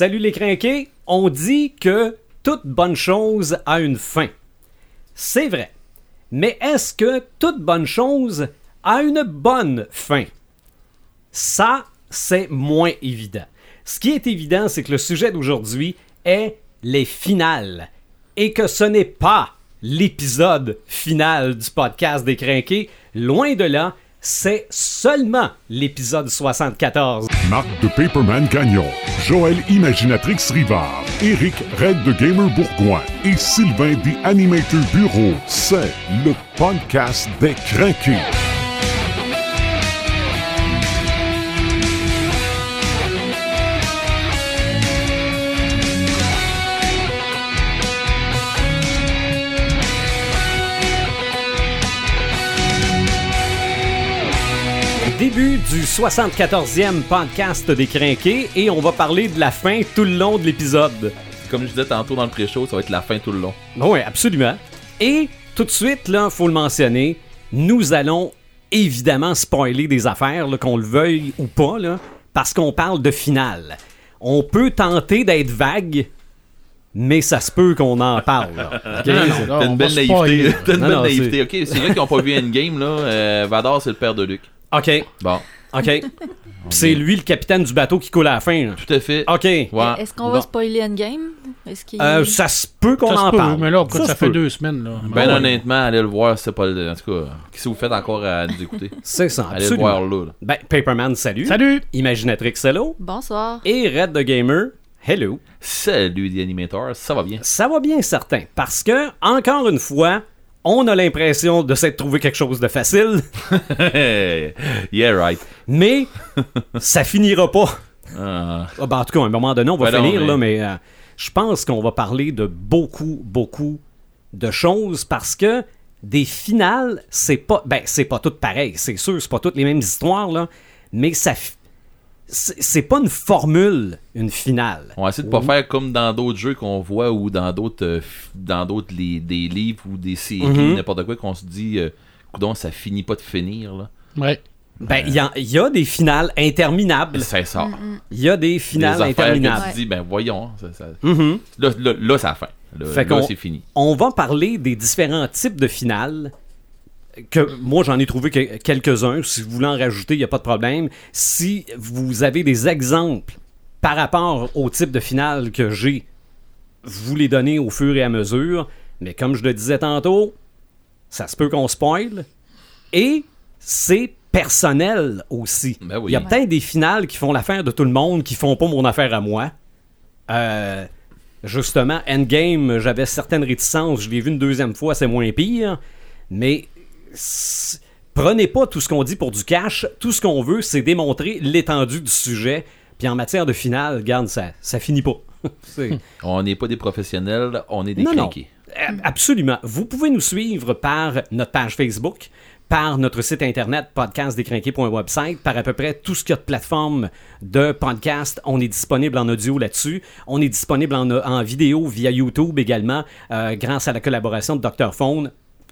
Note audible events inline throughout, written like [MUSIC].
Salut les crinqués, on dit que toute bonne chose a une fin. C'est vrai. Mais est-ce que toute bonne chose a une bonne fin? Ça, c'est moins évident. Ce qui est évident, c'est que le sujet d'aujourd'hui est les finales. Et que ce n'est pas l'épisode final du podcast des crinqués. Loin de là, c'est seulement l'épisode 74. Marc de Paperman Gagnon, Joël Imaginatrix Rivard, Eric Red de Gamer Bourgoin et Sylvain des Animator Bureau. C'est le podcast des crinqués. Début du 74e podcast des crinqués et on va parler de la fin tout le long de l'épisode. Comme je disais tantôt dans le pré-show, ça va être la fin tout le long. Oui, absolument. Et tout de suite, là, faut le mentionner, nous allons évidemment spoiler des affaires, là, qu'on le veuille ou pas, là, parce qu'on parle de finale. On peut tenter d'être vague, mais ça se peut qu'on en parle. [LAUGHS] T'as une belle naïveté. T'as une Non, belle non, naïveté. Ok, c'est vrai qu'ils n'ont pas vu Endgame, là. Euh, Vador, c'est le père de Luke. OK, Bon, OK. [LAUGHS] Puis C'est lui le capitaine du bateau qui coule à la fin. là. tout à fait. OK. Ouais. Est-ce qu'on Bon. va spoiler Endgame? Est-ce qu'il... Euh, ça se peut qu'on Ça se en peut, parle. mais là, écoute, ça, se fait peut. deux semaines. Là. Ben ouais. honnêtement, allez le voir, c'est pas le. En tout cas, qu'est-ce que vous faites encore à nous écouter? [LAUGHS] C'est ça, Allez le absolument. voir là. là. Ben, Paperman, salut. Salut! Imaginatrix, hello. Bonsoir. Et Red the Gamer, hello. Salut, The Animator, ça va bien? Ça va bien certain, parce que, encore une fois, on a l'impression de s'être trouvé quelque chose de facile, [LAUGHS] yeah, right. mais ça finira pas. Ah, Ah, ben, en tout cas, à un moment donné, on va Ben non, finir, mais- là, mais euh, je pense qu'on va parler de beaucoup, beaucoup de choses parce que des finales, c'est pas. Ben, c'est pas tout pareil, c'est sûr, c'est pas toutes les mêmes histoires, là, mais ça. C'est c'est pas une formule, une finale. on va essayer de pas faire comme dans d'autres jeux qu'on voit ou dans d'autres euh, dans d'autres les- des livres ou des séries, Mhm. n'importe quoi qu'on se dit, euh, coudonc, ça finit pas de finir là. Ouais. Ben, il y, a- y a des finales interminables. Ça sort. Il y a des Des finales affaires que interminables. tu te dis, ben voyons, ça, ça- Mhm. là, là, là, c'est la fin. Là, là, c'est fini. On va parler des différents types de finales. Que moi, j'en ai trouvé que- quelques-uns. Si vous voulez en rajouter, il n'y a pas de problème. Si vous avez des exemples par rapport au type de finale que j'ai, vous les donnez au fur et à mesure. Mais comme je le disais tantôt, ça se peut qu'on spoil. Et c'est personnel aussi. Ben oui. Il y a peut-être des finales qui font l'affaire de tout le monde, qui font pas mon affaire à moi. Euh, justement, Endgame, j'avais certaines réticences. Je l'ai vu une deuxième fois, c'est moins pire. Mais prenez pas tout ce qu'on dit pour du cash. Tout ce qu'on veut, c'est démontrer l'étendue du sujet. Puis en matière de finale, regarde, ça, ça finit pas. [LAUGHS] C'est- On n'est pas des professionnels, on est des non. Euh, Absolument. Vous pouvez nous suivre par notre page Facebook, par notre site internet podcastdécrinqué.website, par à peu près tout ce qu'il y a de plateforme de podcast. On est disponible en audio là-dessus. On est disponible en, en vidéo via YouTube également, euh, grâce à la collaboration de Dr. Phone.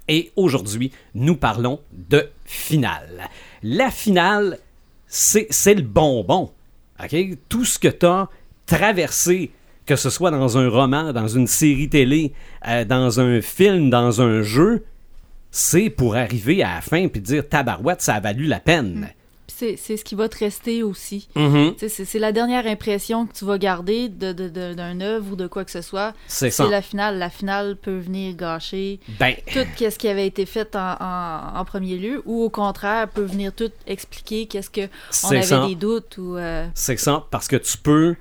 Et aujourd'hui, nous parlons de finale. La finale, c'est le bonbon. OK? Tout ce que tu as traversé, que ce soit dans un roman, dans une série télé, euh, dans un film, dans un jeu, c'est pour arriver à la fin puis dire tabarouette, ça a valu la peine. Puis C'est, c'est ce qui va te rester aussi. Mhm. Sais, C'est, c'est la dernière impression que tu vas garder de, de- de- d'un œuvre ou de quoi que ce soit. C'est ça. C'est la finale. La finale peut venir gâcher Ben, tout ce qui avait été fait en, en- en premier lieu ou au contraire peut venir tout expliquer qu'est-ce que on avait ça. des doutes ou euh, c'est ça, parce que tu peux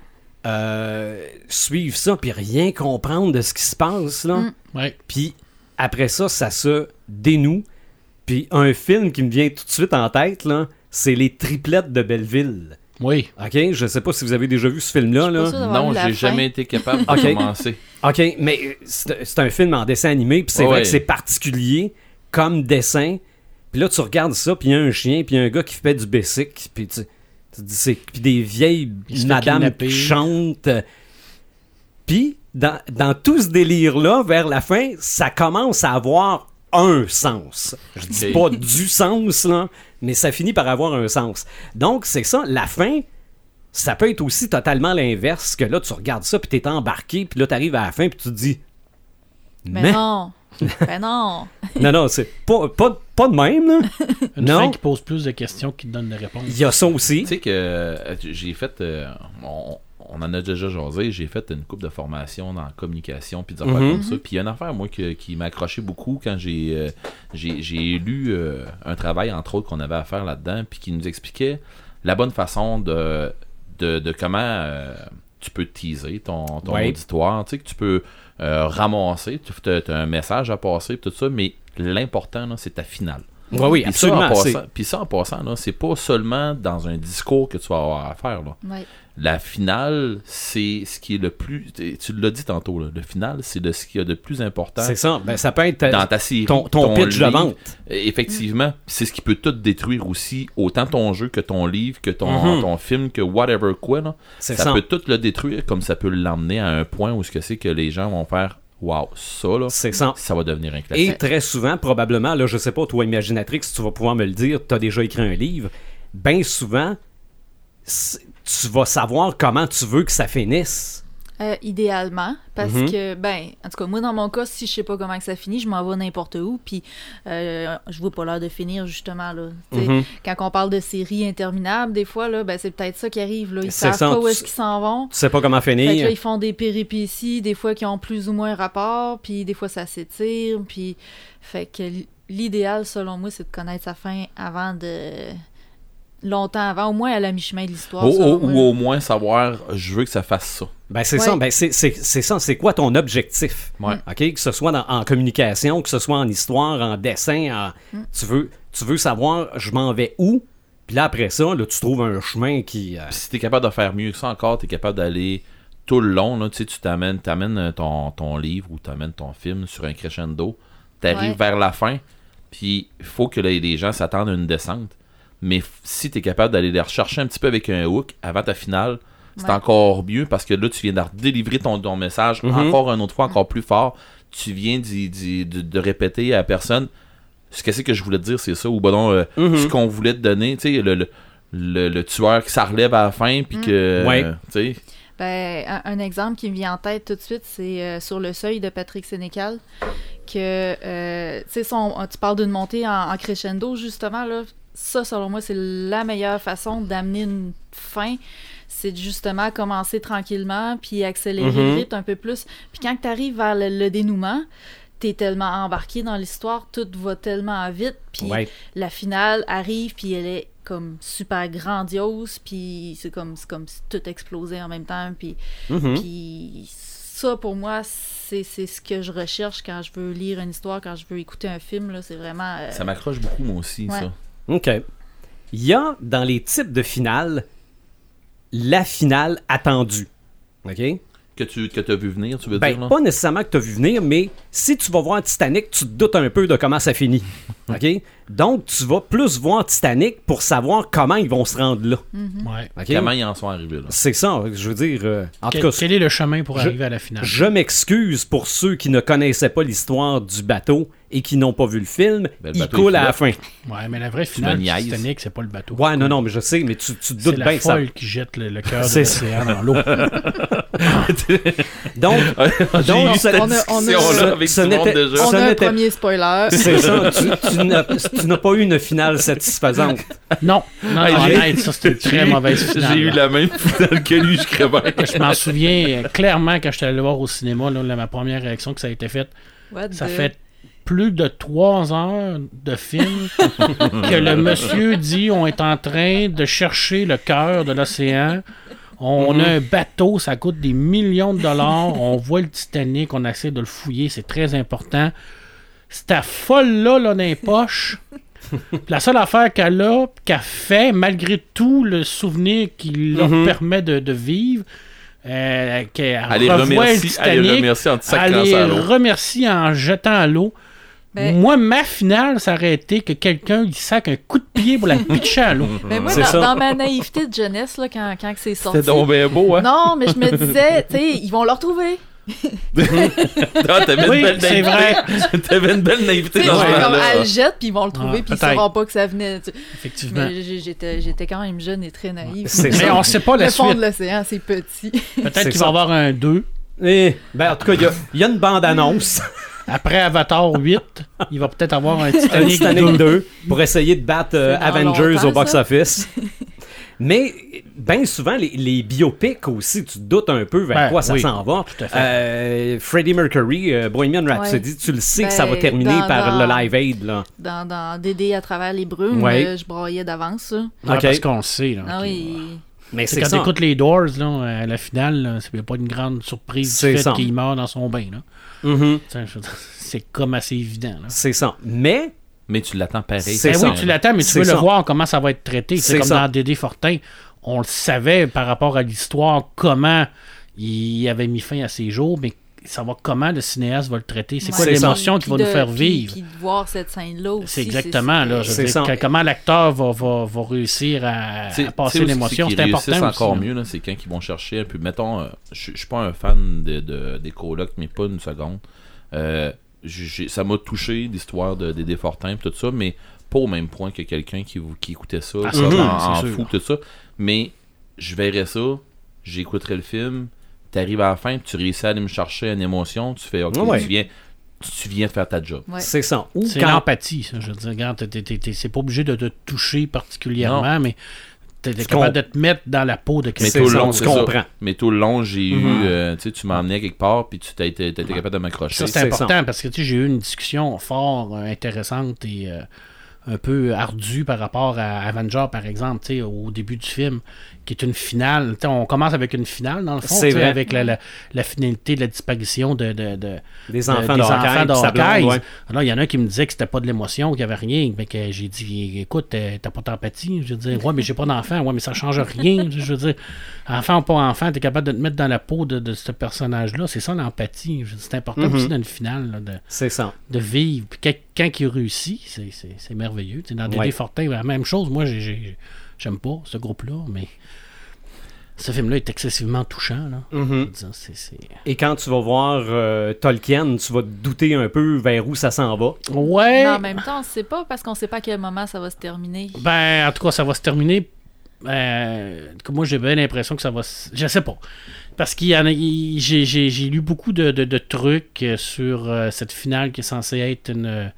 euh, suivre ça puis rien comprendre de ce qui se passe, là. Mm. Ouais. Puis après ça, ça se dénoue. Puis un film qui me vient tout de suite en tête, là, c'est Les Triplettes de Belleville. Oui. OK? Je sais pas si vous avez déjà vu ce film-là. Là. Non, j'ai jamais été capable de [LAUGHS] commencer. OK, mais c'est un film en dessin animé, puis c'est Ouais. vrai que c'est particulier comme dessin. Puis là, tu regardes ça, puis il y a un chien, puis il y a un gars qui fait du basic, puis tu, dis, c'est puis des vieilles madames qui chantent. Puis, dans, dans tout ce délire-là, vers la fin, ça commence à avoir un sens. Je dis pas du sens, là, mais ça finit par avoir un sens. Donc, c'est ça, la fin, ça peut être aussi totalement l'inverse, que là, tu regardes ça, puis t'es embarqué, puis là, t'arrives à la fin, puis tu te dis... Mais non. [LAUGHS] ben non. non, non, c'est pas, pas, pas de même, là. Une Non. fin qui pose plus de questions qu'il te donne des réponses. Il y a ça aussi. Tu sais que euh, j'ai fait. euh, on, on en a déjà jasé. J'ai fait une coupe de formation dans la communication puis des affaires Mhm. comme ça. Puis il y a une affaire, moi, que- qui m'a accroché beaucoup quand j'ai euh, j'ai lu euh, un travail, entre autres, qu'on avait à faire là-dedans, puis qui nous expliquait la bonne façon de, de, de comment euh, tu peux teaser ton, ton Ouais. auditoire. Tu sais, que tu peux euh, ramasser, tu as, un message à passer, tout ça, mais l'important, c'est ta finale. Oui, oui, Puis absolument. puis ça, en passant, c'est pas seulement dans un discours que tu vas avoir à faire. Là. Ouais. La finale, c'est ce qui est le plus. Tu l'as dit tantôt, là, le final, c'est de ce qu'il y a de plus important C'est ça. Ben, ça peut être euh, dans ta série. ton, ton pitch de livre. vente. Effectivement, c'est ce qui peut tout détruire aussi, autant ton jeu que ton livre, que ton, Mhm. ton film, que whatever quoi. Là. C'est Ça, ça. peut tout le détruire, comme ça peut l'emmener à un point où ce que c'est que les gens vont faire Waouh, ça là, ça. ça va devenir un classique. Et très souvent, probablement, là, je sais pas, toi, Imaginatrix, tu vas pouvoir me le dire, tu as déjà écrit un livre. Bien souvent, tu vas savoir comment tu veux que ça finisse. Euh, idéalement, parce Mhm. que, ben, en tout cas, moi, dans mon cas, si je sais pas comment que ça finit, je m'en vais n'importe où, puis euh, je vois pas l'heure de finir, justement, là. Mhm. Quand on parle de séries interminables, des fois, là, ben, c'est peut-être ça qui arrive, là. Ils savent ça, pas où est-ce qu'ils s'en vont. Tu sais pas comment Fait que finir. là, ils font des péripéties, des fois qui ont plus ou moins rapport, puis des fois ça s'étire, puis fait que l'idéal selon moi c'est de connaître sa fin avant de longtemps avant, au moins à la mi-chemin de l'histoire. Ou, au moins savoir, je veux que ça fasse ça. Ben, c'est Ouais. ça. Ben, c'est, c'est- c'est ça. C'est quoi ton objectif? Ouais. OK? Que ce soit dans- en communication, que ce soit en histoire, en dessin, en- tu, veux, tu veux savoir, je m'en vais où? Puis là, après ça, là, tu trouves un chemin qui... euh, Puis si t'es capable de faire mieux que ça encore, t'es capable d'aller tout le long, là, tu sais, tu t'amènes, t'amènes euh, ton, ton livre ou t'amènes ton film sur un crescendo, t'arrives Ouais. vers la fin, puis il faut que là, les gens s'attendent à une descente. Mais si t'es capable d'aller les rechercher un petit peu avec un hook avant ta finale, c'est Ouais. encore mieux parce que là, tu viens de délivrer ton, ton message Mhm. encore une autre fois, encore plus fort. Tu viens de, de répéter à la personne ce que c'est que je voulais te dire, c'est ça, ou ben non, euh, Mhm. ce qu'on voulait te donner, tu sais, le, le, le, le tueur qui s'enlève à la fin, puis que, Ouais. euh, tu sais, Ben, un, un exemple qui me vient en tête tout de suite, c'est euh, sur le seuil de Patrick Sénécal. Que, euh, tu sais, tu parles d'une montée en, en crescendo, justement, là. Ça, selon moi, c'est la meilleure façon d'amener une fin. C'est justement commencer tranquillement, puis accélérer Mhm. le rythme un peu plus. Puis quand tu arrives vers le, le dénouement, t'es tellement embarqué dans l'histoire, tout va tellement vite, puis ouais. la finale arrive, puis elle est comme super grandiose, puis c'est comme, comme si tout explosait en même temps, puis Mhm. puis ça, pour moi, c'est c'est ce que je recherche quand je veux lire une histoire, quand je veux écouter un film. là, C'est vraiment. euh, ça m'accroche beaucoup, moi aussi, Ouais. ça. OK. Il y a dans les types de finales la finale attendue. OK? Que tu que as vu venir, tu veux Ben, dire, là? pas nécessairement que tu as vu venir, mais si tu vas voir Titanic, tu te doutes un peu de comment ça finit. [LAUGHS] OK? Donc, tu vas plus voir Titanic pour savoir comment ils vont se rendre là. Ouais. OK? Comment ils en sont arrivés, là? C'est ça, je veux dire. euh, en Quel, tout cas, quel est le chemin pour je- arriver à la finale? je m'excuse pour ceux qui ne connaissaient pas l'histoire du bateau et qui n'ont pas vu le film. Ben, le il coule à la fin. Ouais, mais la vraie finale du. Titanic, c'est pas le bateau. Ouais, non, non, mais je sais, mais tu, tu te C'est doutes la bien ça. folle qui jette le, le cœur de C'est ça. l'océan dans l'eau. [LAUGHS] Donc, [LAUGHS] Donc, on a- on a- ce- avec ce monde n'était- déjà. On a un n'était- premier spoiler. c'est ça, tu, tu [LAUGHS] n'as tu n'as pas eu une finale satisfaisante. Non, non, Hey, non, j'ai- honnête, ça c'était une très eu- mauvaise finale. J'ai eu la même finale que lui, je. Je m'en souviens euh, clairement quand j'étais allé le voir au cinéma, là, ma première réaction que ça a été faite. Ça the- fait plus de trois heures de film [LAUGHS] que le monsieur dit on est en train de chercher le cœur de l'océan. On a un bateau, ça coûte des millions de dollars. On voit le Titanic, on essaie de le fouiller, c'est très important. Cette folle-là, là, dans les poches, [LAUGHS] la seule affaire qu'elle a, qu'elle fait, malgré tout le souvenir qui leur Mhm. permet de, de vivre, euh, qu'elle remercie, elle les remercie en te elle les remercie en jetant à l'eau. Ben- Moi, ma finale, ça aurait été que quelqu'un lui sac un coup de pied pour la pitcher à l'eau. Mais moi, C'est dans, ça. dans ma naïveté de jeunesse, là, quand, quand c'est sorti. C'était donc bien beau, hein? Non, mais je me disais, tu sais, ils vont le retrouver. [LAUGHS] Ah, t'avais Oui, une belle c'est naïveté. [LAUGHS] T'avais une belle naïveté dans ce c'est comme, elle le jette, puis ils vont le trouver, puis ils peut-être. sauront pas que ça venait. tu- Effectivement. J'étais j'étais quand même jeune et très naïve. Mais ça. on sait pas la Le fond suite. de l'océan, c'est petit. [LAUGHS] Peut-être qu'il va y avoir un 2. Eh, ben, en tout cas, il y a- il y, a une bande-annonce, Après Avatar 8, il va peut-être avoir un Titanic, Titanic 2. 2, pour essayer de battre euh, Avengers au box-office. Mais, bien souvent, les, les biopics aussi, tu te doutes un peu vers Ben, quoi ça oui, s'en va. tout à fait. Euh, Freddie Mercury, euh, Bohemian Rhapsody, tu le sais que ça va Ben, terminer dans- par dans- le Live Aid, là. Dans, dans Dédé à travers les brumes, Ouais. euh, je broyais d'avance. ça. Ouais, Ok. Parce qu'on le sait. Là, Ah oui. Mais C'est quand tu écoutes les Doors, là, à la finale, c'est pas une grande surprise C'est du fait qu'il meurt dans son bain. là. Mhm, dire, [LAUGHS] C'est comme assez évident. Là. C'est ça. Mais, Mais tu l'attends pareil. C'est Ben ça. oui, tu l'attends, mais tu C'est veux ça. le voir comment ça va être traité. C'est C'est comme ça. dans Dédé Fortin. On le savait par rapport à l'histoire, comment il avait mis fin à ses jours, mais savoir comment le cinéaste va le traiter? C'est quoi C'est ça. l'émotion qu'il va Puis nous faire puis- vivre? Puis de voir cette scène-là aussi. C'est exactement, là. Je veux C'est dire, que- comment l'acteur va, va, va réussir à, C'est- à passer c'est l'émotion? C'est important. encore aussi, là. mieux, là, c'est quand ils vont chercher peu. Mettons, euh, je suis pas un fan de, de- des colocs, mais pas une seconde. Euh, ça m'a touché l'histoire de, des Desfortins et tout ça, mais pas au même point que quelqu'un qui, écoutait ça, Ah, c'est en, fou, tout ça. Mais je verrais ça, j'écouterais le film, t'arrives à la fin, tu réussis à aller me chercher une émotion, tu fais OK, Ouais. tu viens. Tu viens de faire ta job. Ouais. c'est ça. Ou C'est quand- l'empathie, ça. Je veux dire, regarde, c'est pas obligé de te toucher particulièrement, mais t'es capable de te mettre dans la peau de Mais quelqu'un. tout le long, tu comprends. Mais tout le long, j'ai Mhm. eu. euh, tu sais, tu m'emmenais quelque part, puis tu t'as été, capable de m'accrocher. Ça, c'est important parce que tu sais, j'ai eu une discussion fort euh, intéressante et euh, un peu ardue par rapport à Avenger, par exemple, tu sais, au début du film, qui est une finale. On commence avec une finale, dans le fond, vrai. avec la, la, la finalité de la disparition de, de, de- Des de- enfants des de enfants Hawkeye, de puis sa blonde, Hawkeye. ouais. Alors, il y en a un qui me disait que c'était pas de l'émotion, qu'il y avait rien. Mais que j'ai dit, écoute, euh, t'as pas d'empathie. Je veux dire, ouais, mais j'ai pas d'enfant. Ouais, mais ça change rien. Je veux dire, enfant ou pas enfant, t'es capable de te mettre dans la peau de, de ce personnage-là. C'est ça l'empathie. C'est important aussi dans une finale là, de, C'est ça. de vivre. Puis quand, quand il réussit, c'est, c'est, c'est merveilleux. Dans Dédé Ouais. Fortin, la même chose. Moi, j'ai- j'aime pas ce groupe-là, mais ce film-là est excessivement touchant. Là. Mhm. C'est... Et quand tu vas voir euh, Tolkien, tu vas te douter un peu vers où ça s'en va. Ouais. Mais en même temps, on sait pas parce qu'on sait pas à quel moment ça va se terminer. Ben, en tout cas, ça va se terminer. Euh, moi, j'ai bien l'impression que ça va. se- Je sais pas. Parce qu'il y en a. J'ai, lu beaucoup de, de- de trucs sur euh, cette finale qui est censée être une,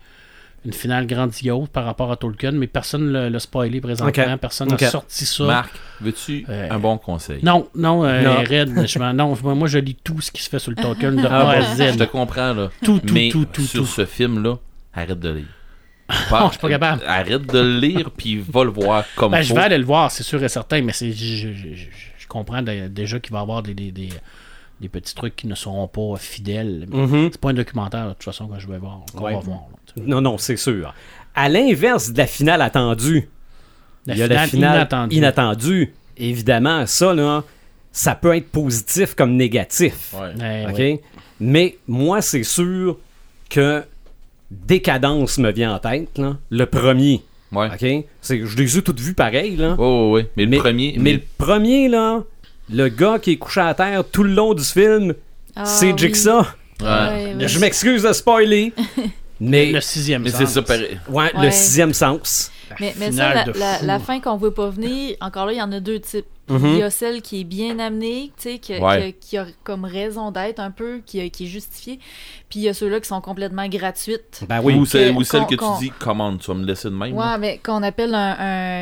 une finale grandiose par rapport à Tolkien, mais personne ne l'a spoilé présentement. Personne n'a sorti ça. Marc, veux-tu Euh, un bon conseil? Non, non, euh, Non. [LAUGHS] Red, je m'en- non, moi, moi, je lis tout ce qui se fait sur le Tolkien de Ah A à Z. Je te comprends, là. Tout, tout, Mais tout, tout, sur tout. ce film-là, arrête de lire. [LAUGHS] Non, je suis pas capable. Arrête de le lire, puis va le voir comme Ben, je faut. vais aller le voir, c'est sûr et certain, mais c'est, je, je- je- je comprends de- déjà qu'il va y avoir des, des, des, des petits trucs qui ne seront pas fidèles. Mais Mhm. C'est pas un documentaire, de toute façon, que je vais voir. qu'on Ouais. va voir. là. Non, non, c'est sûr. À l'inverse de la finale attendue, La il y a finale la finale inattendue. inattendue. Évidemment, ça, là, ça peut être positif comme négatif. Ouais. Ouais, OK? ouais. Mais moi, c'est sûr que Décadence me vient en tête, là. Le premier. C'est- Je les ai toutes vues pareil, là. Ouais, ouais. Mais le premier. mais le premier, là, le gars qui est couché à terre tout le long du film, Ah, c'est oui. Jigsaw. Ouais. Ouais, ouais. Je m'excuse de spoiler. [LAUGHS] mais Le sixième Mais sens. ça, ouais, le sixième sens. Mais, mais ça, la, fin qu'on veut pas venir, encore là, il y en a deux types. Mhm. Il y a celle qui est bien amenée, tu sais, que- Ouais. que- qui a comme raison d'être un peu, qui, est justifiée. Puis il y a ceux-là qui sont complètement gratuites. Ben oui. Ou, celle, Que- ou celle qu'on- que qu'on- tu dis, commande, tu vas me laisser de même. là. Ouais, mais qu'on appelle un,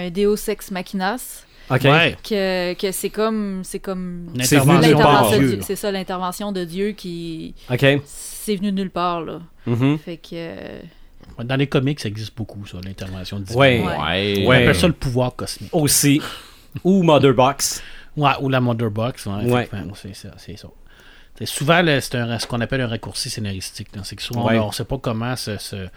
un Deus Ex Machinas, OK. Ouais. que, que c'est comme c'est comme C'est ça l'intervention de Dieu qui OK. C'est venu de nulle part là. Mhm. Fait que euh, Dans les comics, ça existe beaucoup, ça, l'intervention divine. Ouais. Ouais. Ouais. On Ouais. appelle ça le pouvoir cosmique. Aussi. Ou Mother Box. Ouais, ou la Mother Box. Ouais, Ouais. c'est ça. C'est ça. Souvent, c'est un- ce qu'on appelle un raccourci scénaristique. C'est que souvent, Ouais. on ne sait pas comment se, se-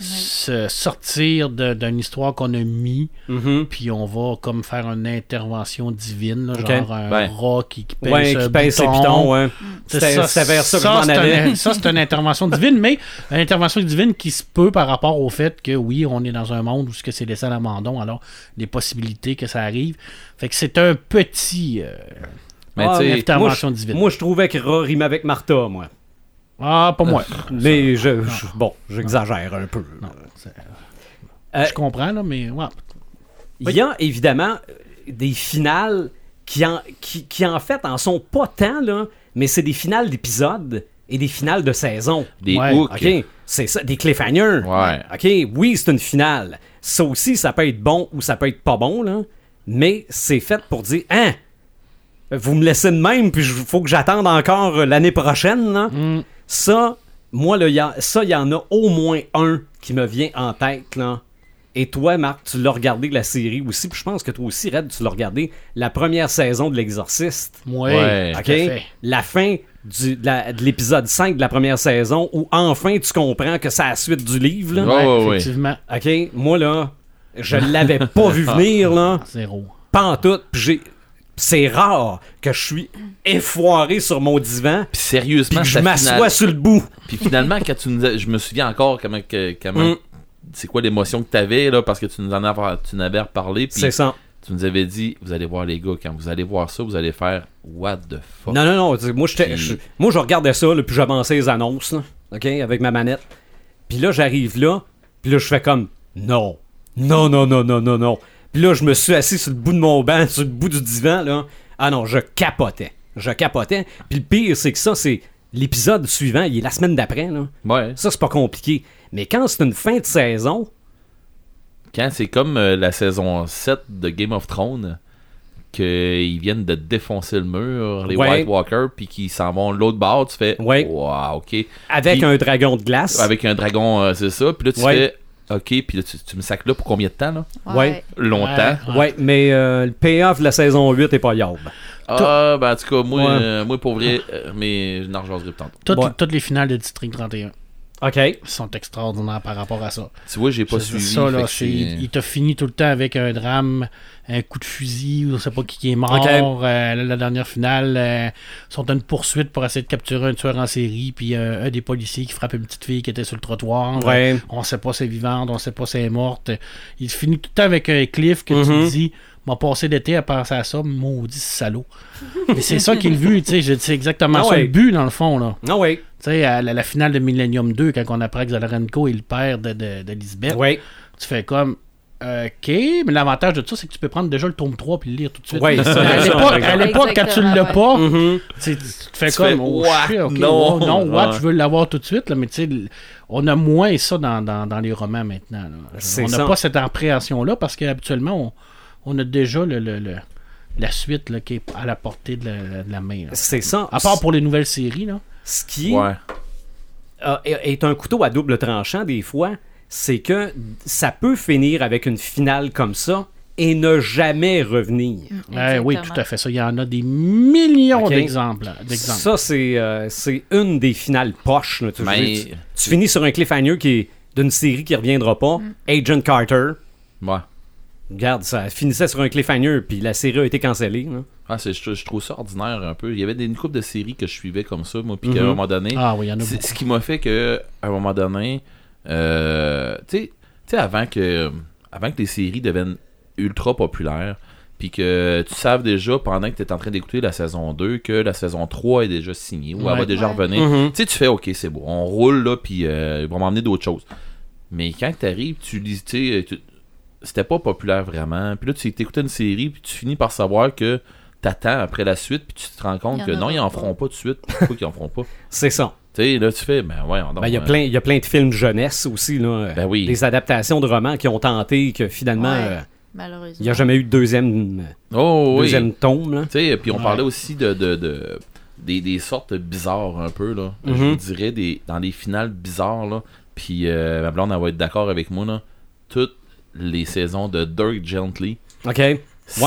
se sortir d'une histoire qu'on a mis, Mhm. puis on va comme faire une intervention divine, là, genre un rat qui, qui pèse, Ouais, un qui pèse ses pitons, ouais. C'est c'était vers ça c'est un- ça, c'est une intervention divine, mais une intervention divine qui se peut par rapport au fait que, oui, on est dans un monde où ce que c'est laissé à l'abandon, alors les possibilités que ça arrive. Fait que c'est un petit... euh, Mais Ah, tu sais, mais- Intervention divine. Moi, je trouvais que Ra rimait avec Martha, moi. Ah, pas moi. Mais je, je- bon, j'exagère un peu. Euh, je comprends, là, mais ouais. Il y a évidemment euh, des finales qui en, qui, qui, en fait en sont pas tant, là, mais c'est des finales d'épisodes et des finales de saison. des Ouais, hooks. C'est ça, des cliffhangers. Ouais. OK, oui, c'est une finale. Ça aussi, ça peut être bon ou ça peut être pas bon, là. Mais c'est fait pour dire, hein, vous me laissez de même, puis il faut que j'attende encore euh, l'année prochaine, là. Mm. Ça, moi, là, y a- ça, il y en a au moins un qui me vient en tête, là. Et toi, Marc, tu l'as regardé la série aussi, puis je pense que toi aussi, Red, tu l'as regardé la première saison de L'Exorciste. Ouais. Ouais. OK? tout à fait. La fin du- de la- de l'épisode 5 de la première saison, où enfin tu comprends que c'est la suite du livre, là. Ouais, ouais, ouais. effectivement. OK? Moi, là, je l'avais pas vu [LAUGHS] venir, là. Zéro. Pas en tout. Puis j'ai. C'est rare que je suis effoiré sur mon divan, Puis sérieusement, puis je m'assois finale- sur le bout. Puis finalement, quand tu nous as- je me souviens encore comment, comment Mm. c'est quoi l'émotion que tu avais là, parce que tu nous en avais, tu nous avais reparlé. Puis C'est ça. tu nous avais dit, vous allez voir les gars, quand vous allez voir ça, vous allez faire what the fuck? Non, non, non. Moi, j'étais- Puis- je, moi, je regardais ça, là, puis j'avançais les annonces, là, OK, avec ma manette. Puis là, j'arrive là, puis là, je fais comme non. Non, non, non, non, non, non. Puis là, je me suis assis sur le bout de mon banc, sur le bout du divan, là. Ah non, je capotais. Je capotais. Puis le pire, c'est que ça, c'est l'épisode suivant, il est la semaine d'après, là. Ouais. Ça, c'est pas compliqué. Mais quand c'est une fin de saison, Quand c'est comme euh, la saison 7 de Game of Thrones, qu'ils viennent de défoncer le mur, les Ouais. White Walkers, puis qu'ils s'en vont de l'autre bord, tu fais, Ouais. wow, ok. avec un dragon de glace. Avec un dragon, euh, c'est ça. Puis là, tu Ouais. fais, ok, puis là, tu, tu me sacs là pour combien de temps, là? Ouais. Longtemps. Ouais, mais euh, le payoff de la saison 8 est pas yob. Ah, ben en tout cas, moi, Ouais. euh, moi pour vrai, euh, mais je n'en rejoindrai pas tantôt. Toutes, Ouais. toutes les finales de District 31 OK. sont extraordinaires par rapport à ça. Tu vois, j'ai pas Je suivi. ça, là, c'est- il, il t'a fini tout le temps avec un drame, un coup de fusil, ou on sait pas qui, qui est mort. Ok. euh, la, la dernière finale, euh, sont à une poursuite pour essayer de capturer un tueur en série, puis euh, un des policiers qui frappe une petite fille qui était sur le trottoir. Ouais. On sait pas si elle est vivante, on sait pas si elle est morte. Il finit tout le temps avec un cliff que tu Mhm. dis, m'a passé l'été à penser à ça, maudit salaud. Mais c'est ça qu'il vu, tu sais, c'est exactement ça le but dans le fond, là. Non, oui. Tu sais, à la, la finale de Millennium 2, quand on apprend que Zalarenko est le père de, de, de Lisbeth, Oui. tu fais comme. OK, mais l'avantage de ça, c'est que tu peux prendre déjà le tome 3 puis le lire tout de suite. Ouais, ça, à l'époque, quand tu Exactement, l'as pas, Mhm. tu te fais Tu comme. fais, oh, what? shit, Non. oh, non, what, Ouais. je veux l'avoir tout de suite, là, mais tu sais, on a moins ça dans, dans, dans les romans maintenant. là. On n'a pas cette appréhension-là parce qu'habituellement, on, on a déjà le, le- le- la suite là, qui est à la portée de la, de la main. C'est ça. À part pour les nouvelles séries, là. Ce qui Ouais. est un couteau à double tranchant des fois, c'est que ça peut finir avec une finale comme ça et ne jamais revenir. Ouais, oui, Exactement. tout à fait. Ça, il y en a des millions d'exemples. Ça, c'est euh, c'est une des finales poches. là. Tu, Mais- tu- tu finis sur un cliffhanger qui est d'une série qui reviendra pas. Mm. Agent Carter. Ouais. Regarde, ça finissait sur un cliffhanger, puis la série a été cancellée. Ah, c'est- je, je trouve ça ordinaire un peu. Il y avait des, une couple de séries que je suivais comme ça, moi, puis Mhm. qu'à un moment donné, Ah oui, il y en a ce qui m'a fait que à un moment donné, euh, tu sais- tu sais, avant que, avant que les séries deviennent ultra populaires, puis que tu saves déjà pendant que tu es en train d'écouter la saison 2 que la saison 3 est déjà signée ou elle va déjà Ouais. revenir. Mhm. Tu sais, tu fais OK, c'est bon, on roule là, puis euh, ils vont m'emmener d'autres choses. Mais quand tu arrives, tu lis, tu sais, tu- c'était pas populaire vraiment. Puis là, tu écoutes une série, puis tu finis par savoir que t'attends après la suite, puis tu te rends compte que non, ils en feront pas tout de suite. Pourquoi qu'ils en feront pas? [LAUGHS] C'est ça. Tu sais, là, tu fais, ben ouais, on Ben, Il y, a plein- il y a plein de films jeunesse aussi. Là, Ben oui. Des adaptations de romans qui ont tenté que finalement, Ouais. euh, Malheureusement. il n'y a jamais eu de deuxième, Oh, oui. deuxième tome. Tu sais, puis on Ouais. parlait aussi de, de, de- des, des sortes bizarres un peu, là. Je Mhm. vous dirais, des, dans les finales bizarres, là. Puis euh, ma blonde, elle va être d'accord avec moi, là. Toutes les saisons de Dirk Gently. OK. Ouais,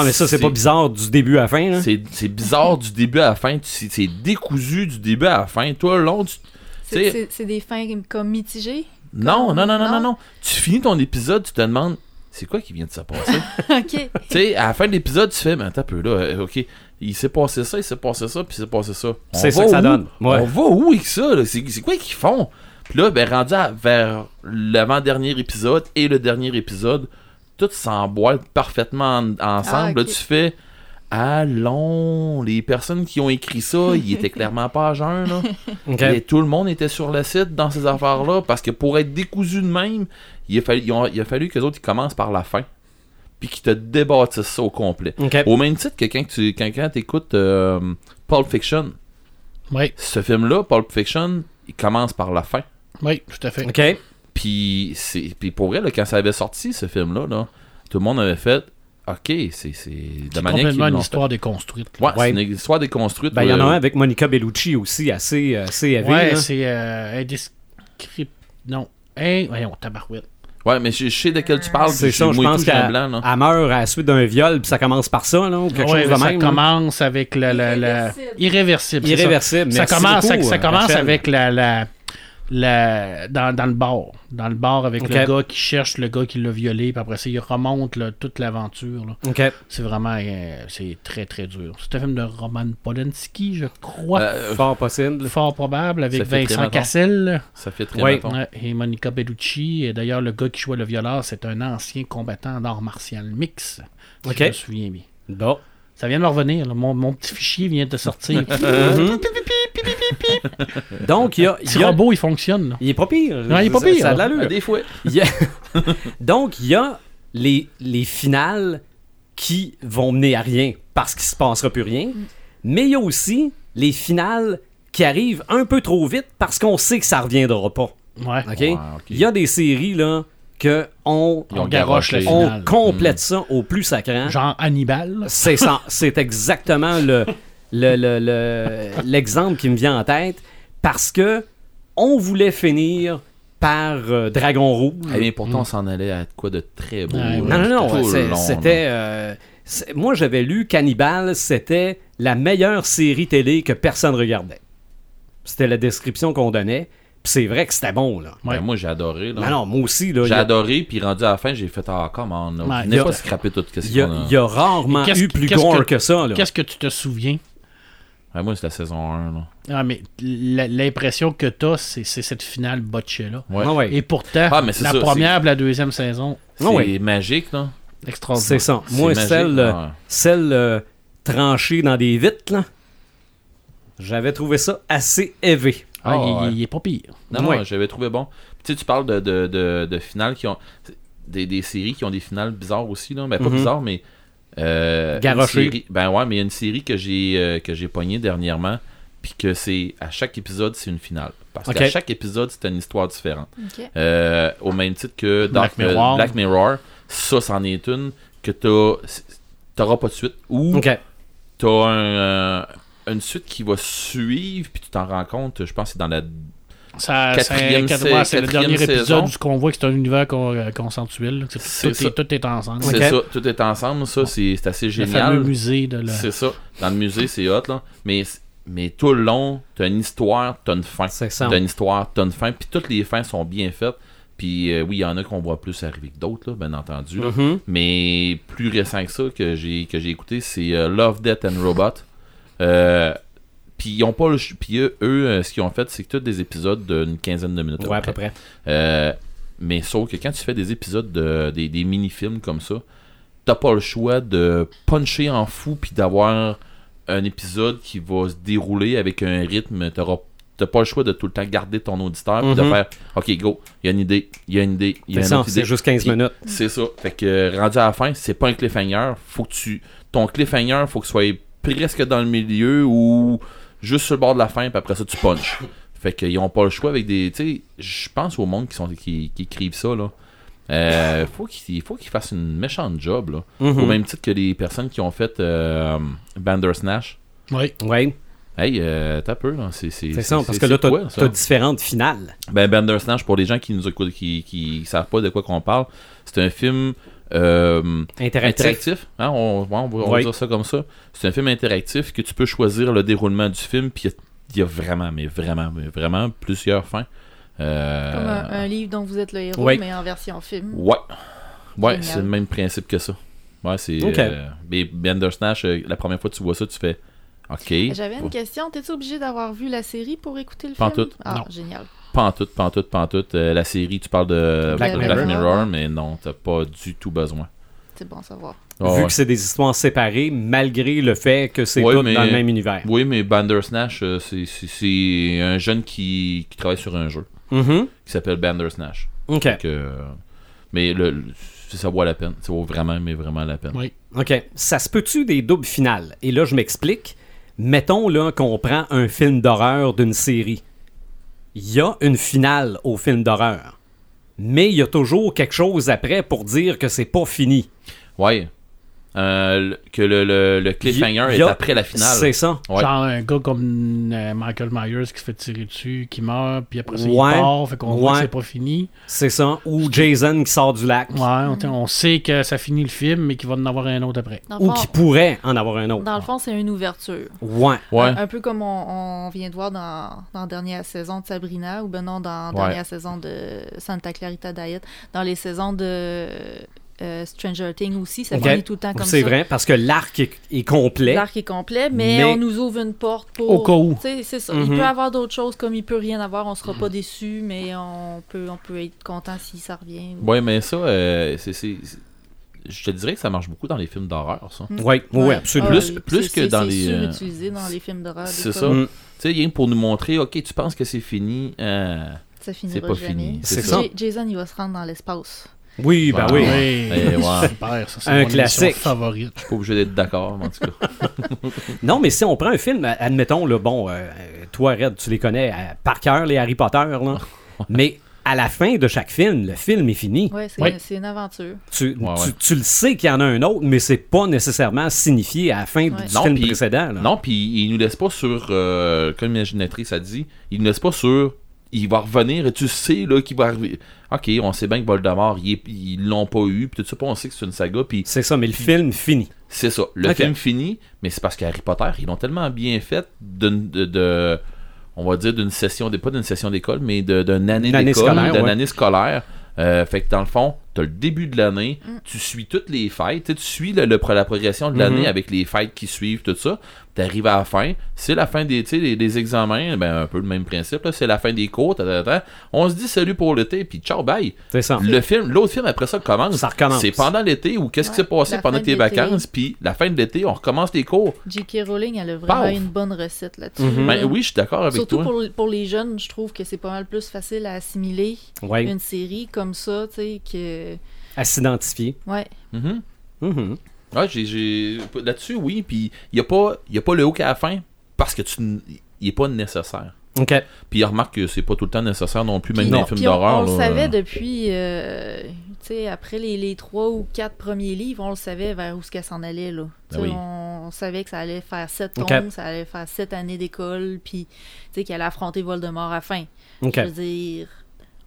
mais ça, c'est pas bizarre du début à la fin. Là. C'est c'est bizarre du début à la fin. tu- C'est décousu du début à la fin. Toi, long, tu... C'est- des fins comme mitigées? Non, non, non, non, non, Non? non. Tu finis ton épisode, tu te demandes, c'est quoi qui vient de se passer? [LAUGHS] ok. tu sais, à la fin de l'épisode, tu fais, mais attends un peu là, euh, ok, il s'est passé ça, il s'est passé ça, puis il s'est passé ça. On C'est ça que ça où? donne. Ouais. On va où avec ça, là? C'est quoi qu'ils font? Puis là, ben, rendu à- vers l'avant-dernier épisode et le dernier épisode, tout s'emboîte parfaitement en- ensemble. Ah. Là, tu fais, Allons, les personnes qui ont écrit ça, ils étaient [LAUGHS] clairement pas à jeun, là. Et tout le monde était sur le site dans ces affaires-là parce que pour être décousu de même, il a fallu, ils ont- il a fallu que les autres ils commencent par la fin. Puis qu'ils te débâtissent ça au complet. Au même titre que quand tu quand, quand écoutes Pulp Fiction, Oui, ce film-là, Pulp Fiction, il commence par la fin. Oui, tout à fait. OK. Puis, c'est, puis pour vrai, là, quand ça avait sorti, ce film-là, là, tout le monde avait fait OK, c'est, c'est de C'est manière complètement une histoire déconstruite. Ouais, Ouais. c'est une histoire déconstruite. Ben, il y en a euh, un avec Monica Bellucci aussi, assez, euh, assez élevé. Ouais, là. c'est euh, indescript... Non. Hein, voyons, tabarouette. Ouais, mais je, je sais de quel tu parles. C'est ça, je pense qu'elle blanc, là. elle meurt à la suite d'un viol, puis ça commence par ça, là, ou quelque Ouais, chose de ça même. commence avec la... la, la... Irréversible. Irréversible. c'est ça. Irréversible. Ça Merci commence, beaucoup, ça, ça euh, commence Rachel. avec la, la, la dans, dans le bar. Dans le bar avec le gars qui cherche le gars qui l'a violé, puis après ça, il remonte là, toute l'aventure. C'est vraiment euh, c'est très très dur. C'est un film de Roman Polanski, je crois. Euh, Fort possible. Fort probable, avec Vincent. Cassel ça fait très Ouais. et Monica Bellucci. Et d'ailleurs, le gars qui jouait le violeur, c'est un ancien combattant d'art martial mix. Si je me souviens bien. Bon. Ça vient de me revenir. là. Mon, mon petit fichier vient de sortir. [LAUGHS] Mhm. Donc, il y a. il Petit y a- robot, il fonctionne. là. Il est pas pire. Ouais, il est pas pire, Ça a de l'allure. Ah, des fois. Il y a- [LAUGHS] Donc, il y a les, les finales qui vont mener à rien parce qu'il se passera plus rien. Mais il y a aussi les finales qui arrivent un peu trop vite parce qu'on sait que ça reviendra pas. Ouais. OK? Ouais, ok. Il y a des séries là que on, garoche finale. complète ça au plus sacrant. Genre Hannibal. C'est ça. C'est exactement le le- le- le- l'exemple qui me vient en tête parce que on voulait finir par euh, Dragon Rouge. Eh bien, pourtant, on s'en allait à quoi de très beau. Ouais, euh. Non, non, non. C'était. euh, moi, j'avais lu Cannibal, c'était la meilleure série télé que personne regardait. C'était la description qu'on donnait. Puis c'est vrai que c'était bon, là. là. Ben, moi, j'ai adoré. là. Non, non, moi aussi, là. J'ai a- adoré, puis rendu à la fin, j'ai fait Ah, comment on Ouais, a- pas scraper tout ce Il y, a, qu'on a. il y a rarement eu plus gore que- que, ça, là. Qu'est-ce que tu te souviens? Ouais, moi, c'est la saison 1. Là. Ah, mais l'impression que t'as, c'est c'est cette finale botchée-là. Ouais. Ah ouais. Et pourtant, Ah, mais la ça, première et la deuxième saison, C'est ouais. magique, là. extraordinaire. C'est ça. Moi, celle, euh, ouais. celle euh, tranchée dans des vitres, là, j'avais trouvé ça assez élevé. Ah, Ah, il, ouais. il- il est pas pire. Non, Ouais. non, j'avais trouvé bon. Tu sais, tu parles de, de, de, de finales qui ont. Des, des séries qui ont des finales bizarres aussi, là. Ben, pas Mhm. bizarres, mais. Euh, une Garoché. série- Ben ouais, mais il y a une série que j'ai euh, que j'ai pognée dernièrement, puis que c'est. À chaque épisode, c'est une finale. Parce qu'à chaque épisode, c'est une histoire différente. Ok. Euh, au même titre que Black Dark- euh, Mirror. Black Mirror, ça, c'en est une que t'as. T'auras pas de suite. Ou OK. t'as un, euh, une suite qui va suivre, puis tu t'en rends compte, je pense que c'est dans la Ça, Quatrième c'est le dernier saison. épisode du qu'on voit que c'est un univers con- euh, consensuel. là. C'est- C'est Tout, ça. est, tout est ensemble. C'est ça, tout est ensemble, ça, c'est c'est assez Le fameux génial. musée de la... C'est ça. Dans le musée, c'est hot, là. Mais, mais tout le long, t'as une histoire, t'as une fin. C'est ça. T'as une histoire, t'as une fin, puis toutes les fins sont bien faites. Puis euh, oui, il y en a qu'on voit plus arriver que d'autres, là, bien entendu. là. Mhm. Mais plus récent que ça, que j'ai que j'ai écouté, c'est euh, Love, Death and Robot. Euh, puis ils ont pas le puis eux, eux, euh, ce qu'ils ont fait, c'est que tous des épisodes d'une quinzaine de minutes. Ouais, à peu près. Euh, mais sauf que quand tu fais des épisodes de des, des mini-films comme ça, t'as pas le choix de puncher en fou puis d'avoir un épisode qui va se dérouler avec un rythme. T'auras t'as pas le choix de tout le temps garder ton auditeur puis de Mhm. faire OK, go, il y a une idée, il y a une idée, il y a une autre idée. c'est juste 15 Puis- minutes. C'est ça. Fait que rendu à la fin, c'est pas un cliffhanger. Faut que tu. Ton cliffhanger, faut que soit presque dans le milieu ou juste sur le bord de la fin, puis après ça, tu punches. Fait qu'ils ont pas le choix avec des. Tu sais, je pense au monde qui, sont, qui, qui écrivent ça, là. Euh, faut qu'ils faut qu'ils fassent une méchante job, là. Mhm. Au même titre que les personnes qui ont fait euh, Bandersnatch. Oui. Ouais, Hey, euh, t'as peu, là. C'est ça, parce que là, c'est t'as différentes finales. Ben, Bandersnatch, pour les gens qui nous écoutent, qui, qui savent pas de quoi qu'on parle, c'est un film euh, Interactif. interactif. Hein, on, va, on va Oui. dire ça comme ça. C'est un film interactif que tu peux choisir le déroulement du film, puis il y a- il y, a vraiment, mais vraiment, mais vraiment plusieurs fins. Euh, Comme un, un livre dont vous êtes le héros, Oui. mais en version film. Ouais. Ouais, c'est le même principe que ça. Ouais, c'est. Ok. euh, mais Bandersnatch, euh, la première fois que tu vois ça, tu fais. Ok. J'avais une question. T'es-tu obligé d'avoir vu la série pour écouter le Pas film? tout. Ah, Non. génial. Pas en tout, pas en tout, pas en tout. Euh, la série, tu parles de Black Black, Mirror. Mirror, mais non, t'as pas du tout besoin. c'est bon à savoir. Ah Vu ouais. que c'est des histoires séparées, malgré le fait que c'est Ouais, tout mais- dans le même univers. Oui, mais Bandersnatch, euh, c'est- un jeune qui, qui travaille sur un jeu Mhm. qui s'appelle Bandersnatch. OK. Donc, euh, mais le, le- ça vaut la peine. Ça vaut vraiment, mais vraiment la peine. Oui. OK. Ça se peut-tu des doubles finales? Et là, je m'explique. Mettons là qu'on prend un film d'horreur d'une série. Il y a une finale au film d'horreur. Mais il y a toujours quelque chose après pour dire que c'est pas fini. Ouais. Euh, que le, le, le cliffhanger y est après la finale. C'est ça. Ouais. Genre un gars comme euh, Michael Myers qui se fait tirer dessus, qui meurt, puis après ça, Ouais. il part, fait qu'on voit que c'est pas fini. C'est ça. Ou Jason qui sort du lac. Ouais, on, on sait que ça finit le film, mais qu'il va en avoir un autre après. Dans Ou qui pourrait en avoir un autre. dans le fond, c'est une ouverture. Ouais. Ouais. Un, un peu comme on, on vient de voir dans, dans la dernière saison de Sabrina, ou ben non, dans la Ouais. dernière saison de Santa Clarita Diet, dans les saisons de euh, Stranger Things aussi, ça Ok. finit tout le temps comme ça. C'est vrai, parce que l'arc est, est complet. L'arc est complet, mais, Mais- on nous ouvre une porte pour. Au cas où. Tu sais, C'est ça. Mhm. Il peut y avoir d'autres choses comme il peut rien avoir, on sera pas déçu, mais on peut, on peut être content si ça revient. ou- Ouais, mais ça, euh, c'est- c'est. c'est- Je te dirais que ça marche beaucoup dans les films d'horreur, ça. Oui, oui, absolument. Plus- Ah, plus c'est- que c'est- dans c'est les, euh, surutilisé dans les films d'horreur. c'est ça. Mm. Tu sais, rien pour nous montrer, ok, tu penses que c'est fini. euh, Ça finira C'est pas jamais. fini, c'est ça. Jason, il va se rendre dans l'espace. Oui, ben oui. ouais. Eh, ouais. [LAUGHS] Super, ça, c'est Un mon classique. favorite. Je suis pas obligé d'être d'accord, en tout cas. [LAUGHS] Non, mais si on prend un film, admettons, là, bon, euh, toi, Red, tu les connais euh, par cœur, les Harry Potter, là. mais à la fin de chaque film, le film est fini. Ouais, c'est Oui. c'est une aventure. Tu, Ouais, tu- ouais. tu le sais qu'il y en a un autre, mais c'est pas nécessairement signifié à la fin Ouais. du Non, film précédent. là. Non, puis il nous laisse pas sur, euh, comme l'imaginatrice a dit, il nous laisse pas sur, il va revenir et tu sais là qu'il va arriver. Ok, on sait bien que Voldemort, ils l'ont pas eu, puis tout ça, puis on sait que c'est une saga, puis C'est ça, mais le film finit. c'est ça. Le film finit, mais c'est parce qu'Harry Potter, ils l'ont tellement bien fait d'une- de, de- on va dire d'une session, des- pas d'une session d'école, mais de- d'une année d'école, scolaire, d'une ouais. année scolaire. Euh, fait que dans le fond, t'as le début de l'année, Mm. tu suis toutes les fêtes, tu tu suis le, le- la progression de l'année Mhm. avec les fêtes qui suivent, tout ça. T'arrives à la fin, c'est la fin des, des, des examens, ben un peu le même principe, là, c'est la fin des cours, ta, ta, ta. on se dit salut pour l'été, puis ciao, bye. C'est ça. Le film, l'autre film après ça commence. Ça recommence. C'est pendant l'été ou qu'est-ce qui s'est passé pendant tes vacances, puis la fin de l'été, on recommence les cours. J.K. Rowling, elle a vraiment Paf. une bonne recette là-dessus. Mhm. Ben oui, je suis d'accord avec Surtout toi. pour, pour les jeunes, je trouve que c'est pas mal plus facile à assimiler Ouais, une série comme ça, tu sais, que... à s'identifier. Ouais, Mhm. Mhm. Ouais, j'ai, j'ai- là-dessus, oui, puis il n'y a, pas- y a pas le hook à la fin parce que tu il est pas nécessaire. OK. Puis remarque que c'est pas tout le temps nécessaire non plus, même dans les films puis on- d'horreur. On, le là. savait depuis, euh, tu sais, après les, les trois ou quatre premiers livres, on le savait vers où ce qu'elle s'en allait, là. Ah oui. on, on savait que ça allait faire sept Ok. tomes, ça allait faire sept années d'école, puis, tu sais, qu'elle allait affronter Voldemort à la fin. OK. Je veux dire,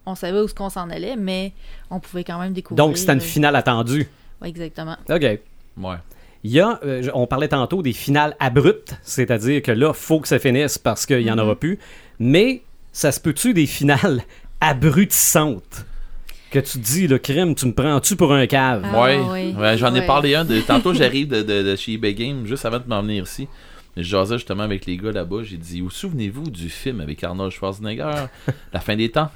on savait où ce qu'on s'en allait, mais on pouvait quand même découvrir. Donc, c'était une euh, finale attendue. ouais, exactement. OK. Ouais. Il y a, euh, on parlait tantôt des finales abruptes, c'est-à-dire que là, faut que ça finisse parce qu'il n'y en Mhm. aura plus. Mais ça se peut-tu des finales [LAUGHS] abrutissantes? Que tu te dis, le crime, tu me prends-tu pour un cave? Ah, ouais. oui. Ouais, j'en ai Ouais. parlé un. De, tantôt, [LAUGHS] j'arrive de, de, de chez eBay Game juste avant de m'en venir ici. Je jasais justement avec les gars là-bas. J'ai dit Vous souvenez-vous du film avec Arnold Schwarzenegger La fin des temps?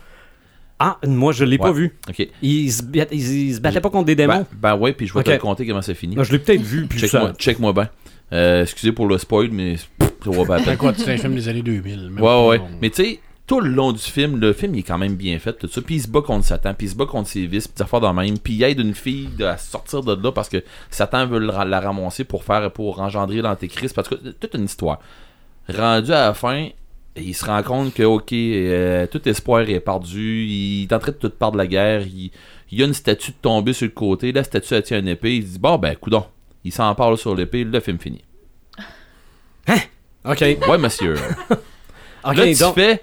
Ah, moi, je l'ai pas vu. Ok. Ils se, bat- ils- ils se battaient pas contre des démons? Ben, ben ouais, puis je vais Ok. te raconter comment ça finit. Moi, je l'ai peut-être vu, puis Check-moi ça... check moi bien. Euh, excusez pour le spoil, mais ça va pas la quoi, c'est un film des années 2000. même Ouais, ouais. Mais tu sais, tout le long du film, le film il est quand même bien fait, tout ça. Puis il se bat contre Satan, puis il se bat contre ses vices, puis des affaires de même. Puis il aide une fille de- à sortir de là parce que Satan veut le ra- la ramasser pour faire pour engendrer l'antéchrist. Parce que toute une histoire. Rendu à la fin, il se rend compte que, ok, euh, tout espoir est perdu. Il est en train de tout perdre la guerre. Il, il y a une statue de tomber sur le côté. La statue, elle tient une épée. Il dit, bon, ben, coudon. Il s'en parle sur l'épée. Le film finit. OK. Ouais, monsieur. [LAUGHS] OK, là, tu donc... fais.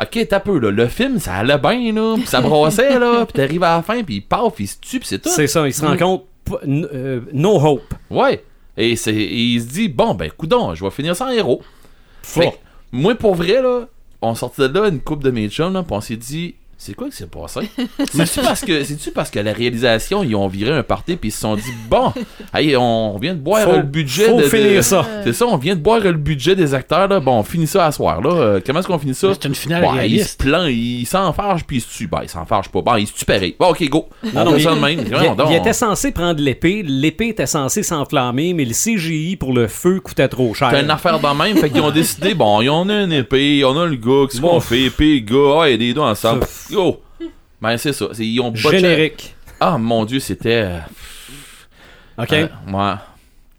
Ok, t'as peu, là. Le film, ça allait bien, là. Puis ça brossait, là. Puis t'arrives à la fin, puis il paf, il se tue, puis c'est tout. C'est ça, il se rend compte... p- n- euh, no hope. Ouais. Et, il se dit, bon, ben, coudon, je vais finir sans héros. Fait moi, pour vrai, là, on sortait de là, une coupe de mes là, puis on s'est dit, c'est quoi qui s'est passé? [LAUGHS] C'est-tu parce que, c'est-tu parce que la réalisation, ils ont viré un party puis ils se sont dit, bon, hey, on vient de boire Faut- le budget faut de, de- finir ça. C'est ça, on vient de boire le budget des acteurs, là. Bon, on finit ça à soir, là. Euh, comment est-ce qu'on finit ça? C'est une finale il se réaliste. plaint, il s'enfarge puis il se tue. Ben, il s'enfarge pas. Bon, il se tue pareil. Bon, ok, go. Non, on non, mais ça de même. Il, il était censé prendre l'épée, l'épée était censée s'enflammer, mais le CGI pour le feu coûtait trop cher. T'as une affaire dans même, fait qu'ils ont décidé, bon, ils ont une épée, on a le gars, qu'est-ce qu'on fait, épée, gars, ah, et les deux ensemble. Yo! Ben, c'est ça. c'est- Ils ont botché- Générique. Ah, mon dieu, c'était. euh, OK? euh, ouais.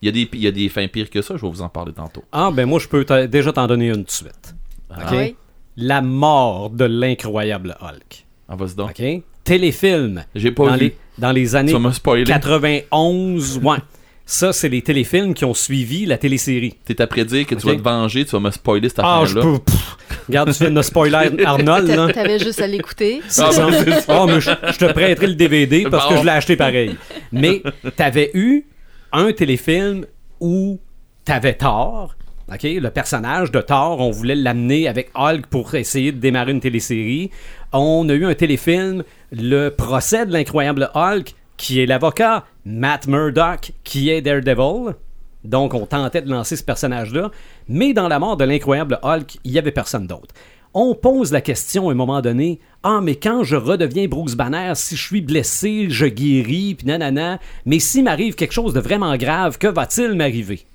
Il y, a des, il y a des fins pires que ça, je vais vous en parler tantôt. Ah, ben moi, je peux t'a- déjà t'en donner une de suite. OK? Ah oui. La mort de l'incroyable Hulk. Ah, vas-y donc. OK? Téléfilm. J'ai pas Dans vu. les, dans les années Ça m'a spoilé. 91. Ouais. [LAUGHS] Ça, c'est les téléfilms qui ont suivi la télésérie. T'es à prédire que tu vas te venger, tu vas me spoiler cette Ah, je affaire-là. peux. pff, regarde, tu viens de me spoiler [LAUGHS] Arnold, T'avais juste à l'écouter. [LAUGHS] Ah, ça. ben, c'est Ah, mais je, je te prêterai le DVD parce que je l'ai acheté pareil. Mais t'avais eu un téléfilm où t'avais Thor. OK, le personnage de Thor, on voulait l'amener avec Hulk pour essayer de démarrer une télésérie. On a eu un téléfilm, Le procès de l'incroyable Hulk, qui est l'avocat Matt Murdock, qui est Daredevil. Donc, on tentait de lancer ce personnage-là. Mais dans la mort de l'incroyable Hulk, il n'y avait personne d'autre. On pose la question à un moment donné Ah, mais quand je redeviens Bruce Banner, si je suis blessé, je guéris, puis nanana, mais s'il m'arrive quelque chose de vraiment grave, que va-t-il m'arriver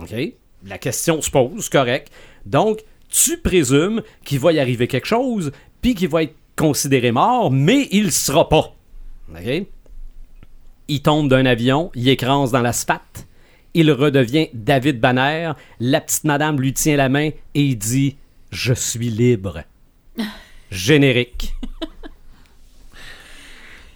OK? La question se pose, correct. Donc, tu présumes qu'il va y arriver quelque chose, puis qu'il va être considéré mort, mais il sera pas. OK? Il tombe d'un avion, il écrase dans l'asphalte, il redevient David Banner, la petite madame lui tient la main et il dit Je suis libre. [LAUGHS] Générique.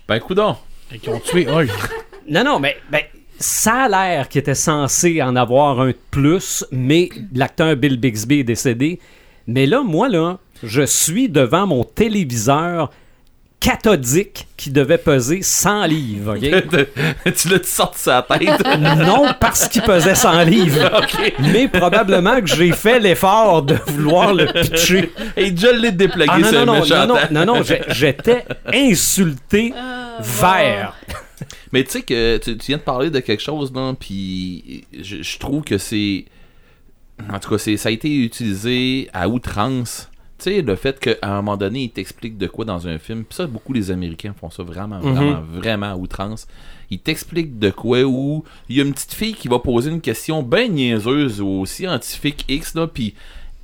Ben, coudon. Fait qu'ils ont tué Hulk. [LAUGHS] Non, non, mais ben, ça a l'air qu'il était censé en avoir un de plus, mais l'acteur Bill Bixby est décédé. Mais là, moi, là, je suis devant mon téléviseur cathodique qui devait peser 100 livres, OK? [LAUGHS] tu l'as sorti sa tête. [LAUGHS] Non parce qu'il pesait 100 livres, [LAUGHS] mais probablement que j'ai fait l'effort de vouloir le pitcher. Et déjà l'ai déplagué, Ah non, ce non, non, méchant non, non, non, non, j'étais insulté vert. Mais tu sais que tu, viens de parler de quelque chose, là, puis je, je trouve que c'est. En tout cas, c'est, ça a été utilisé à outrance. Tu sais, le fait qu'à un moment donné, il t'explique de quoi dans un film. Puis ça, beaucoup les Américains font ça vraiment, vraiment, vraiment à outrance. Il t'explique de quoi où il y a une petite fille qui va poser une question bien niaiseuse au scientifique X, là, puis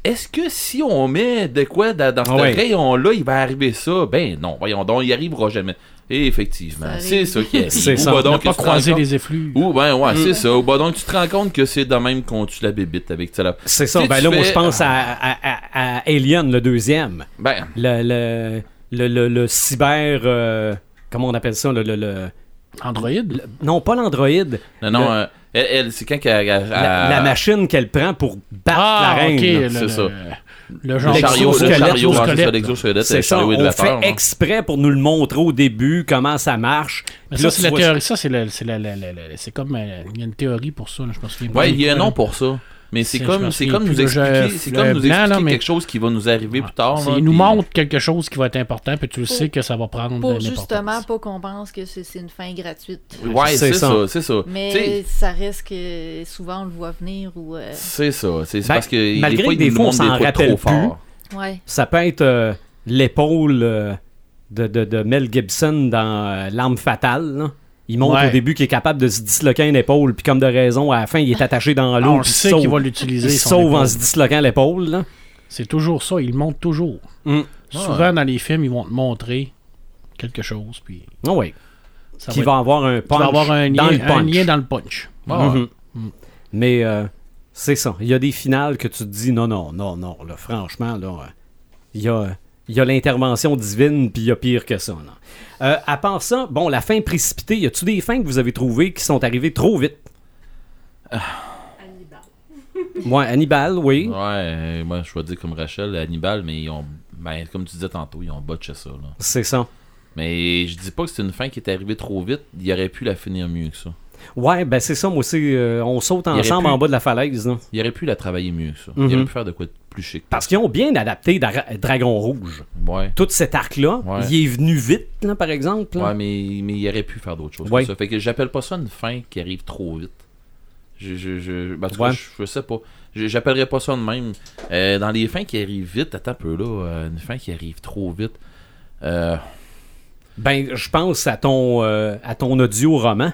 est-ce que si on met de quoi dans, dans ce Ouais. rayon-là, il va arriver ça? Ben non, voyons donc, il arrivera jamais. Et effectivement, Ça c'est ça qui arrive. C'est Ou ça. bah On donc, pas tu te rends croisé compte- les effluves. Ou ben ouais, c'est ça. Ou bah donc tu te rends compte que c'est de même qu'on tue la bébite avec la... C'est ça. Ben là, moi, je pense à, à- à- à Alien, le deuxième. Ben, Le, le, le, le- le cyber. euh, comment on appelle ça? Le, le- le- Android? le- non, pas l'androïde. non, non, Le- euh, elle, elle, c'est quand qu'elle... elle- La, elle- la machine qu'elle prend pour battre Ah, la reine. ok. là. le- c'est le- ça. Le genre Le chariot, le chariot, c'est ça, l'exosquelette. C'est on fait exprès pour nous le montrer au début, comment ça marche. Ça, là, c'est la théorie. Ça, c'est la- c'est comme. euh, Il y a une théorie pour ça, là, je. Ouais, il y a un nom pour ça. Mais c'est comme, me c'est comme nous expliquer, c'est comme nous blanc, là, expliquer mais- quelque chose qui va nous arriver plus tard. Là, il nous montre quelque chose qui va être important, puis tu le sais que ça va prendre Pour justement pas qu'on pense que c'est une fin gratuite. Ouais, C'est ça. ça, c'est ça. Mais ça reste que souvent on le voit venir ou. euh, C'est ça. C'est Ben, parce que malgré des fois, que des fois, on s'en rappelle trop plus. Ouais. Ça peut être euh, l'épaule euh, de, de- de Mel Gibson dans euh, L'arme fatale. là. Il montre Ouais. au début qu'il est capable de se disloquer une épaule, puis comme de raison, à la fin, il est attaché dans Ah, l'eau. on puis il sait sauve. qu'il va l'utiliser. en se disloquant l'épaule. là. C'est toujours ça, il le montre toujours. Mm. Souvent dans les films, ils vont te montrer quelque chose, puis Ah oui. Qui va, va avoir un punch vas avoir un lien, dans le un punch. lien dans le punch. Mhm. Mais euh, c'est ça. Il y a des finales que tu te dis non, non, non, non. Là, franchement, là, euh, il y a, il y a l'intervention divine, puis il y a pire que ça. là. Euh, à part ça, bon, la fin précipitée, y a-tu des fins que vous avez trouvées qui sont arrivées trop vite? [LAUGHS] Ouais, Hannibal, oui. Ouais, euh, moi je vais dire comme Rachel, Hannibal, mais ils ont, ben, comme tu disais tantôt, ils ont botché ça. C'est ça. Mais je dis pas que c'est une fin qui est arrivée trop vite, il aurait pu la finir mieux que ça. Ouais, ben c'est ça, moi aussi. euh, on saute ensemble pu- en bas de la falaise. là. Il aurait pu la travailler mieux que ça. Mhm. Il aurait pu faire de quoi de plus chic. Parce qu'ils ont bien adapté Dra- Dragon Rouge. Ouais. Tout cet arc-là, Ouais. il est venu vite, là, par exemple. là. Ouais, mais, mais il aurait pu faire d'autres choses. Ouais. ça. Fait que j'appelle pas ça une fin qui arrive trop vite. Je, je, je, ben, cas, je, je sais pas. J'appellerais pas ça de même. Euh, dans les fins qui arrivent vite, attends un peu là, euh, une fin qui arrive trop vite. Euh, Ben, je pense à ton, euh, à ton audio-roman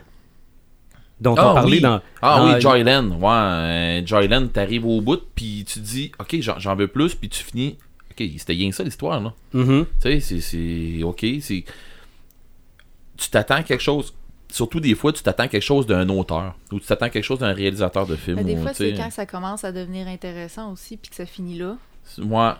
dont on Ah, parlait oui. dans... Ah dans- oui, Joyland. Ouais, euh, Joyland, t'arrives au bout, puis tu dis, ok, j'en veux plus, puis tu finis. Ok, c'était rien ça l'histoire, là. Mhm. Tu sais, c'est- c'est. Ok, c'est. Tu t'attends à quelque chose. Surtout des fois, tu t'attends quelque chose d'un auteur. Ou tu t'attends quelque chose d'un réalisateur de film. Mais Ben, des ou, fois, tu sais, c'est quand ça commence à devenir intéressant aussi, puis que ça finit là. Ouais.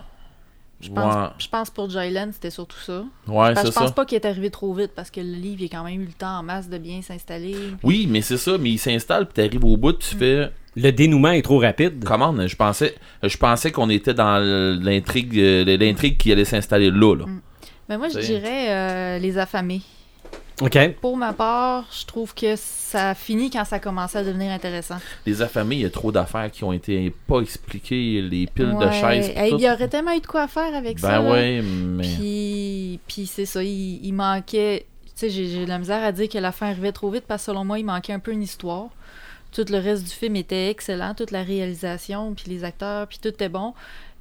Je pense, Ouais, je pense pour Jyland, c'était surtout ça. ouais c'est je pense ça. pas qu'il est arrivé trop vite parce que le livre, il a quand même eu le temps en masse de bien s'installer. puis- Oui, mais c'est ça, mais il s'installe, puis t'arrives au bout, tu fais. Le dénouement est trop rapide. Commande, je pensais, je pensais qu'on était dans l'intrigue, euh, l'intrigue qui allait s'installer là, là. Mais moi, je dirais euh, Les Affamés. Pour ma part, je trouve que ça finit quand ça commence à devenir intéressant. Les affamés, il y a trop d'affaires qui ont été pas expliquées, les piles de chaises. Hey, il y aurait tellement eu de quoi faire avec ça. Ben là. ouais, mais. Puis, puis c'est ça, il, il manquait. Tu sais, j'ai j'ai de la misère à dire que la fin arrivait trop vite parce que selon moi, il manquait un peu une histoire. Tout le reste du film était excellent, toute la réalisation, puis les acteurs, puis tout était bon.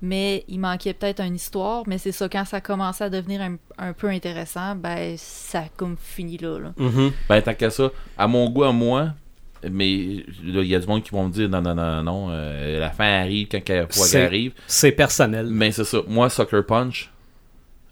Mais il manquait peut-être une histoire. Mais c'est ça, quand ça commençait à devenir un, un peu intéressant, ben ça a comme fini là. là. Mhm. Ben, tant qu'à ça, à mon goût, à moi, mais là, il y a du monde qui vont me dire non, non, non, non, euh, la fin arrive quand qu'elle arrive. C'est personnel. Mais c'est ça. Moi, Sucker Punch,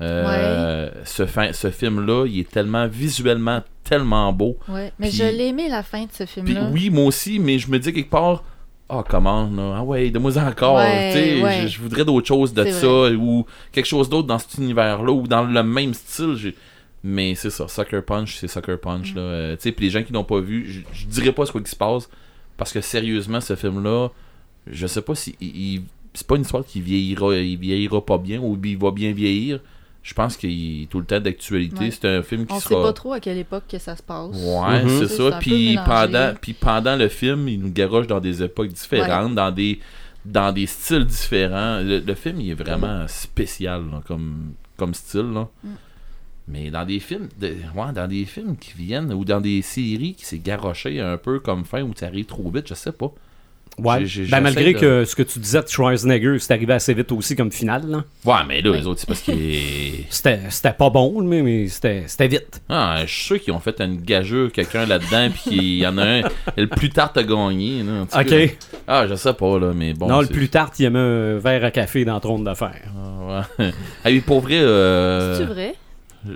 euh, ce, fin, ce film-là, il est tellement visuellement tellement beau. Ouais. Mais Puis- je l'ai aimé la fin de ce film-là. oui, moi aussi, mais je me dis quelque part, ah, comment, là, ah ouais, donne-moi encore. Ouais, tu sais, ouais. je, voudrais d'autres choses de ça, vrai. ou quelque chose d'autre dans cet univers-là, ou dans le même style. Mais c'est ça, Sucker Punch, c'est Sucker Punch. Mm. Là. Euh, tu sais, puis les gens qui l'ont pas vu, je, dirais pas ce qui se passe, parce que sérieusement, ce film-là, je sais pas si. il- il- c'est pas une histoire qui vieillira, il vieillira pas bien, ou il va bien vieillir. Je pense qu'il est tout le temps d'actualité. Ouais. C'est un film qui On sera. sait pas trop à quelle époque que ça se passe. Ouais, Mhm. c'est C'est ça. Puis pendant, puis pendant le film, il nous garoche dans des époques différentes, dans des dans des styles différents. Le, le film, il est vraiment spécial là, comme, comme style. Là. Mm. Mais dans des films, de, ouais, dans des films qui viennent ou dans des séries qui s'est garoché un peu comme fin où ça arrive trop vite, je sais pas. Ouais. J'ai- j'ai- Ben, malgré de- que ce que tu disais de Schwarzenegger, c'est arrivé assez vite aussi comme finale. là. Ouais, mais là, Ouais. les autres, c'est parce qu'il. [LAUGHS] C'était c'était pas bon, mais, mais c'était c'était vite. Ah, je suis sûr qu'ils ont fait une gageure, quelqu'un là-dedans, puis qu'il y en a un. Le plus tard, t'as gagné. là, OK. Ah, je sais pas, là, mais bon. non, le plus tard, il y a un verre à café dans le trône d'affaires. Ah, ouais. [LAUGHS] Ah oui, pour vrai. Euh, C'est vrai?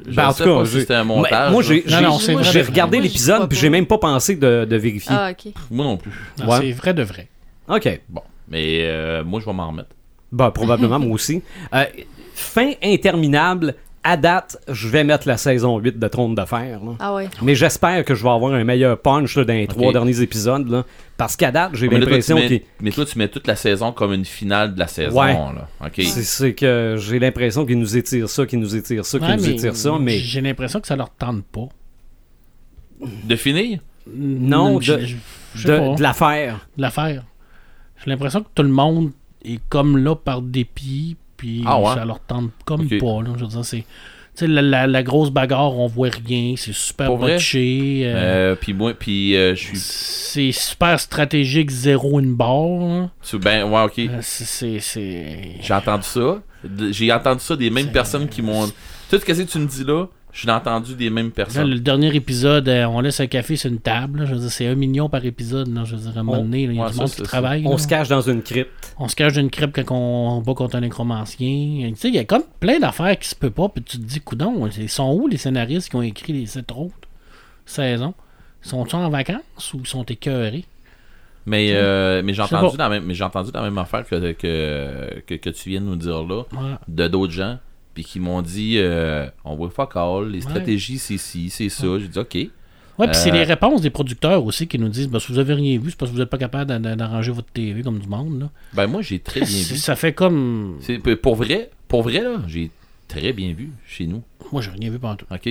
Je Ben, en sais tout cas, pas si j'ai- c'était un Moi, montage. j'ai Moi, regardé l'épisode, puis j'ai même pas pensé de, de vérifier. Ah, ok. Moi non plus. Ouais. C'est vrai de vrai. OK. Bon. Mais euh, moi, je vais m'en remettre. Bah, probablement, [LAUGHS] moi aussi. Euh, fin interminable. À date, je vais mettre la saison 8 de Trône de Fer. là. Ah ouais. Mais j'espère que je vais avoir un meilleur punch là, dans les trois derniers épisodes. là. parce qu'à date, j'ai mais, là, toi, tu l'impression mets- qu'il. mais toi, tu mets toute la saison comme une finale de la saison. Ouais. Là. OK. C'est c'est que j'ai l'impression qu'il nous étire ça, qu'il nous étire ça, qu'il Ouais, nous mais étire ça, mais J'ai l'impression que ça leur tente pas. De finir? Non, Je- de, je- je sais de, pas. de l'affaire. l'affaire. J'ai l'impression que tout le monde est comme là par dépit, puis Ah ouais? ça leur tente comme Ok. pas. Là, je veux dire, c'est. Tu sais, la, la- la grosse bagarre, on voit rien, c'est super botché. euh, Euh, Puis moi, puis euh, je suis. c'est super stratégique, zéro une barre. Ben, ouais, OK. C'est- J'ai entendu ça. J'ai entendu ça des mêmes personnes qui m'ont. Tout ce que tu me dis là, je l'ai entendu des mêmes Là, personnes. le dernier épisode, euh, on laisse un café sur une table. là. je veux dire, c'est un million par épisode. là. je veux dire, à un moment On- donné, il y a ouais, du ça, monde qui ça. travaille. On là. se cache dans une crypte. On se cache d'une crêpe quand on, on va contre un nécromancien. Tu sais, il y a comme plein d'affaires qui se peut pas. Puis tu te dis, coudon, ils sont où les scénaristes qui ont écrit les sept autres saisons? Sont-ils en vacances ou sont écœurés? Mais, euh, mais j'ai entendu, pas. la même, mais j'ai entendu la même affaire que, que, que, que tu viens de nous dire là. Ouais. de d'autres gens puis qui m'ont dit euh, on voit fuck all, les stratégies c'est ci, c'est ça. J'ai dit ok. Ouais, puis c'est Euh, les réponses des producteurs aussi qui nous disent ben, si vous avez rien vu, c'est parce que vous n'êtes pas capable d'arranger votre TV comme du monde. Là. Ben moi j'ai très bien vu. Ça fait comme. C'est pour vrai, pour vrai là, j'ai très bien vu chez nous. Moi, j'ai rien vu pendant tout. Ok.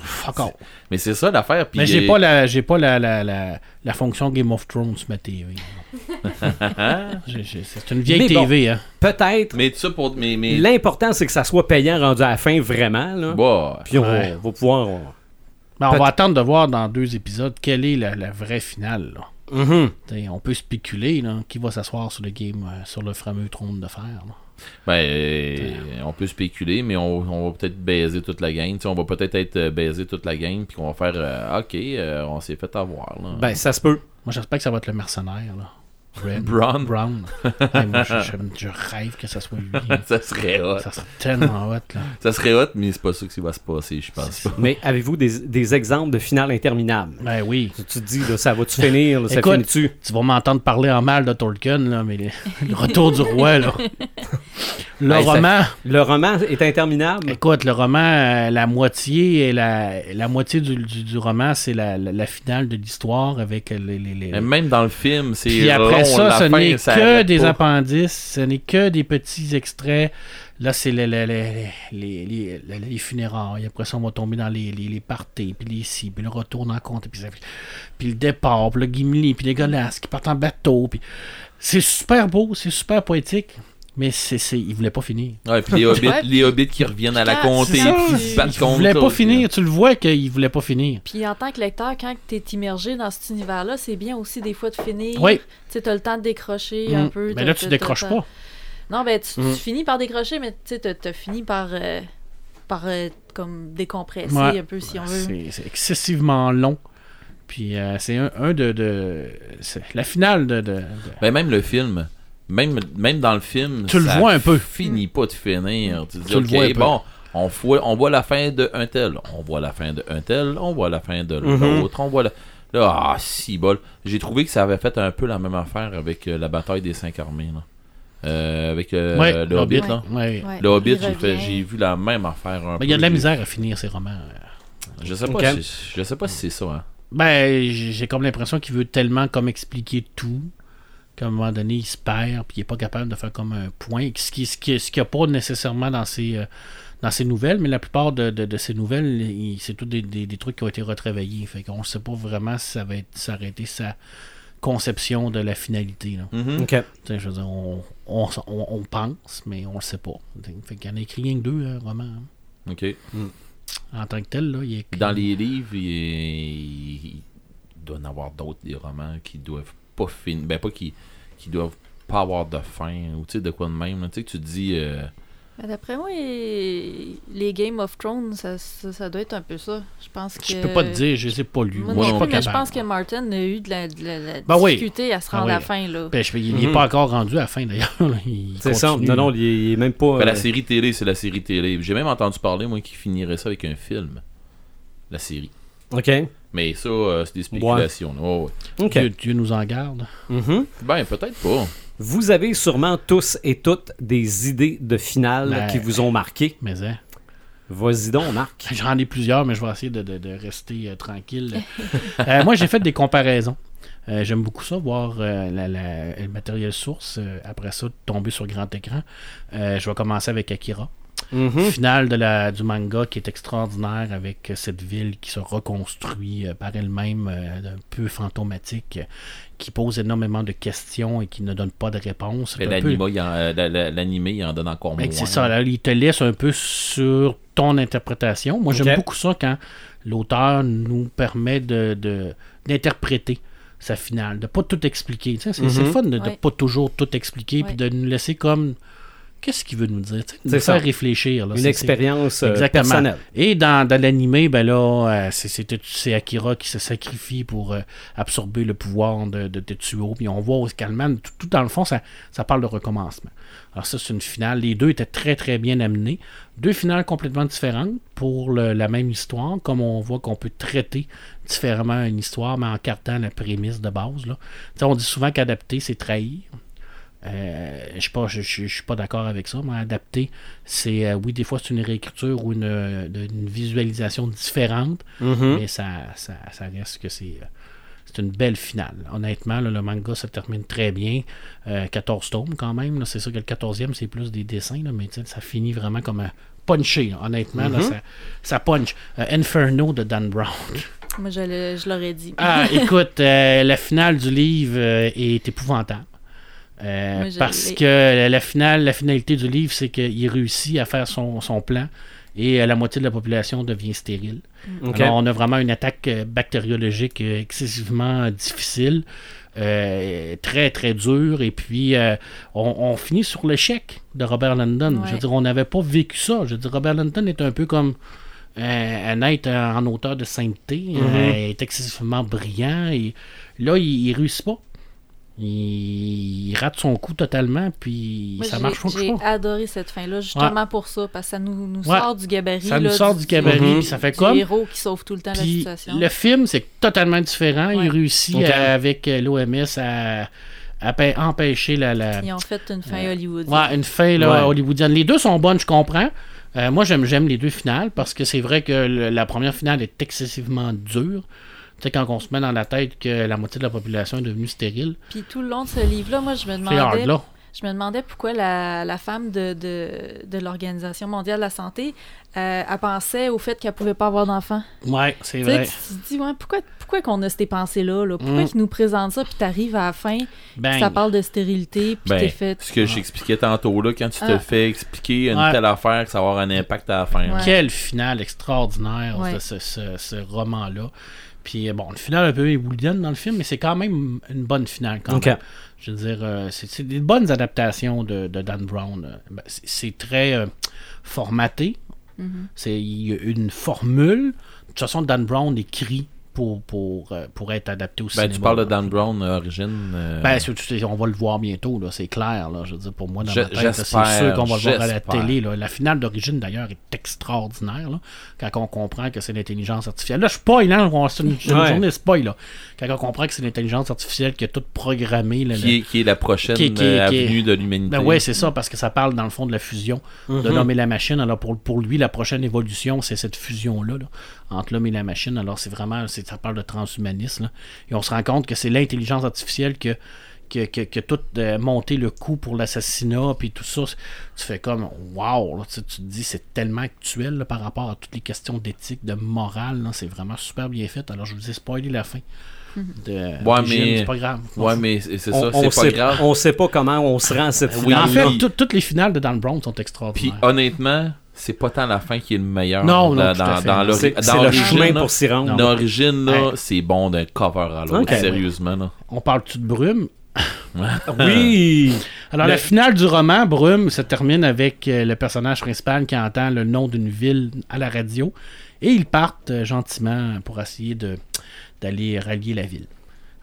Fuck off. Mais c'est ça l'affaire. Mais j'ai euh, pas, la, j'ai pas la, la, la, la fonction Game of Thrones sur ma TV. [LAUGHS] J'ai- j'ai- c'est une vieille Mais bon. TV, hein. Peut-être. Mais tout ça pour. Mais, mais... L'important, c'est que ça soit payant rendu à la fin, vraiment. Là. Puis on Ouais. va pouvoir. on- Ben, va attendre de voir dans deux épisodes quelle est la, la vraie finale. Là. Mhm. T'sais, on peut spéculer là, qui va s'asseoir sur le game, euh, sur le fameux trône de fer. là. Ben, on peut spéculer, mais on, on va peut-être baiser toute la sais, on va peut-être être euh, baisé toute la game, puis qu'on va faire euh, OK, euh, on s'est fait avoir. Là. Ben, ça se peut. Moi, j'espère que ça va être le mercenaire. Là. Brown. Brown. [LAUGHS] Hey, moi, je, je- je rêve que ça soit lui. [LAUGHS] ça serait hot. ça serait tellement hot. Là. Ça serait hot, mais c'est pas ça qui va se passer, je pense pas. Mais avez-vous des, des exemples de finale interminable? Ben oui. Tu te dis, là, ça va-tu finir? là, ça Écoute, finit-tu? Tu vas m'entendre parler en mal de Tolkien, là, mais le, le retour du roi, là. Le Ben, ça- roman, Le roman est interminable? écoute, le roman, euh, la moitié et la, la moitié du, du, du roman, c'est la, la, la finale de l'histoire avec les. les, même dans le film, c'est Puis après long, ça, ce n'est que des pas. appendices, ce n'est que des petits extraits. Là, c'est les, les, les, les, les, les- les funérailles. Après ça, on va tomber dans les, les, parties, puis les ci, puis le retour dans le compte, puis le départ, puis le Gimli, puis les Golas qui partent en bateau. Puis... C'est super beau, c'est super poétique, mais c'est, c'est, il voulait pas finir. Ouais, puis les [LAUGHS] hobbits, les hobbits qui reviennent à la comté, c'est- se battent Il voulait pas finir, tu le vois qu'il voulait pas finir. Puis en tant que lecteur, quand tu es immergé dans cet univers-là, c'est bien aussi des fois de finir. Oui. Tu sais, t'as le temps de décrocher un Mm. peu. Mais là, tu décroches pas. Non, ben tu, tu Mm. finis par décrocher, mais tu sais, t'as- t'as fini par, euh, par euh, comme décompresser Ouais. un peu, si on veut. C'est, c'est excessivement long. Puis euh, c'est un, un de, de c'est la finale de, de- de- Ben, même le film, même, même dans le film, Tu le vois un peu. finit pas de finir. Tu, dis, Tu le OK, vois un peu. bon, on voit, on voit la fin de un tel, on voit la fin de un tel, on voit la fin de Mhm. l'autre, on voit la... Là, ah, si bol. J'ai trouvé que ça avait fait un peu la même affaire avec euh, la bataille des cinq armées, là. Euh, avec euh, Ouais, le Hobbit, Ouais. là. Ouais. Le Hobbit, j'ai vu la même affaire un Ben, peu. il y a de la misère à finir ces romans. Je sais pas, si, je sais pas si c'est ça, hein. Ben, j'ai j'ai comme l'impression qu'il veut tellement comme expliquer tout qu'à un moment donné, il se perd puis il est pas capable de faire comme un point. Ce qui ce qui, ce qu'il n'y a pas nécessairement dans ses, euh, dans ses nouvelles, mais la plupart de, de, de ces nouvelles, c'est tous des, des, des trucs qui ont été retravaillés. Fait qu'on sait pas vraiment si ça va être s'arrêter sa conception de la finalité. Là. Mhm. Je veux dire, on, on, on- on pense, mais on le sait pas. Fait qu'il y en a écrit rien que deux euh, romans. hein. OK. En tant que tel, là, il est Dans les livres, il, il doit y en avoir d'autres, des romans qui doivent pas finir. Ben, pas qui, qui doivent pas avoir de fin, ou tu sais, de quoi de même. Tu sais, que tu te dis. euh, Ben, D'après moi, les Game of Thrones, ça, ça, ça doit être un peu ça. Je pense que. Je peux pas te dire, je les ai pas lus. Moi, Moi, je non suis pas plus, mais je capable. pense que Martin a eu de la, de la- la Ben oui. à se Ben rendre à oui. la fin. Là. Ben, je- il n'est Mhm. pas encore rendu à la fin d'ailleurs. Il C'est ça. Non, non, il est, il est même pas. ben, la euh, série télé, c'est la série télé. J'ai même entendu parler, moi, qui finirait ça avec un film. La série. OK. Mais ça, euh, c'est des spéculations. ouais. Dieu, Dieu nous en garde. Mhm. Ben, peut-être pas. Vous avez sûrement tous et toutes des idées de finale Ben- qui vous ont marqué. Mais hein, Vas-y donc, Marc. [LAUGHS] j'en ai plusieurs, mais je vais essayer de, de- de rester euh, tranquille. [LAUGHS] Euh, moi, j'ai fait des comparaisons. Euh, J'aime beaucoup ça, voir euh, la- la- le matériel source. euh, après ça, tomber sur grand écran. Euh, je vais commencer avec Akira. Mhm. finale de la, du manga qui est extraordinaire avec euh, cette ville qui se reconstruit euh, par elle-même, euh, un peu fantomatique, qui pose énormément de questions et qui ne donne pas de réponse. Peu- l'anima, il en- euh, la- la- l'animé, il en donne encore moins. Ben, c'est ça, là, il te laisse un peu sur ton interprétation. Moi, j'aime beaucoup ça quand l'auteur nous permet de, de- d'interpréter sa finale, de pas tout expliquer. Tu sais, c'est, Mhm. fun de, Ouais. pas toujours tout expliquer puis de nous laisser comme qu'est-ce qu'il veut nous dire, C'est ça. faire réfléchir. là. Une expérience euh, Exactement. personnelle. et dans, dans l'animé, ben là, euh, c'est, Akira qui se sacrifie pour euh, absorber le pouvoir de, de Tetsuo. Puis on voit Oskalman, tout, tout dans le fond, ça, ça parle de recommencement. Alors ça, c'est une finale. Les deux étaient très, très bien amenés. Deux finales complètement différentes pour le- la même histoire, comme on voit qu'on peut traiter différemment une histoire, mais en cartant la prémisse de base. Là. On dit souvent qu'adapter, c'est trahir. Euh, je suis pas, je, je- je suis pas d'accord avec ça, mais adapter, c'est euh, oui, des fois c'est une réécriture ou une, euh, une visualisation différente, Mhm. mais ça, ça, ça reste que c'est une belle finale. Honnêtement, là, le manga se termine très bien. Euh, 14 tomes quand même. C'est sûr que le 14e, c'est plus des dessins, là, mais ça finit vraiment comme un punché. là. Honnêtement, là, ça, ça punch. Euh, Inferno de Dan Brown. Moi, je, l'aurais dit. Ah, écoute, euh, la finale du livre euh, est épouvantable. Euh, parce que la finale, la finalité du livre, c'est qu'il réussit à faire son, son plan et euh, la moitié de la population devient stérile. Alors, on a vraiment une attaque euh, bactériologique excessivement difficile, euh, très très dure, et puis euh, on, on finit sur l'échec de Robert. Ouais. Je veux dire, on n'avait pas vécu ça. Je veux dire, Robert Landon est un peu comme euh, un être en auteur de sainteté, euh, il est excessivement brillant, et là, il, il réussit pas. Il, il rate son coup totalement, puis Moi, ça j'ai- marche J'ai pas. adoré cette fin-là, justement pour ça, parce que ça nous, nous Ouais. sort du gabarit. Ça nous sort du gabarit, Mhm. puis ça fait du comme. héros qui sauve tout le temps la situation. le film, c'est totalement différent. Il Ouais. réussit Ok. à- avec l'OMS à, empêcher la, la- Ils ont fait une fin hollywoodienne. Ouais, une fin là, Ouais. hollywoodienne. Les deux sont bonnes, je comprends. Euh, moi, j'aime, j'aime les deux finales parce que c'est vrai que le- la première finale est excessivement dure. Tu sais, quand on se met dans la tête que la moitié de la population est devenue stérile, Puis tout le long de ce livre-là, moi, je me hard demandais, là. je me demandais pourquoi la, la femme de, de, de l'Organisation mondiale de la santé, euh, elle pensait au fait qu'elle pouvait pas avoir d'enfants. Ouais, c'est vrai. tu te dis, ouais, pourquoi, pourquoi qu'on a ces pensées-là? Là? Pourquoi Mm. qu'ils nous présentent ça, puis t'arrives à la fin, ça parle de stérilité, puis Ben, t'es fait... Ce que j'expliquais tantôt, là, quand tu te Ah. fais expliquer une Ouais. telle affaire, que ça va avoir un impact à la fin. Ouais. Quelle finale extraordinaire Ouais. de ce, ce- ce roman-là. Puis euh, bon, une finale un peu éboulienne dans le film, mais c'est quand même une bonne finale quand même. Je veux dire, euh, c'est c'est des bonnes adaptations de, de Dan Brown. Euh, ben, c'est- c'est très euh, formaté. C'est il y a une formule. De toute façon, Dan Brown écrit pour, pour, euh, pour être adapté au Ben, cinéma. tu parles de. Dan Brown, euh, origine. euh, Ben, on va le voir bientôt, là, c'est clair. Là, je veux dire, pour moi, dans Je- ma tête, là, c'est j'espère, sûr qu'on va le voir à la télé. là. La finale d'origine, d'ailleurs, est extraordinaire. Là, quand on comprend que c'est l'intelligence artificielle. Là, je spoil, hein, on- c'est une, une Ouais. journée de spoil. Là. Quand on comprend que c'est l'intelligence artificielle qui a tout programmé. là, qui, est, qui est la prochaine Qui qui euh, qui est- avenue de l'humanité. Ben ouais, c'est ça, parce que ça parle dans le fond de la fusion de l'homme et la machine. Alors pour, pour lui, la prochaine évolution, c'est cette fusion-là là, entre l'homme et la machine. Alors c'est vraiment, c'est, ça parle de transhumanisme. là. Et on se rend compte que c'est l'intelligence artificielle que, que, que, que tout euh, monté le coup pour l'assassinat, puis tout ça. Tu fais comme, wow, là, tu, te dis, c'est tellement actuel là, par rapport à toutes les questions d'éthique, de morale. là. c'est vraiment super bien fait. Alors je vous ai spoilé la fin. De, Ouais, mais- c'est pas grave. Ouais, mais c'est ça, on c'est pas sait, grave. on sait pas comment on se rend à cette Oui, finale. en fait, puis- tout- toutes les finales de Dan Brown sont Puis extraordinaires. honnêtement, c'est pas tant la fin qui est le meilleur. Non, non, dans, dans, C'est le l'origine, chemin là, pour s'y rendre. Dans l'origine, là, Ouais. c'est bon d'un cover à l'autre, sérieusement. Là. On parle-tu de Brume? [LAUGHS] Oui! [LAUGHS] Alors, Le- la finale du roman, Brume, se termine avec euh, le personnage principal qui entend le nom d'une ville à la radio. Et ils partent euh, gentiment pour essayer de d'aller rallier la ville.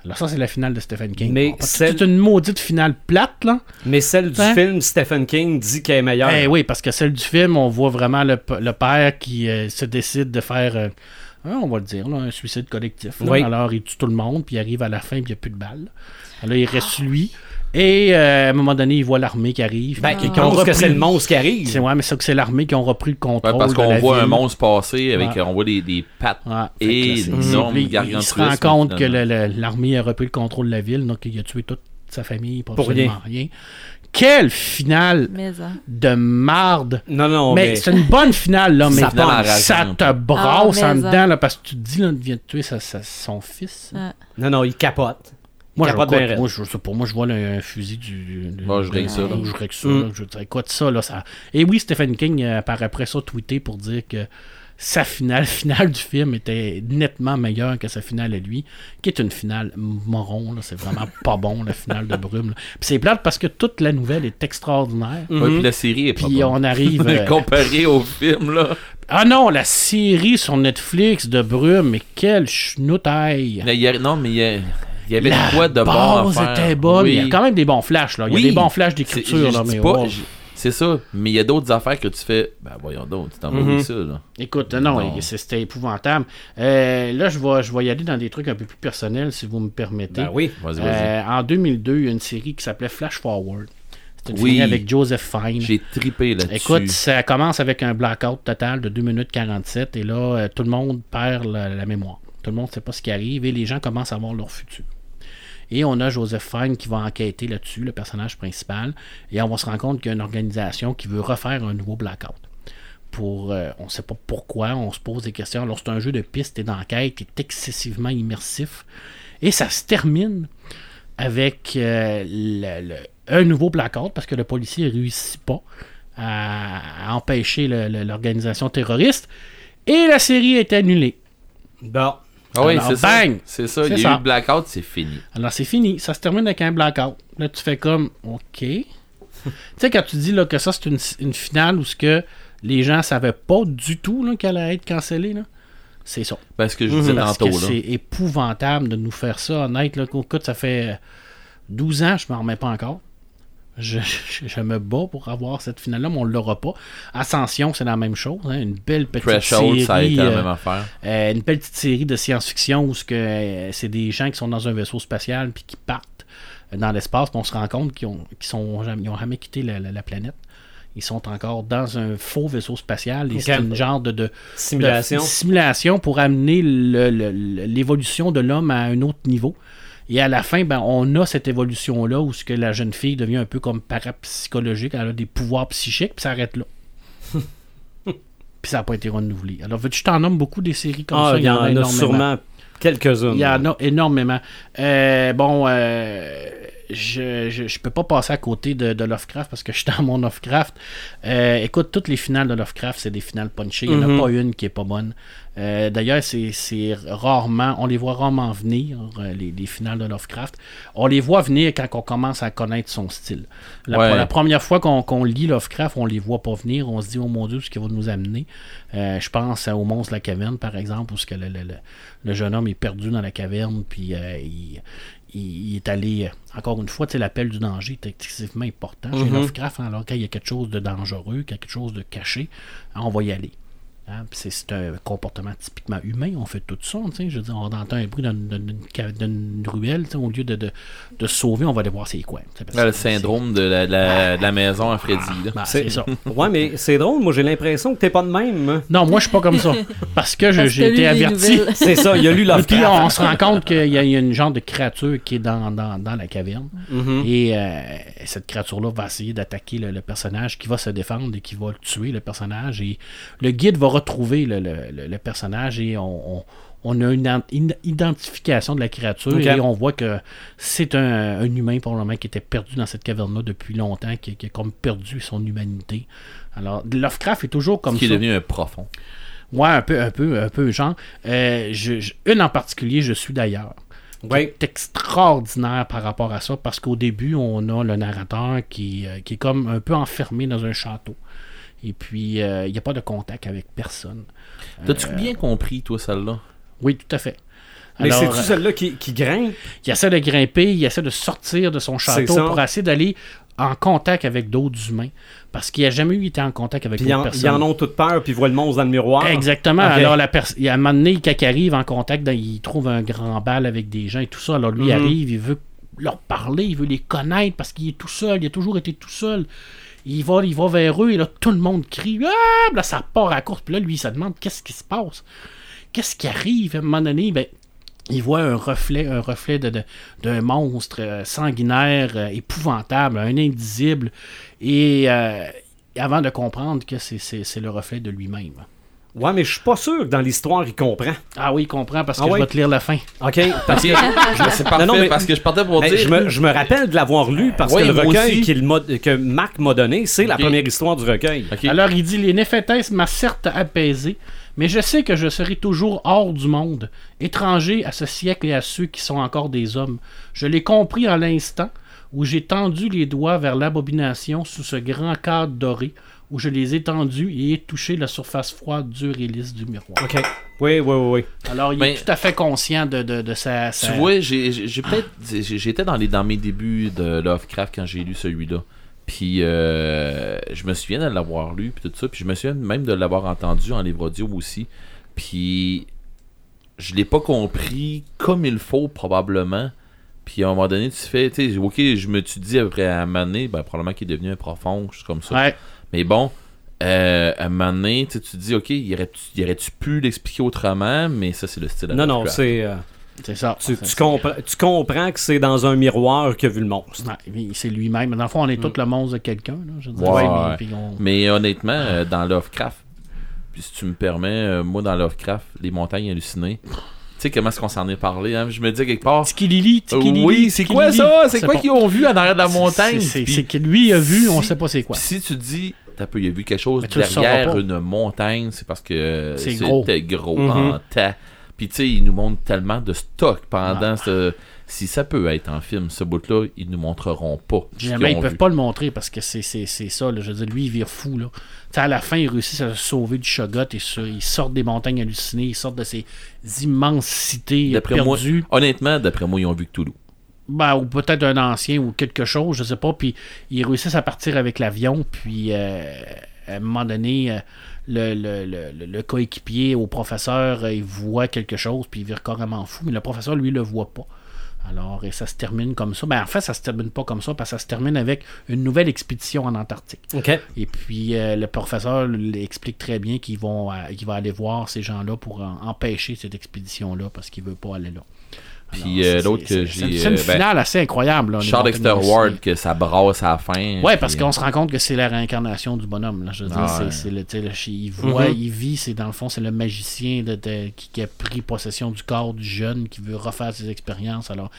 Alors ça, c'est la finale de Stephen King. Mais celle- C'est une maudite finale plate, là. Mais celle du Hein? film, Stephen King dit qu'elle est meilleure. Eh oui, parce que celle du film, on voit vraiment le, le père qui euh, se décide de faire, euh, hein, on va le dire, là, un suicide collectif. là. Oui. Alors, il tue tout le monde, puis il arrive à la fin, puis il n'y a plus de balles. Alors, il reste lui. Et euh, à un moment donné, il voit l'armée qui arrive. Ben, puis il qui ont pense que c'est le monstre qui arrive. C'est ouais, mais c'est que c'est l'armée qui ont repris le Ouais, contrôle. parce de qu'on la voit un monstre passer, avec, Ouais. on voit des, des pattes. Ouais, Et fait que là, c'est- énorme il- se gargantuesque, rend compte que finalement. le- le- l'armée a repris le contrôle de la ville, donc il a tué toute sa famille pour, Pour absolument rien. Quelle finale Mais, hein. de marde! Non, non, mais mais. c'est une bonne finale, là, mais Ça te brasse Ah, en mais dedans, là, parce que tu te dis, là, il vient de tuer sa- sa- son fils. Ah. Non, non, il capote. Moi, je, écoute, raide. moi, je, moi, vois là, un fusil du. du- Moi, je règle ça, là. Je règle ça, Mm. là. Je écoute ça, là. Ça... Et oui, Stephen King, euh, par après ça, tweeté pour dire que sa finale, [LAUGHS] finale du film était nettement meilleure que sa finale à lui, qui est une finale moron, là. C'est vraiment [LAUGHS] pas bon, la finale de Brume. là. Puis c'est plate parce que toute la nouvelle est extraordinaire. Ouais, puis la série est pas Puis bonne. on arrive. [LAUGHS] euh, Comparé au film, là. Ah non, la série sur Netflix de Brume, mais quelle schnoutaille! Mais il y a- non, mais il y, a- il y avait La quoi de bon était bonne. Oui. Il y a quand même des bons flashs, là. Il y a Oui. des bons flashs d'écriture, là, dis mais pas- wow. je- C'est ça, mais il y a d'autres affaires que tu fais. Ben voyons donc, tu t'en vas Mhm. ça, là. Écoute, non, c'était épouvantable. Euh, là, je vais, je vais y aller dans des trucs un peu plus personnels, si vous me permettez. Ben oui. Vas-y, vas-y. Euh, en 2002, il y a une série qui s'appelait Flash Forward. C'est une Oui. série avec Joseph Fine. J'ai trippé là-dessus. Écoute, ça commence avec un blackout total de 2 minutes 47 et là, euh, tout le monde perd la, la mémoire. Tout le monde ne sait pas ce qui arrive et les gens commencent à voir leur futur. Et on a Joseph Fine qui va enquêter là-dessus, le personnage principal. Et on va se rendre compte qu'il y a une organisation qui veut refaire un nouveau Blackout. Pour, euh, on ne sait pas pourquoi, on se pose des questions. Alors, c'est un jeu de piste et d'enquête qui est excessivement immersif. Et ça se termine avec euh, un nouveau Blackout parce que le policier ne réussit pas à, à empêcher l'organisation terroriste. Et la série est annulée. Bon. Ah oui, c'est ça. bang! C'est ça. Il y a ça. eu le blackout, c'est fini. Alors, c'est fini. Ça se termine avec un blackout. Là, tu fais comme, OK. [LAUGHS] tu sais, quand tu dis là, que ça, c'est une, une finale où ce que les gens savaient pas du tout là, qu'elle allait être cancellée, là, c'est ça. Ben, ce que je disais Parce tantôt, c'est épouvantable de nous faire ça, honnête. Là. Écoute, ça fait 12 ans, je m'en remets pas encore. Je, je- je me bats pour avoir cette finale-là, mais on l'aura pas. Ascension, c'est la même chose. hein. Une belle petite Threshold, série. ça a été la euh, même affaire. euh, une belle petite série de science-fiction où ce que, euh, c'est des gens qui sont dans un vaisseau spatial puis qui partent euh, dans l'espace. puis on se rend compte qu'ils ont, qu'ils sont jamais, ils ont jamais quitté la, la- la planète. Ils sont encore dans un faux vaisseau spatial c'est une genre de, de, Simulation. de simulation pour amener le- le- le- l'évolution de l'homme à un autre niveau. Et à la fin, ben, on a cette évolution-là où ce que la jeune fille devient un peu comme parapsychologique, elle a des pouvoirs psychiques, puis ça arrête là. [LAUGHS] puis ça n'a pas été renouvelé. Alors, veux-tu t'en nomme beaucoup des séries comme Ah, ça? il y en a énormément. sûrement quelques-unes. Il y en a énormément. Euh, bon, euh, je, je, je peux pas passer à côté de, de Lovecraft parce que je suis dans mon Lovecraft. Euh, écoute, toutes les finales de Lovecraft, c'est des finales punchées. Il n'y en Mhm. a pas une qui est pas bonne. Euh, D'ailleurs, c'est c'est rarement, on les voit rarement venir, euh, les, les finales de Lovecraft. On les voit venir quand on commence à connaître son style. La, Ouais. pour la première fois qu'on lit Lovecraft, on les voit pas venir. On se dit, oh mon Dieu, ce qu'il va nous amener. Euh, je pense au monstre de la caverne, par exemple, où ce que le, le- le- le jeune homme est perdu dans la caverne, puis il, il- il est allé, euh, encore une fois, l'appel du danger est excessivement important chez Mhm. Lovecraft. hein. alors, quand il y a quelque chose de dangereux, quelque chose de caché, on va y aller. Hein, puis c'est un comportement typiquement humain, on fait tout ça. tu sais, Je veux dire, on entend un bruit dans une, dans une ca- dans une ruelle, tu sais, au lieu de, de, de se sauver, on va aller voir c'est quoi. Ouais, le syndrome de la, de la- de la maison à Freddy. c'est- ben, C'est ça. [LAUGHS] Ouais, mais c'est drôle. Moi, j'ai l'impression que t'es pas de même. Non, moi, je suis pas comme ça. Parce que j'ai été averti. C'est ça, il y a lu Et puis on se rend compte qu'il y, y a une genre de créature qui est dans, dans, dans la caverne. Mhm. Et euh, cette créature-là va essayer d'attaquer le, le personnage qui va se défendre et qui va tuer le personnage. Et le guide va retrouver le, le- le- le personnage et on, on- on a une, identification de la créature et on voit que c'est un, un humain probablement qui était perdu dans cette caverne-là depuis longtemps, qui, qui a comme perdu son humanité. Alors, Lovecraft est toujours comme qui est devenu un profond. Ouais, un peu, un peu, un peu genre. Euh, je- je- une en particulier, je suis d'ailleurs. Ouais. C'est extraordinaire par rapport à ça parce qu'au début, on a le narrateur qui, euh, qui est comme un peu enfermé dans un château. Et puis, euh, il n'y a pas de contact avec personne. T'as-tu Euh, bien compris, toi, celle-là? Oui, tout à fait. Mais c'est-tu euh, celle-là qui, qui grimpe? il essaie de grimper, il essaie de sortir de son château pour essayer d'aller en contact avec d'autres humains. Parce qu'il n'a jamais eu été en contact avec d'autres en, personnes. ils en ont toute peur, puis ils voient le monstre dans le miroir. Exactement. Alors, la il y a un moment donné, quand il arrive en contact, dans- il trouve un grand bal avec des gens et tout ça. Alors, lui Mhm. arrive, il veut leur parler, il veut les connaître parce qu'il est tout seul. Il a toujours été tout seul. Il va, vers eux et là, tout le monde crie. Ah! Là, ça part à la course. Là, lui, il se demande qu'est-ce qui se passe? Qu'est-ce qui arrive? À un moment donné, ben, il voit un reflet, un reflet de, de- d'un monstre euh, sanguinaire, euh, épouvantable, un indisible. Et euh, avant de comprendre que c'est le reflet de lui-même. Ouais, mais je suis pas sûr que dans l'histoire, il comprend. Ah oui, il comprend parce que Ah je ouais? vais te lire la fin. OK? Parce que [LAUGHS] C'est parfait, Non, non, mais- parce que je partais pour Ben, dire... je, me, je me rappelle de l'avoir lu parce Ouais, que le recueil qu'il que Marc m'a donné, c'est la première histoire du recueil. Alors il dit Les Néphétès m'a certes apaisé, mais je sais que je serai toujours hors du monde, étranger à ce siècle et à ceux qui sont encore des hommes. Je l'ai compris en l'instant où j'ai tendu les doigts vers l'abomination sous ce grand cadre doré, où je les ai tendus et ai touché la surface froide, dure et lisse du miroir. OK. Oui, oui, oui, oui. Alors il Ben, est tout à fait conscient de, de, de sa, Tu sa- vois, j'ai peut-être. J'étais dans, les, dans mes débuts de Lovecraft quand j'ai lu celui-là. Puis euh, je me souviens de l'avoir lu, puis tout ça. Puis je me souviens même de l'avoir entendu en livre audio aussi. Puis je l'ai pas compris comme il faut, probablement. Puis à un moment donné, tu fais, tu sais, ok, je me suis dit après à un moment donné, ben, probablement qu'il est devenu un profond, juste comme ça. Ouais. Mais bon, euh, à un moment donné, tu te dis, OK, il aurait-tu pu l'expliquer autrement, mais ça, c'est le style. de Non, non, c'est. euh, C'est ça. tu, tu comprends, tu comprends que c'est dans un miroir a vu le monstre. Ouais, c'est lui-même. Dans le fond, on est tous le monstre de quelqu'un. là, je veux dire. Ouais, mais- puis on- Mais honnêtement, euh, dans Lovecraft, puis si tu me permets, euh, moi, dans Lovecraft, les montagnes hallucinées, tu sais comment est-ce qu'on s'en est parlé, hein? Je me dis quelque part. Tiki Lili, Tiki Lili, oui, c'est quoi ça? C'est quoi qu'ils ont vu en arrière de la montagne? C'est que lui a vu, on sait pas c'est quoi. Si tu dis, t'as peu, il a vu quelque chose derrière une montagne, c'est parce que C'est gros. c'était gros Mhm. en tas. Puis tu sais, il nous montre tellement de stock pendant ce. Si ça peut être en film, ce bout-là, ils nous montreront pas. Jamais, ils ont peuvent vu. pas le montrer parce que c'est ça. là. Je veux dire, lui, il vire fou. Là. À la fin, il réussit à se sauver du Shogot et sur- il sort des montagnes hallucinées, il sort de ces immenses cités D'après moi, perdues. honnêtement, d'après moi, ils ont vu Cthulhu. Ben, ou peut-être un ancien ou quelque chose, je sais pas. Puis ils réussissent à partir avec l'avion. Puis euh, à un moment donné, euh, le, le, le, le- coéquipier au professeur, euh, il voit quelque chose. Puis il vire carrément fou. Mais le professeur, lui, le voit pas. Alors, et ça se termine comme ça. Ben, en fait, ça se termine pas comme ça parce que ça se termine avec une nouvelle expédition en Antarctique. Et puis, euh, le professeur l'explique très bien qu'il qu'il va aller voir ces gens-là pour empêcher cette expédition-là parce qu'il veut pas aller là. Puis, euh, l'autre que j'ai, C'est une euh, ben, finale assez incroyable. Là, les Charles Dexter. Ward, que ça brasse à la fin. Ouais, parce qu'on se rend compte que c'est la réincarnation du bonhomme. Là. Je veux dire, Ah c'est- ouais. c'est le, tu sais, le- il voit, Mhm. il vit, c'est dans le fond, c'est le magicien de- de- qui, qui a pris possession du corps du jeune, qui veut refaire ses expériences. Alors,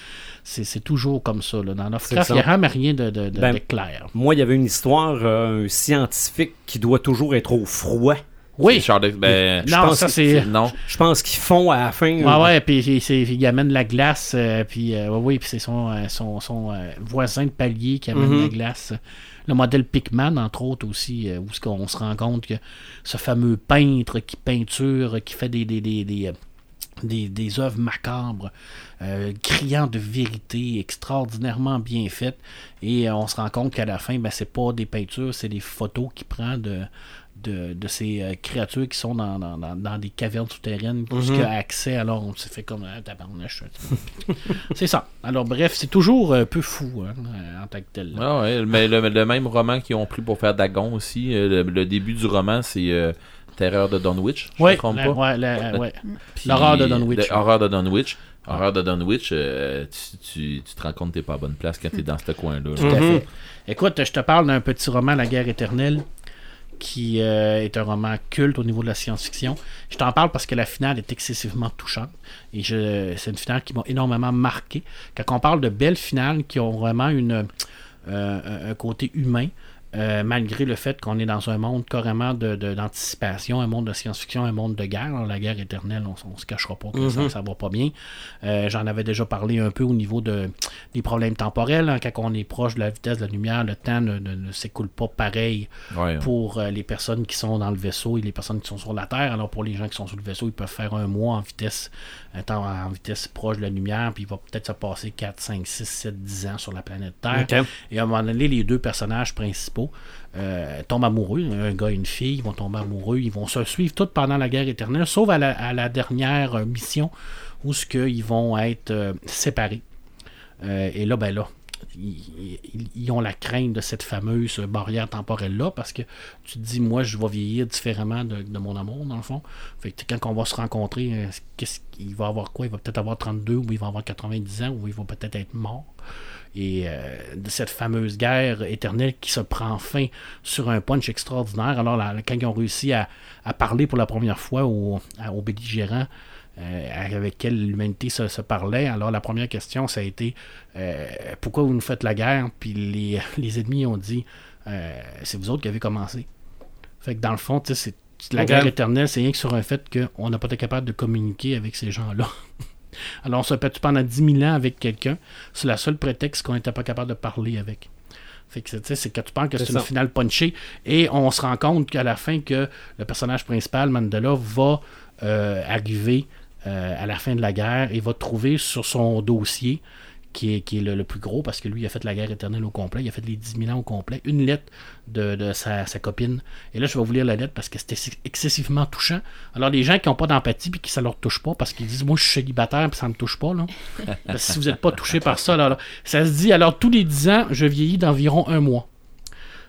c'est c'est toujours comme ça. Là. Dans Lovecraft, il n'y a jamais rien de, de, de- Ben, de clair. Moi, il y avait une histoire, euh, un scientifique qui doit toujours être au froid. Oui, ben, je non, pense ça c'est. non. Je pense qu'ils font à la fin. Ouais, ouais, puis il, amène la glace, euh, puis euh, ouais, oui, puis c'est son, euh, son, son, euh, voisin de palier qui amène Mhm. la glace. Le modèle Pickman, entre autres, aussi, euh, où ce qu'on se rend compte que ce fameux peintre qui peinture, qui fait des, des, des, des, des, des œuvres macabres, euh, criant de vérité, extraordinairement bien faites, et euh, on se rend compte qu'à la fin, ben, c'est pas des peintures, c'est des photos qu'il prend de, de, de ces euh, créatures qui sont dans, dans, dans, dans des cavernes souterraines, ce Mhm. qu'il a accès, alors on s'est fait comme un tabarnouche. c'est ça. Alors bref, c'est toujours un peu fou hein, euh, en tant que tel. Ah ouais, mais le, le même roman qu'ils ont pris pour faire Dagon aussi. euh, Le, le début du roman, c'est euh, Terreur de Dunwich. Je Ouais, me trompe la- pas? ouais, [LAUGHS] L'horreur de Dunwich. L'horreur de Dunwich. Horreur de Dunwich, euh, tu, tu, tu te rends compte que t'es pas à bonne place quand t'es dans ce coin-là. Tout à Mhm. fait. Écoute, je te parle d'un petit roman, La guerre éternelle, qui euh, est un roman culte au niveau de la science-fiction. Je t'en parle parce que la finale est excessivement touchante. Et c'est une finale qui m'a énormément marqué. Quand on parle de belles finales qui ont vraiment euh, un côté humain, euh, malgré le fait qu'on est dans un monde carrément de, de- d'anticipation, un monde de science-fiction, un monde de guerre. Alors, la guerre éternelle, on, ne se cachera pas que ça, ça va pas bien. Euh, j'en avais déjà parlé un peu au niveau de, des problèmes temporels. hein. quand on est proche de la vitesse de la lumière, le temps ne, ne- ne s'écoule pas pareil Ouais, pour euh, les personnes qui sont dans le vaisseau et les personnes qui sont sur la Terre. Alors pour les gens qui sont sur le vaisseau, ils peuvent faire un mois en vitesse, un temps en vitesse proche de la lumière, puis il va peut-être se passer 4, 5, 6, 7, 10 ans sur la planète Terre. Et à un moment donné, les deux personnages principaux euh, tombent amoureux. Un gars et une fille vont tomber amoureux. Ils vont se suivre tout pendant la guerre éternelle, sauf à la, dernière euh, mission où ce vont être euh, séparés. Et là, ben là, ils, ont la crainte de cette fameuse barrière temporelle-là parce que tu te dis, moi, je vais vieillir différemment de, mon amour, dans le fond. Quand on va se rencontrer, qu'est-ce qu'il va avoir quoi? Il va peut-être avoir 32 ou il va avoir 90 ans ou il va peut-être être mort. Et euh, de cette fameuse guerre éternelle qui se prend fin sur un punch extraordinaire. Alors, là, quand ils ont réussi à, à parler pour la première fois aux, belligérants, euh, avec quelle l'humanité se, se parlait. Alors la première question, ça a été euh, pourquoi vous nous faites la guerre? Puis les, [LAUGHS] les ennemis ont dit euh, c'est vous autres qui avez commencé. Fait que dans le fond, c'est la guerre éternelle, c'est rien que sur un fait qu'on n'a pas été capable de communiquer avec ces gens-là. [LAUGHS] Alors on se répète pendant 10 000 ans avec quelqu'un, c'est la seule prétexte qu'on n'était pas capable de parler avec. Fait que, c'est que tu penses que c'est une finale punchée et on se rend compte qu'à la fin que le personnage principal, Mandela, va euh, arriver euh, à la fin de la guerre et va trouver sur son dossier qui est, qui est le, le plus gros parce que lui il a fait la guerre éternelle au complet, il a fait les 10 000 ans au complet, une lettre de, de sa, sa copine. Et là je vais vous lire la lettre parce que c'était ex- excessivement touchant. Alors les gens qui n'ont pas d'empathie puis qui ça leur touche pas parce qu'ils disent moi je suis célibataire puis ça me touche pas là. [LAUGHS] Parce que si vous n'êtes pas touché par ça, là, là, ça se dit alors tous les 10 ans je vieillis d'environ un mois.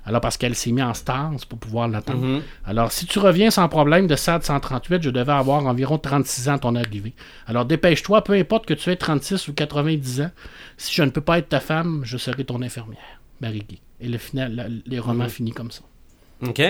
Alors, parce qu'elle s'est mise en stance pour pouvoir l'attendre. Mhm. Alors, si tu reviens sans problème de SAD 138, je devais avoir environ 36 ans à ton arrivée. Alors, dépêche-toi, peu importe que tu aies 36 ou 90 ans. Si je ne peux pas être ta femme, je serai ton infirmière. Marie Guy. Et le final, la- les romans Mhm. finissent comme ça. OK.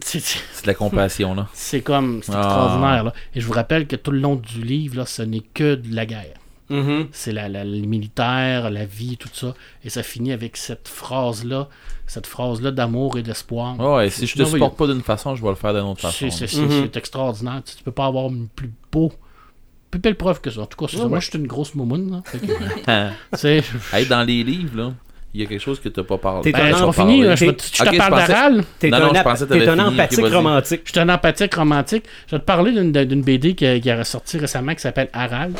C'est- de la compassion, là. [LAUGHS] C'est comme, c'est Ah. extraordinaire. Là. Et je vous rappelle que tout le long du livre, là, ce n'est que de la guerre. Mhm. C'est la, la- les militaires, la vie, tout ça. Et ça finit avec cette phrase-là, cette phrase-là d'amour et d'espoir. Ouais, si je te merveilleux. supporte pas d'une façon, je vais le faire d'une autre C'est façon. c'est- c'est- c'est extraordinaire. Tu, tu peux pas avoir une plus beau, plus belle preuve que ça. En tout cas, c'est ça. Ouais, moi, je suis une grosse moumoune. là. Que, [LAUGHS] tu Hey, dans les livres, là, il y a quelque chose que t'as pas parlé. T'es ben, Je, vais- je Ok, te je parle d'Aral. T'es Non, un, je t'avais un empathique romantique. Je suis un empathique romantique. Je vais te parler d'une d'une BD qui, qui a ressorti récemment qui s'appelle Aral.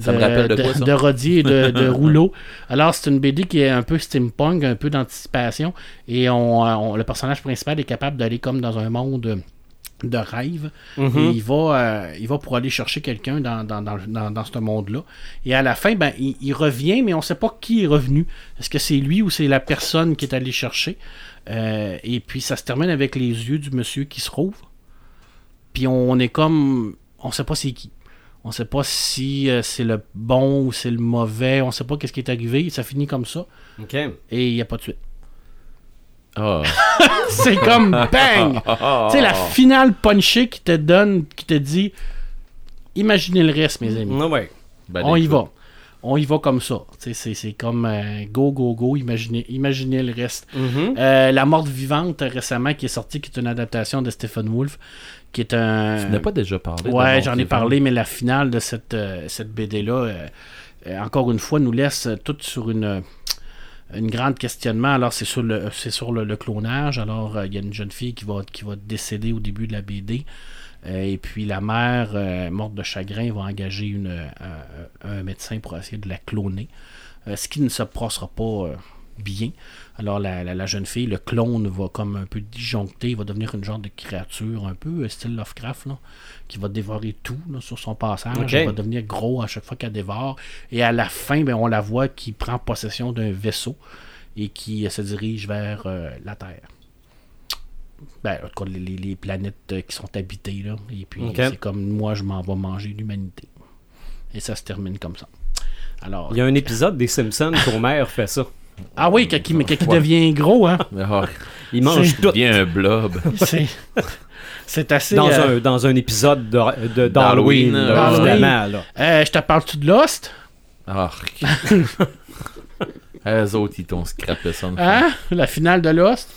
Ça me rappelle de quoi, ça? De Rodier et de, de [LAUGHS] Rouleau. Alors, c'est une BD qui est un peu steampunk, un peu d'anticipation. Et on, euh, on- le personnage principal est capable d'aller comme dans un monde de rêve. Mhm. Et il va, euh, il va pour aller chercher quelqu'un dans, dans, dans, dans, dans ce monde-là. Et à la fin, ben, il, il revient, mais on ne sait pas qui est revenu. Est-ce que c'est lui ou c'est la personne qui est allée chercher? Euh, et puis ça se termine avec les yeux du monsieur qui se rouvre. Puis on est comme. On sait pas c'est qui. On sait pas si euh, c'est le bon ou c'est le mauvais. On sait pas qu'est-ce qui est arrivé. Ça finit comme ça. OK. Et il n'y a pas de suite. Ah. [LAUGHS] C'est comme bang! [LAUGHS] Ah. Tu sais, la finale punchée qui te donne, qui te dit imaginez le reste, mes amis. Ben, On y va. On y va comme ça. C'est c'est comme euh, go, go, go, imaginez, imaginez le reste. Mhm. Euh, La morte vivante récemment qui est sortie, qui est une adaptation de Stephen Wolf, qui est un. Tu n'as pas déjà parlé. Ouais, j'en ai parlé, mais la finale de cette, euh, cette BD-là, euh, euh, encore une fois, nous laisse euh, tout sur une, une grande questionnement. Alors, c'est sur le, c'est sur le, le clonage. Alors, euh, il y a une jeune fille qui va, qui va décéder au début de la BD. Euh, et puis, la mère, euh, morte de chagrin, va engager une, un, médecin pour essayer de la cloner. Ce qui ne se passera pas bien. Alors la, la- la jeune fille, le clone va comme un peu disjoncter, il va devenir une genre de créature un peu euh, style Lovecraft, là, qui va dévorer tout là, sur son passage. Elle va devenir gros à chaque fois qu'elle dévore. Et à la fin, ben, on la voit qui prend possession d'un vaisseau et qui euh, se dirige vers euh, la Terre. Ben, en tout cas, les, les- planètes qui sont habitées. Là. Et puis, c'est comme moi, je m'en vais manger l'humanité. Et ça se termine comme ça. Alors, Il y a un épisode des Simpsons qu'Homer fait ça. Ah oui, quand il, quand il devient gros, hein? [LAUGHS] Ah, Il mange tout. bien un blob. [LAUGHS] C'est, c'est assez. Dans, euh, un, dans un épisode de- de- D'Halloween, Halloween. évidemment. Là. euh, je te parle-tu de Lost? Ah. [LAUGHS] Eux autres, ils t'ont scrappé ça. Hein? La finale de Lost?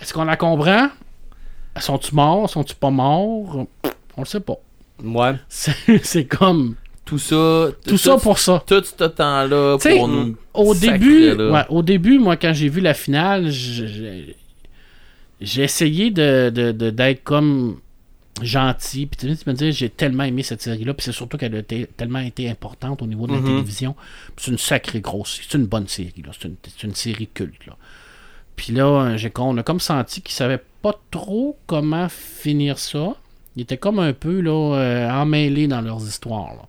Est-ce qu'on la comprend? Sont-tu morts? Sont-tu pas morts? On le sait pas. Ouais. C'est, c'est comme. Tout ça. Tout ça pour ça. Tout ce temps-là pour nous. Au début, ouais, au début, moi, quand j'ai vu la finale, j'ai essayé de, de- de- d'être comme gentil. Puis tu me dis, j'ai tellement aimé cette série-là. Puis c'est surtout qu'elle a été- tellement été importante au niveau de la Mhm. télévision. C'est une sacrée grosse. C'est une bonne série. Là. C'est, une, c'est une série culte. Là. Puis là, j'ai, on a comme senti qu'ils savaient pas trop comment finir ça. Ils étaient comme un peu là, euh, emmêlés dans leurs histoires. là.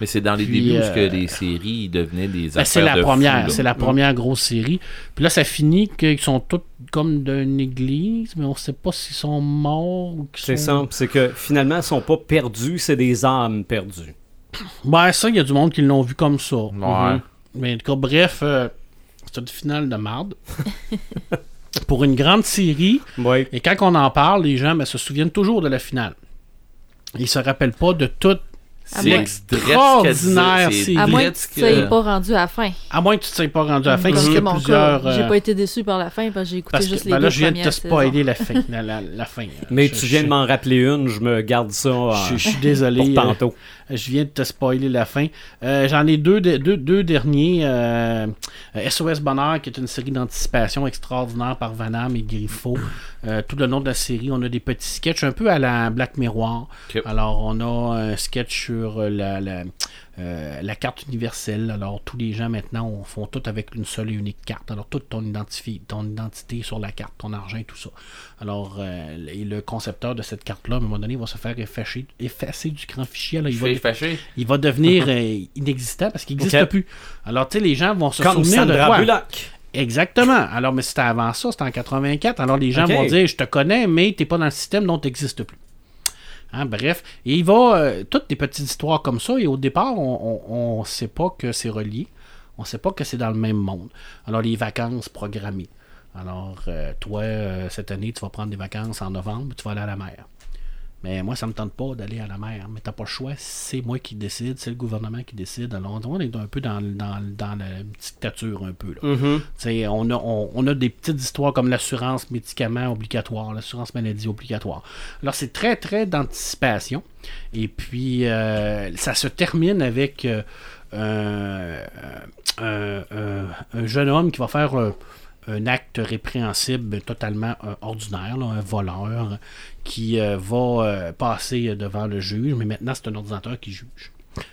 Mais c'est dans les Puis, débuts où euh, que les séries devenaient des Ben, affaires c'est la de première, c'est la première grosse série. Puis là, ça finit qu'ils sont tous comme d'une église, mais on sait pas s'ils sont morts ou qu'ils C'est sont... ça. C'est que finalement, ils sont pas perdus, c'est des âmes perdues. Ben ça, il y a du monde qui l'ont vu comme ça. Ouais. Mhm. Mais en tout cas, bref, euh, c'est une finale de marde. [LAUGHS] Pour une grande série, Ouais. et quand on en parle, les gens ben, se souviennent toujours de la finale. Ils se rappellent pas de tout, À C'est extraordinaire c'est. À moins que tu sois pas rendu à la fin. à moins que tu ne sois pas rendu à la fin, parce mon plusieurs... cas. J'ai euh, pas été déçu par la fin parce que j'ai écouté parce juste que les ben deux là, je viens de te spoiler la fin. La, la- la fin. euh, Mais Je- tu viens je- de m'en rappeler une, je me garde ça euh, Je, je suis désolé. pour euh, tantôt. Je viens de te spoiler la fin. Euh, J'en ai deux, de- deux, deux derniers. euh, euh, SOS Bonheur, qui est une série d'anticipation extraordinaire par Vanham et Griffo. Euh, tout le long de la série, on a des petits sketchs un peu à la Black Mirror. Alors, on a un sketch sur euh, la, la, euh, la carte universelle. Alors, tous les gens maintenant on, font tout avec une seule et unique carte. Alors, toute ton, identifi- ton identité sur la carte, ton argent tout ça. Alors, euh, et le concepteur de cette carte-là, à un moment donné, va se faire effacer, effacer du grand fichier. Alors, il, va, il devenir [LAUGHS] euh, inexistant parce qu'il n'existe plus. Alors, tu sais, les gens vont se Comme souvenir de? Bullock. Exactement. Alors, mais c'était avant ça, c'était en 84. Alors, les gens vont dire Je te connais, mais t'es pas dans le système, donc t'existes plus. Hein, bref. Il va. euh, toutes des petites histoires comme ça, et au départ, on ne sait pas que c'est relié. On sait pas que c'est dans le même monde. Alors, les vacances programmées. Alors, euh, toi, euh, cette année, tu vas prendre des vacances en novembre, tu vas aller à la mer. Mais moi, ça me tente pas d'aller à la mer. Mais t'as pas le choix, c'est moi qui décide, c'est le gouvernement qui décide. Alors, on est un peu dans, dans, dans la dictature, un peu. Là. Tu sais, on, a, on, on a des petites histoires comme l'assurance médicaments obligatoire, l'assurance maladie obligatoire. Alors, c'est très, très d'anticipation. Et puis, euh, ça se termine avec euh, un jeune homme qui va faire euh, un acte répréhensible totalement euh, ordinaire, là, un voleur qui euh, va euh, passer devant le juge, mais maintenant, c'est un ordinateur qui juge.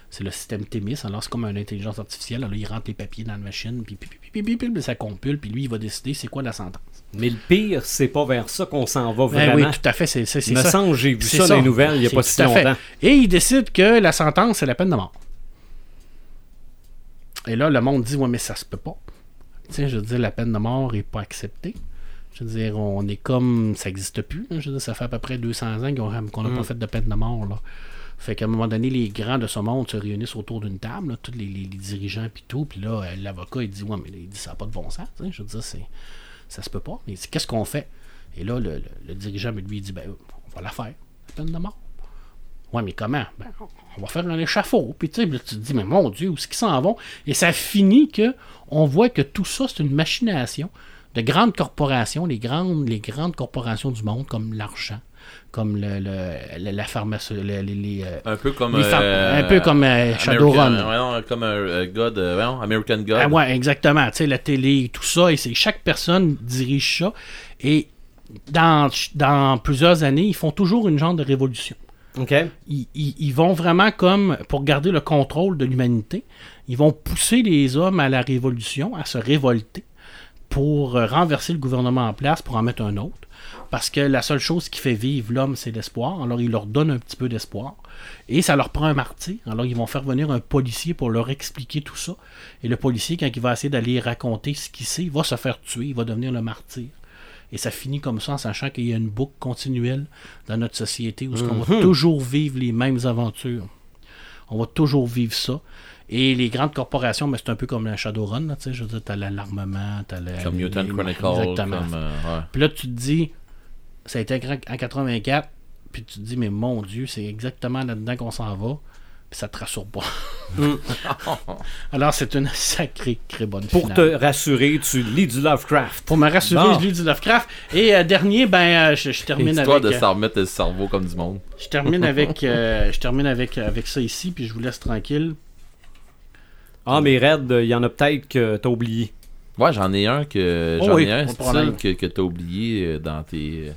C'est le système Témis. Alors, c'est comme une intelligence artificielle. Alors, il rentre les papiers dans la machine, puis, puis, puis, puis, puis, ça compule, puis lui, il va décider c'est quoi la sentence. Mais le pire, c'est pas vers ça qu'on s'en va Ben vraiment. oui, tout à fait. C'est, c'est, c'est Il me ça. semble que j'ai vu ça, dans les nouvelles il n'y a pas si fait. longtemps. Et il décide que la sentence, c'est la peine de mort. Et là, le monde dit, ouais, mais ça se peut pas. Sais, je veux dire, la peine de mort n'est pas acceptée. Je veux dire, on est comme. Ça n'existe plus. hein. Je veux dire, ça fait à peu près 200 ans qu'on n'a Mm. pas fait de peine de mort. Là. Fait qu'à un moment donné, les grands de ce monde se réunissent autour d'une table, là, tous les, les- les dirigeants puis tout. Puis là, euh, l'avocat, il dit Ouais, mais il dit, ça n'a pas de bon sens. Je veux dire, c'est, ça se peut pas. Mais qu'est-ce qu'on fait? Et là, le, le- le dirigeant, lui, il dit Ben, on va la faire, la peine de mort. Ouais, mais comment? Ben, on va faire un échafaud. Puis tu sais, tu te dis, mais mon Dieu, où est-ce qu'ils s'en vont? Et ça finit que on voit que tout ça, c'est une machination de grandes corporations, les grandes, les grandes corporations du monde, comme l'argent, comme le, la pharmacie, le- les, les, euh, Un peu comme. les euh, un peu comme euh, Shadowrun. Comme un God, ouais, non, American God. Ah ouais, exactement. Tu sais, la télé, tout ça, et c'est chaque personne dirige ça. Et dans, dans plusieurs années, ils font toujours une genre de révolution. Ils, vont vraiment comme pour garder le contrôle de l'humanité, ils vont pousser les hommes à la révolution, à se révolter pour euh, renverser le gouvernement en place, pour en mettre un autre. Parce que la seule chose qui fait vivre l'homme, c'est l'espoir. Alors, ils leur donnent un petit peu d'espoir. Et ça leur prend un martyr. Alors, ils vont faire venir un policier pour leur expliquer tout ça. Et le policier, quand il va essayer d'aller raconter ce qu'il sait, va se faire tuer. Il va devenir le martyr. Et ça finit comme ça en sachant qu'il y a une boucle continuelle dans notre société où on va toujours vivre les mêmes aventures. On va toujours vivre ça. Et les grandes corporations, mais c'est un peu comme la Shadowrun, tu sais, je veux dire, t'as la- l'armement, t'as la... Comme Mutant les- Chronicle. Exactement. Comme, euh, ouais. Puis là, tu te dis, ça a été en 84, puis tu te dis, mais mon Dieu, c'est exactement là-dedans qu'on s'en va, ça te rassure pas. [LAUGHS] Alors, c'est une sacrée, très bonne Pour finale. te rassurer, tu lis du Lovecraft. Pour me rassurer, Bon. je lis du Lovecraft. Et euh, dernier, ben, euh, je, je termine Histoire avec... de euh, s'en remettre le cerveau comme du monde. Je termine [LAUGHS] avec, euh, je termine avec, avec ça ici, puis je vous laisse tranquille. Ah, mais Red, il y en a peut-être que t'as oublié. Ouais, j'en ai un que Oh j'en oui, ai un de style que, que t'as oublié dans tes.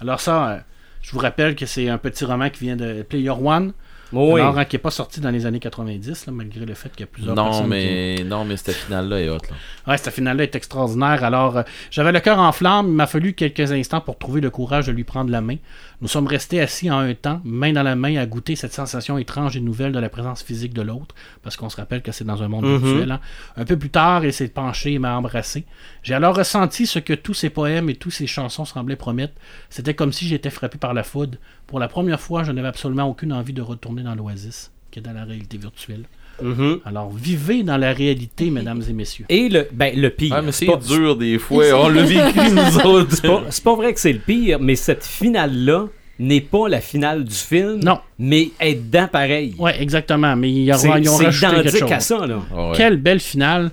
Alors ça, euh, je vous rappelle que c'est un petit roman qui vient de Player One, Oh oui. alors qui n'est pas sorti dans les années 90, là, malgré le fait qu'il y a plusieurs Non personnes qui- mais non mais cette finale là est hot là. Ouais, cette finale-là est extraordinaire. Alors, euh, j'avais le cœur en flamme. Il m'a fallu quelques instants pour trouver le courage de lui prendre la main. Nous sommes restés assis en un temps, main dans la main, à goûter cette sensation étrange et nouvelle de la présence physique de l'autre, parce qu'on se rappelle que c'est dans un monde Mhm. virtuel. hein. Un peu plus tard, il s'est penché et m'a embrassé. J'ai alors ressenti ce que tous ces poèmes et toutes ces chansons semblaient promettre. C'était comme si j'étais frappé par la foudre. Pour la première fois, je n'avais absolument aucune envie de retourner dans l'oasis, qui est dans la réalité virtuelle. Mhm. Alors, vivez dans la réalité, [LAUGHS] mesdames et messieurs. Et le, ben, le pire. Ah mais c'est pas, dur des fois, on l'a vécu nous autres. c'est pas- c'est pas vrai que c'est le pire, mais cette finale-là n'est pas la finale du film. Non. Mais elle est dedans pareil. Ouais, exactement. Mais ils, C'est ont, ils ont c'est rajouté quelque identique chose. à ça, là. Ah ouais. Quelle belle finale.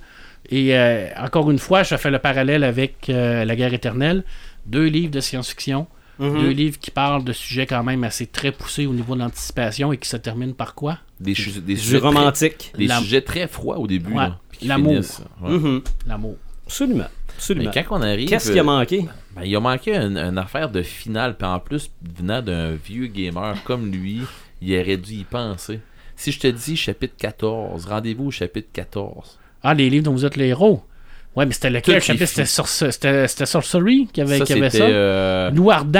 Et euh, encore une fois, je fais le parallèle avec euh, La guerre éternelle. Deux livres de science-fiction. Mhm. Deux livres qui parlent de sujets quand même assez très poussés au niveau de l'anticipation et qui se terminent par quoi? Des, des Du sujets très, romantique. des sujets très froids au début Ouais. L'amour. Mhm. L'amour. Absolument. Mais Absolument. quand on arrive Qu'est-ce qui a euh, manqué? Ben, il a manqué une, une affaire de finale, puis en plus, venant d'un vieux gamer comme lui, il aurait dû y penser. Si je te dis chapitre 14, rendez-vous au chapitre 14. Ah, les livres dont vous êtes les héros. Ouais, mais c'était lequel? Chapitre C'était sur c'était c'était Sorcery qui avait, Ça, qui avait ça. euh,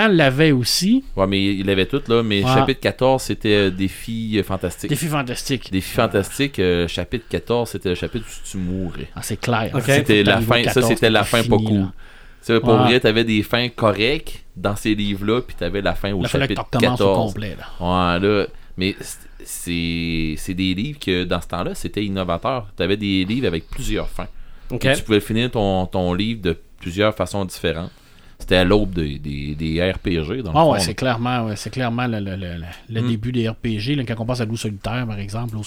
l'avait aussi. Ouais, mais il avait tout, là. Mais Ouais. chapitre 14, c'était euh, Défi euh, fantastique. Défi fantastique. Défi fantastique, euh, chapitre 14, c'était le chapitre où tu mourrais. Ah, c'est clair. C'était la fin, ça 14, c'était la fin fini, pas là. cool. Tu sais, pour Ouais. vrai, t'avais des fins correctes dans ces livres-là, puis t'avais la fin au Il fallait que tu chapitre recommences au 14. complet. Là. Ouais, là, mais c'est c'est des livres que dans ce temps-là, c'était innovateur. T'avais des livres avec plusieurs fins. Tu pouvais finir ton, ton livre de plusieurs façons différentes. C'était à l'aube des, des, des RPG, dans le Ah ouais, c'est clairement, ouais, c'est clairement le, le- le- le- le Mm. début des RPG. là, quand on passe à Loup solitaire, par exemple, où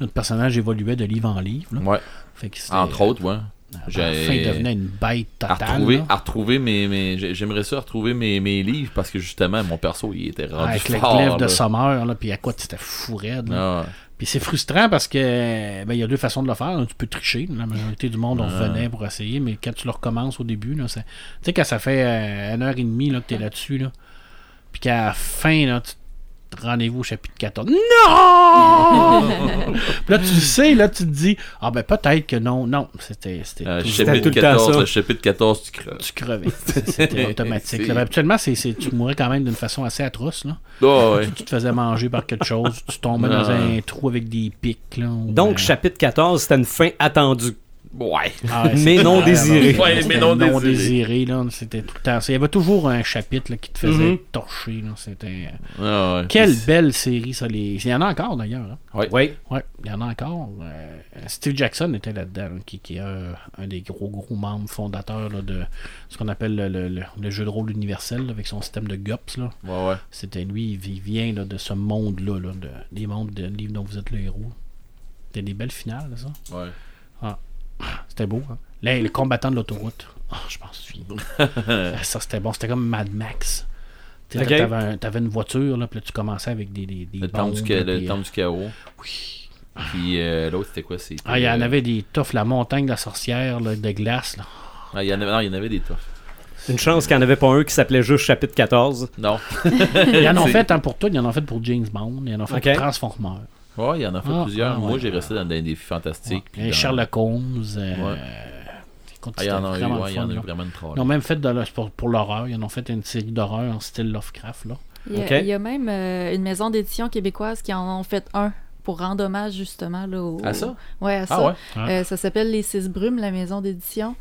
notre personnage évoluait de livre en livre. là. Ouais, Fait que c'était- entre autres, ouais. à la j'ai- fin, il devenait une bête À totale. retrouver, à retrouver mes, mes- j'ai- j'aimerais ça retrouver mes, mes livres parce que justement mon perso il était rendu Avec le fort, glaive de là. Summer, là, puis à quoi c'était fou raide. là. Ah, Puis c'est frustrant parce que ben, il y a deux façons de le faire. Tu peux tricher. La majorité du monde, on Ah. revenait pour essayer, mais quand tu le recommences au début, là, c'est- tu sais, quand ça fait euh, une heure et demie là, que tu es là-dessus, là, puis qu'à la fin, là, tu rendez-vous au chapitre 14. Non! [LAUGHS] Puis là, tu le sais, là, tu te dis, ah ben peut-être que non. Non, c'était c'était euh, tout chapitre le temps 14, ça. le chapitre 14 tu creves. tu crevais. C'était [LAUGHS] automatique. là. Ben, habituellement, c'est, c'est- tu mourais quand même d'une façon assez atroce. Là. Ah, ouais. Tu te faisais manger par quelque chose, tu tombais dans un trou avec des pics. Là, Donc, euh, chapitre 14, c'était une fin attendue. Ouais. Ah [LAUGHS] ouais, Mais non désiré. Ouais, mais non désiré, là. C'était tout le temps. ça. Il y avait toujours un chapitre là, qui te faisait Mhm. torcher. Là. C'était... Ah, ouais. Quelle belle série, ça. Les... Il y en a encore, d'ailleurs. hein. Ouais. Oui. Ouais, il y en a encore. Euh, Steve Jackson était là-dedans, hein, qui, qui est un, un des gros, gros membres fondateurs là, de ce qu'on appelle le, le- le- le jeu de rôle universel, là, avec son système de GUPS. Là. Ouais, ouais. C'était lui, il vi- vient là, de ce monde-là, là, de, des mondes de livres dont vous êtes le héros. C'était des belles finales, ça. Ouais. [LAUGHS] C'était beau. Hein? Là, le combattant de l'autoroute. Ah, je m'en souviens. [LAUGHS] ça, c'était bon. C'était comme Mad Max. T'avais, un- t'avais une voiture, là, puis là, tu commençais avec des, des, des Le temps, du, là, le temps euh, du chaos. Oui. Puis euh, l'autre, c'était quoi? Ah, il y en euh, avait des toughs, la montagne de la sorcière là, de glace. Là. ah, il y en avait, non, il y en avait des toughs. Une chance qu'il n'y en avait pas un qui s'appelait juste chapitre 14. Non. Ils en ont [LAUGHS] C'est- fait hein, pour tout. Ils en ont fait pour James Bond. Ils en ont fait Ok. pour Transformers. Ouais, il y en a fait Ah, plusieurs. ah, Moi, ouais. j'ai resté dans des défis fantastiques. puis dans- Sherlock Holmes. euh, Ah, il y en a eu, ouais, y en a eu vraiment une troll. Ils ont même fait de la- pour, pour l'horreur. Ils en ont fait une série d'horreur en style Lovecraft. Là. Il y a, Ok. il y a même euh, une maison d'édition québécoise qui en ont fait un pour rendre hommage justement là, au... À ça? Ouais, à ça. Ouais. Euh, ça s'appelle Les Six Brumes, la maison d'édition.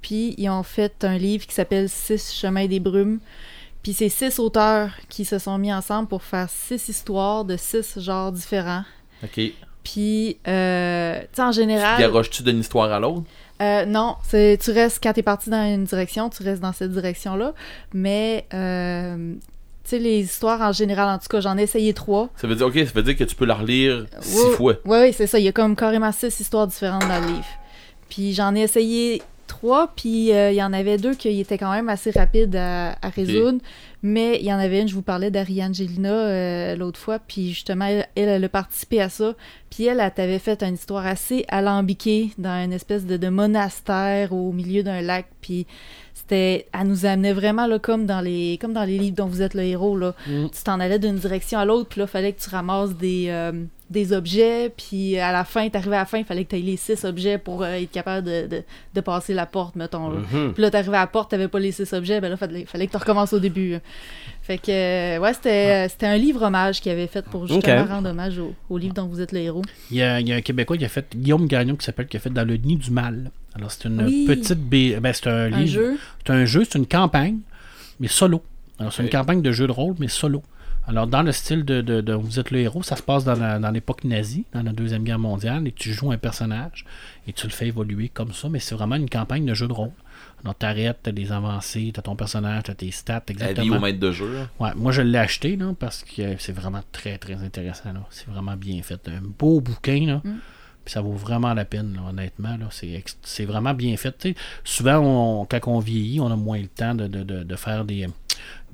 Puis ils ont fait un livre qui s'appelle Six Chemins des Brumes. Puis c'est six auteurs qui se sont mis ensemble pour faire six histoires de six genres différents. Ok. Puis, euh, tu sais, en Tu général... garoches-tu d'une histoire à l'autre? Euh, non, c'est tu restes quand t'es parti dans une direction, tu restes dans cette direction-là. Mais euh, tu sais les histoires en général, en tout cas, j'en ai essayé trois. Ça veut dire, ok, ça veut dire que tu peux la relire six fois. Oui, oui, c'est ça. Il y a comme carrément six histoires différentes dans le livre. Puis j'en ai essayé trois, puis il y en avait deux qui étaient quand même assez rapides à, à résoudre. Mais il y en avait une, je vous parlais d'Ariangelina euh, l'autre fois, puis justement, elle, elle, elle a participé à ça. Puis elle, elle t'avait fait une histoire assez alambiquée dans une espèce de, de monastère au milieu d'un lac, puis c'était elle nous amenait vraiment là comme dans les comme dans les livres dont vous êtes le héros là Mm. tu t'en allais d'une direction à l'autre puis là fallait que tu ramasses des euh, des objets puis à la fin t'arrivais à la fin il fallait que tu aies les six objets pour euh, être capable de, de, de passer la porte mettons là. Mhm. puis là t'arrivais à la porte t'avais pas les six objets ben là fallait, fallait que tu recommences au début fait que euh, ouais c'était c'était un livre hommage qu'il avait fait pour justement rendre hommage au, au livre dont vous êtes le héros Il y, a, il y a un Québécois qui a fait, Guillaume Gagnon, qui s'appelle, qui a fait Dans le nid du mal. Alors, c'est une Oui. petite. B... Ben, c'est un, un livre. C'est un jeu, c'est une campagne, mais solo. Alors, c'est une campagne de jeu de rôle, mais solo. Alors, dans le style de, de, de Vous êtes le héros, ça se passe dans, la- dans l'époque nazie, dans la Deuxième Guerre mondiale, et tu joues un personnage, et tu le fais évoluer comme ça, mais c'est vraiment une campagne de jeu de rôle. Alors, t'arrêtes, t'as des avancées, t'as ton personnage, t'as tes stats, La vie exactement. au maître de jeu. là. Ouais, moi je l'ai acheté là, parce que c'est vraiment très très intéressant. là. C'est vraiment bien fait. Un beau bouquin. Là. Mm. Puis ça vaut vraiment la peine, là, honnêtement. Là. C'est, ex- c'est vraiment bien fait. Souvent, on- quand on vieillit, on a moins le temps de, de- de- de faire des,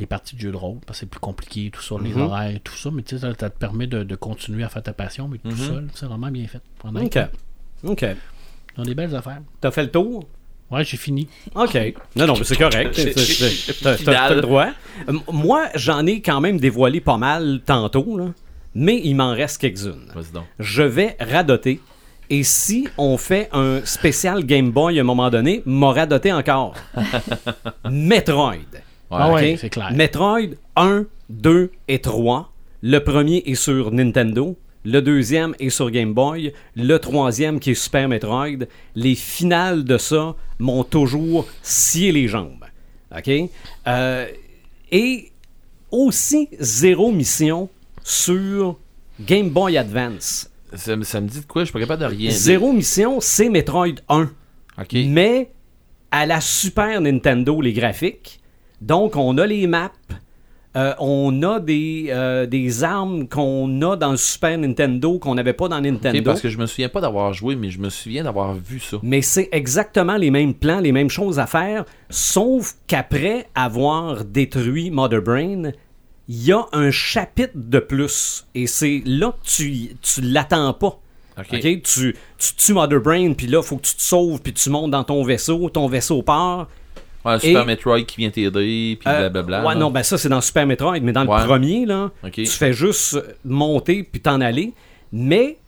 des parties de jeux de rôle parce que c'est plus compliqué, tout ça, les Mhm. horaires, tout ça. Mais tu sais, ça, ça te permet de, de continuer à faire ta passion, mais tout Mhm. seul. C'est vraiment bien fait. OK. OK. Ils ont des belles affaires. T'as fait le tour? Ouais, j'ai fini. OK. Non, non, mais c'est correct. T'as le droit. Euh, Moi, j'en ai quand même dévoilé pas mal tantôt, là, mais il m'en reste quelques-unes. Vas-y donc. Je vais radoter Et si on fait un spécial Game Boy à un moment donné, m'aurait doté encore. [LAUGHS] Metroid. Ah ouais, Ok? c'est clair. Metroid 1, 2 et 3. Le premier est sur Nintendo. Le deuxième est sur Game Boy. Le troisième qui est Super Metroid. Les finales de ça m'ont toujours scié les jambes. OK? Euh, et aussi zéro mission sur Game Boy Advance. Ça, me- ça me dit de quoi? Je suis pas capable de rien dire. Zéro mission, c'est Metroid 1. OK. Mais à la Super Nintendo, les graphiques. Donc, on a les maps. euh, on a des, euh, des armes qu'on a dans le Super Nintendo qu'on n'avait pas dans Nintendo. parce que je me souviens pas d'avoir joué, mais je me souviens d'avoir vu ça. Mais c'est exactement les mêmes plans, les mêmes choses à faire, sauf qu'après avoir détruit Mother Brain, il y a un chapitre de plus. Et c'est là que tu, tu l'attends pas. Tu, tu tues Mother Brain, puis là, faut que tu te sauves, puis tu montes dans ton vaisseau, ton vaisseau part. Ouais, Super Et- Metroid qui vient t'aider, puis Euh, blablabla. ouais, là. non, ben ça, c'est dans Super Metroid, mais dans Ouais. le premier, là, Ok. tu fais juste monter puis t'en aller. Mais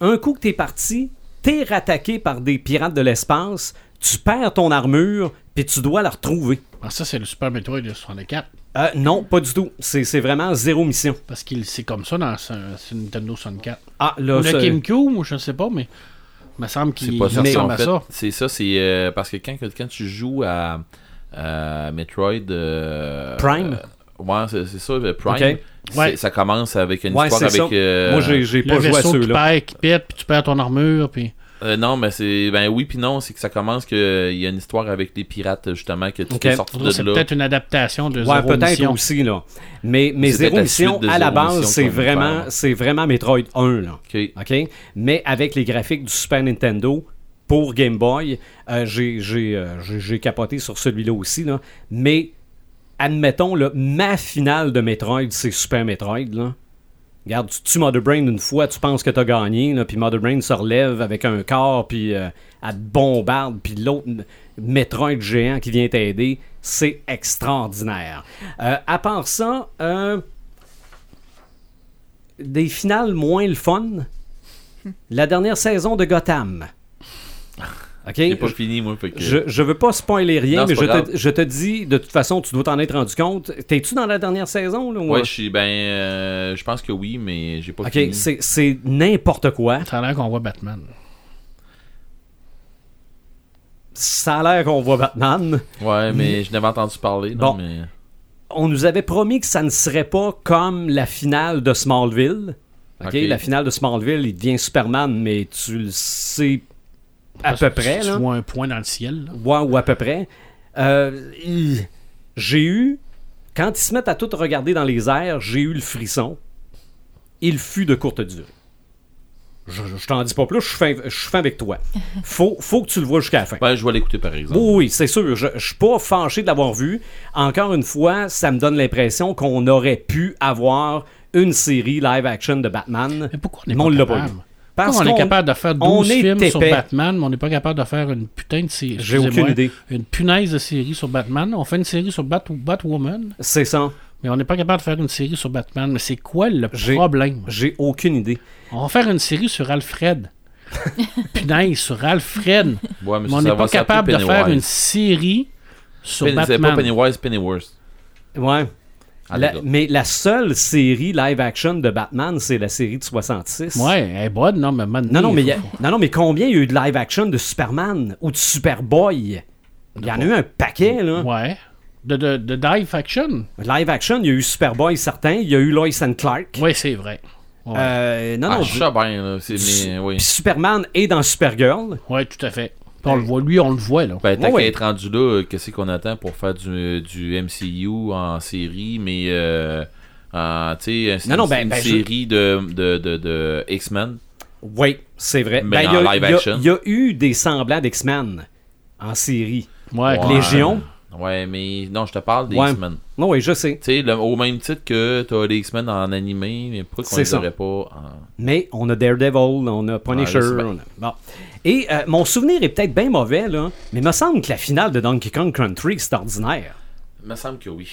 un coup que t'es parti, t'es rattaqué par des pirates de l'espace, tu perds ton armure, puis tu dois la retrouver. Ah, ça, c'est le Super Metroid de 64. Euh, non, pas du tout. C'est c'est vraiment zéro mission. Parce que c'est comme ça dans ce, ce Nintendo 64. Ah, Ou là, le GameCube, ou je ne sais pas, mais me semble qu'il C'est pas ça, en fait. ça. C'est ça, c'est euh, parce que quand, quand tu joues à, à Metroid euh, Prime? euh, ouais, c'est ça, Prime. Ok. c'est- Ouais. Ça commence avec une Ouais, histoire avec. ça. euh, Moi, j'ai j'ai Le pas joué à ceux-là. qui pète, puis tu perds ton armure, puis... euh, non, mais c'est. Ben oui, puis non, c'est que ça commence qu'il y a une histoire avec les pirates, justement, que tu Ok. t'es sorti de C'est là. peut-être une adaptation de Ouais, peut-être aussi, là. Mais, mais Zéro Mission, à la base, c'est vraiment, c'est vraiment Metroid 1, là. Ok. OK? Mais avec les graphiques du Super Nintendo pour Game Boy, euh, j'ai, j'ai, euh, j'ai- j'ai capoté sur celui-là aussi. Là. Mais admettons, là, ma finale de Metroid, c'est Super Metroid. Là. Regarde, tu tues Mother Brain une fois, tu penses que t'as gagné, là, puis Mother Brain se relève avec un corps, puis euh, elle te bombarde, puis l'autre m- Metroid géant qui vient t'aider. C'est extraordinaire. Euh, à part ça, euh, des finales moins le fun. La dernière saison de Gotham. OK? J'ai pas fini, moi. Fait que... Je, je veux pas spoiler rien, Non, mais je te, grave. je te dis, de toute façon, tu dois t'en être rendu compte. T'es-tu dans la dernière saison? Là, ou- Ouais, je suis. Ben. euh, je pense que oui, mais j'ai pas OK, fini. c'est, c'est n'importe quoi. Ça a l'air qu'on voit Batman. Ça a l'air qu'on voit Batman. Ouais, mais je n'avais entendu parler. non, Bon. mais... On nous avait promis que ça ne serait pas comme la finale de Smallville. OK? Ok. La finale de Smallville, il devient Superman, mais tu le sais à peu que près. Tu là. vois un point dans le ciel. là. Ouais, ou à peu près. Euh, il- j'ai eu, quand ils se mettent à tout regarder dans les airs, j'ai eu le frisson. Il fut de courte durée. Je, je- je t'en dis pas plus, je suis fin, je suis fin avec toi. [LAUGHS] Faut, faut que tu le vois jusqu'à la fin. Ben, je vais l'écouter par exemple. Oui, oui, c'est sûr. Je, je suis pas fâché de l'avoir vu. Encore une fois, ça me donne l'impression qu'on aurait pu avoir une série live action de Batman. Mais pourquoi on n'est Mais on pas l'a pas capable? On est capable de faire on 12 est films sur. Batman, mais on n'est pas capable de faire une putain de série. J'ai aucune idée. Une punaise de série sur Batman. On fait une série sur Bat- Batwoman, C'est ça. mais on n'est pas capable de faire une série sur Batman. Mais c'est quoi le problème? J'ai aucune idée. On va faire une série sur Alfred. [LAUGHS] punaise, sur Alfred. Ouais, mais Mais on n'est pas capable de faire une série sur Penny- C'est pas Batman. Pennywise, Pennyworth. Ouais. Ah, La- mais la seule série live action de Batman, c'est la série de 66. Ouais, elle est bonne, non, mais maintenant, Non, non, mais, y a- non, non, mais combien il y a eu de live action de Superman ou de Superboy? Il y en a eu un paquet, là. Ouais. De, de, de Dive Action? Live action, il y a eu Superboy, certain. Il y a eu Lois and Clark. Oui, c'est vrai. Ouais. Euh, non, Ah, non. je sais bien, là. Mais, oui. Puis Superman est dans Supergirl. Ouais, tout à fait. Puis on le voit, lui, on le voit, là. Ben, tant Ouais, ouais. qu'à être rendu là, qu'est-ce qu'on attend pour faire du, du MCU en série, mais euh, en, tu sais, Non, non, une, ben- une ben, je- série de, de, de, de X-Men. Oui, c'est vrai. Mais Ben, en il y a- live il y a- action. Il y, a eu des semblants d'X-Men en série. Ouais, Ouais. Légion. Ouais, mais non, je te parle des Ouais. X-Men. Non, oui, je sais. Tu sais, au même titre que t'as les X-Men en animé, mais pourquoi qu'on les aurait pas en... Mais on a Daredevil, on a Punisher. Bien. on a- bon. Et euh, mon souvenir est peut-être bien mauvais, là, mais il me semble que la finale de Donkey Kong Country, c'est ordinaire. Il me semble que oui.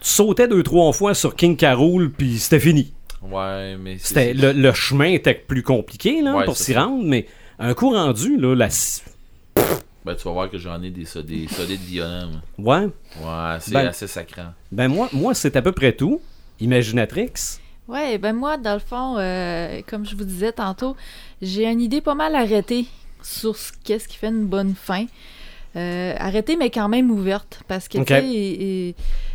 Tu sautais deux, trois fois sur King. Rool, puis c'était fini. Ouais, mais c'est- C'était, le, le chemin était plus compliqué là, Ouais, pour s'y rendre, mais un coup rendu, là, la... Ben, tu vas voir que j'en ai des, des solides violents. ouais, Ouais, c'est Ben- assez sacrant. ben moi, moi c'est à peu près tout. Imaginatrix. Ouais, ben moi, dans le fond, euh, comme je vous disais tantôt, j'ai une idée pas mal arrêtée sur ce qu'est-ce qui fait une bonne fin. Euh, arrêtée, mais quand même ouverte. Parce que, tu sais,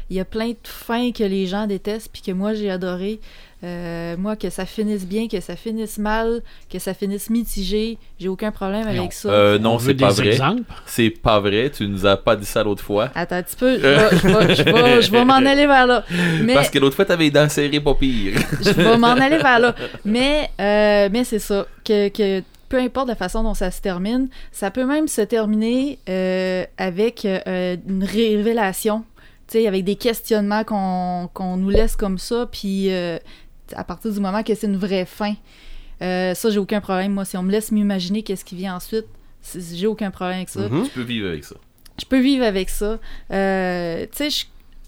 il y a plein de fins que les gens détestent, puis que moi, j'ai adoré. Euh, moi, que ça finisse bien, que ça finisse mal, que ça finisse mitigé, j'ai aucun problème Non. avec ça. Euh, On non, c'est pas vrai. C'est pas vrai. Tu nous as pas dit ça l'autre fois. Attends un petit peu, je vais, m'en aller vers là. Mais... Parce que l'autre fois, t'avais les dents serrées pas pire. [LAUGHS] je vais m'en aller vers là. Mais, euh, mais c'est ça, que, que peu importe la façon dont ça se termine, ça peut même se terminer euh, avec euh, une révélation, tu sais, avec des questionnements qu'on qu'on nous laisse comme ça, puis euh, à partir du moment que c'est une vraie fin. Euh, ça, j'ai aucun problème. Moi, si on me laisse m'imaginer qu'est-ce qui vient ensuite, j'ai aucun problème avec ça Mhm. tu peux vivre avec ça. je peux vivre avec ça. Euh, tu sais,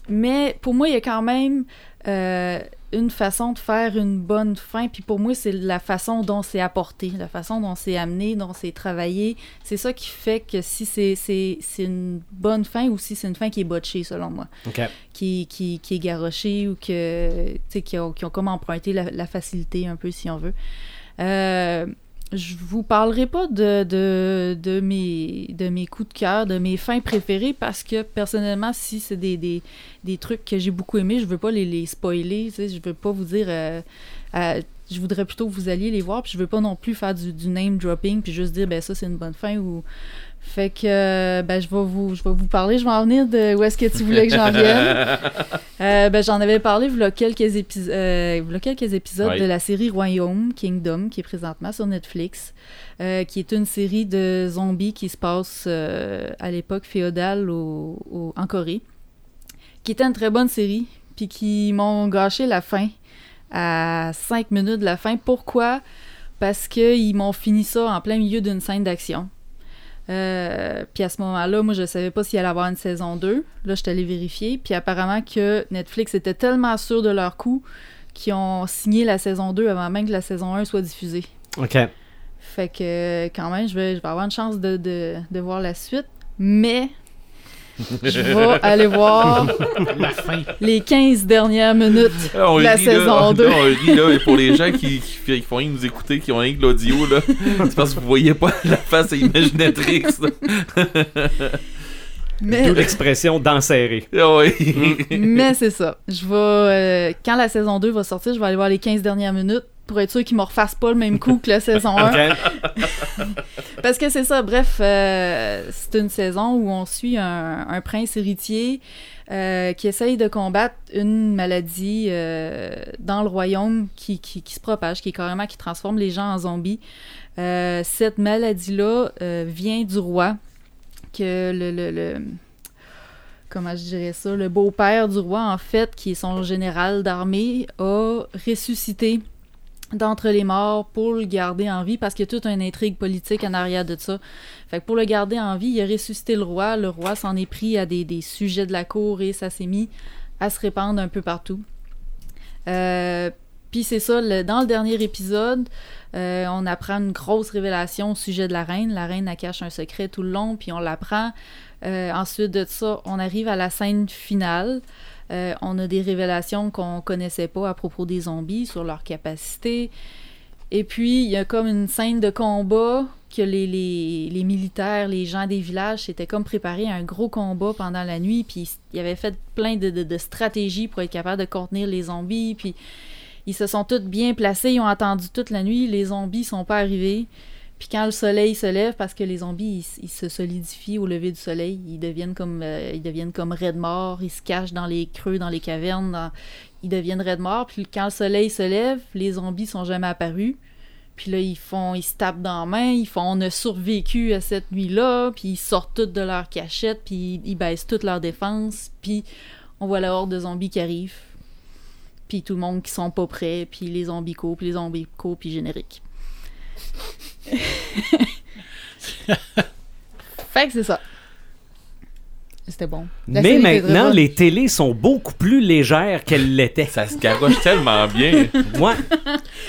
mais pour moi, il y a quand même euh, une façon de faire une bonne fin. Puis pour moi, c'est la façon dont c'est apporté, la façon dont c'est amené, dont c'est travaillé. C'est ça qui fait que si c'est, c'est, c'est une bonne fin ou si c'est une fin qui est botchée, selon moi, qui, qui, qui est garochée ou que, qui, ont, qui ont comme emprunté la, la facilité un peu, si on veut. Euh, je vous parlerai pas de, de, de, mes, de mes coups de cœur, de mes fins préférées, parce que personnellement, si c'est des, des, des trucs que j'ai beaucoup aimés, je veux pas les, les spoiler, tu sais, je veux pas vous dire... euh, euh, je voudrais plutôt que vous alliez les voir, puis je veux pas non plus faire du, du name dropping, puis juste dire, ben ça, c'est une bonne fin, ou... Fait que, euh, ben, je vais vous, je vais vous parler, je vais en venir de où est-ce que tu voulais que j'en vienne. [LAUGHS] Euh, ben, j'en avais parlé il y a quelques, épis- euh, quelques épisodes de la série Royaume Kingdom, qui est présentement sur Netflix, euh, qui est une série de zombies qui se passe à l'époque féodale au- au- en Corée, qui était une très bonne série, puis qui m'ont gâché la fin à 5 minutes de la fin. Pourquoi? Parce qu'ils m'ont fini ça en plein milieu d'une scène d'action. Euh, puis à ce moment-là, moi, je savais pas s'il allait avoir une saison 2. Là, je suis allée vérifier. Puis apparemment que Netflix était tellement sûr de leur coup qu'ils ont signé la saison 2 avant même que la saison 1 soit diffusée. OK. Fait que quand même, je vais, je vais avoir une chance de, de, de voir la suite. Mais je [LAUGHS] vais aller voir La fin. les 15 dernières minutes Ah, de la rit, là. saison [LAUGHS] 2. Là, on rit, là, et pour les gens qui, qui, qui font rien nous écouter, qui ont rien que l'audio, là, [LAUGHS] c'est parce que vous voyez pas la face à Imaginatrix. Mais, D'où l'expression d'enserrer. Ah mais c'est ça. Je vais. euh, quand la saison 2 va sortir, je vais aller voir les 15 dernières minutes pour être sûr qu'ils me refassent pas le même coup que la [LAUGHS] saison 1. OK. [LAUGHS] Parce que c'est ça, bref, euh, c'est une saison où on suit un, un prince héritier euh, qui essaye de combattre une maladie euh, dans le royaume qui, qui, qui se propage, qui est carrément qui transforme les gens en zombies. Cette maladie-là vient du roi, que le, le, le- comment je dirais ça, le beau-père du roi, en fait, qui est son général d'armée, a ressuscité d'entre les morts pour le garder en vie parce qu'il y a toute une intrigue politique en arrière de ça. Fait que pour le garder en vie, il a ressuscité le roi. Le roi s'en est pris à des, sujets de la cour et ça s'est mis à se répandre un peu partout. Euh, Puis c'est ça, dans le dernier épisode, euh, on apprend une grosse révélation au sujet de la reine. La reine, elle cache un secret tout le long, puis on l'apprend. Euh, ensuite de ça, on arrive à la scène finale. Euh, on a des révélations qu'on connaissait pas à propos des zombies, sur leur capacité. Et puis, il y a comme une scène de combat que les, militaires, les gens des villages s'étaient comme préparés à un gros combat pendant la nuit, puis ils avaient fait plein de, de- de stratégies pour être capables de contenir les zombies, puis ils se sont tous bien placés, ils ont attendu toute la nuit, les zombies sont pas arrivés. Puis quand le soleil se lève, parce que les zombies, ils, se solidifient au lever du soleil, ils deviennent comme euh, ils deviennent comme raides morts, ils se cachent dans les creux, dans les cavernes, ils deviennent raides morts. Puis quand le soleil se lève, les zombies sont jamais apparus. Puis là, ils font, ils se tapent dans la main, ils font, on a survécu à cette nuit-là, puis ils sortent toutes de leur cachette, puis ils baissent toute leur défense, puis on voit la horde de zombies qui arrive, puis tout le monde qui sont pas prêts, puis les zombies courent, puis les zombies courent, puis générique. [LAUGHS] fait que c'est ça. C'était bon. La Mais série était très maintenant, bonne. les télés sont beaucoup plus légères qu'elles l'étaient. Ça se garoche tellement bien. [LAUGHS] Ouais.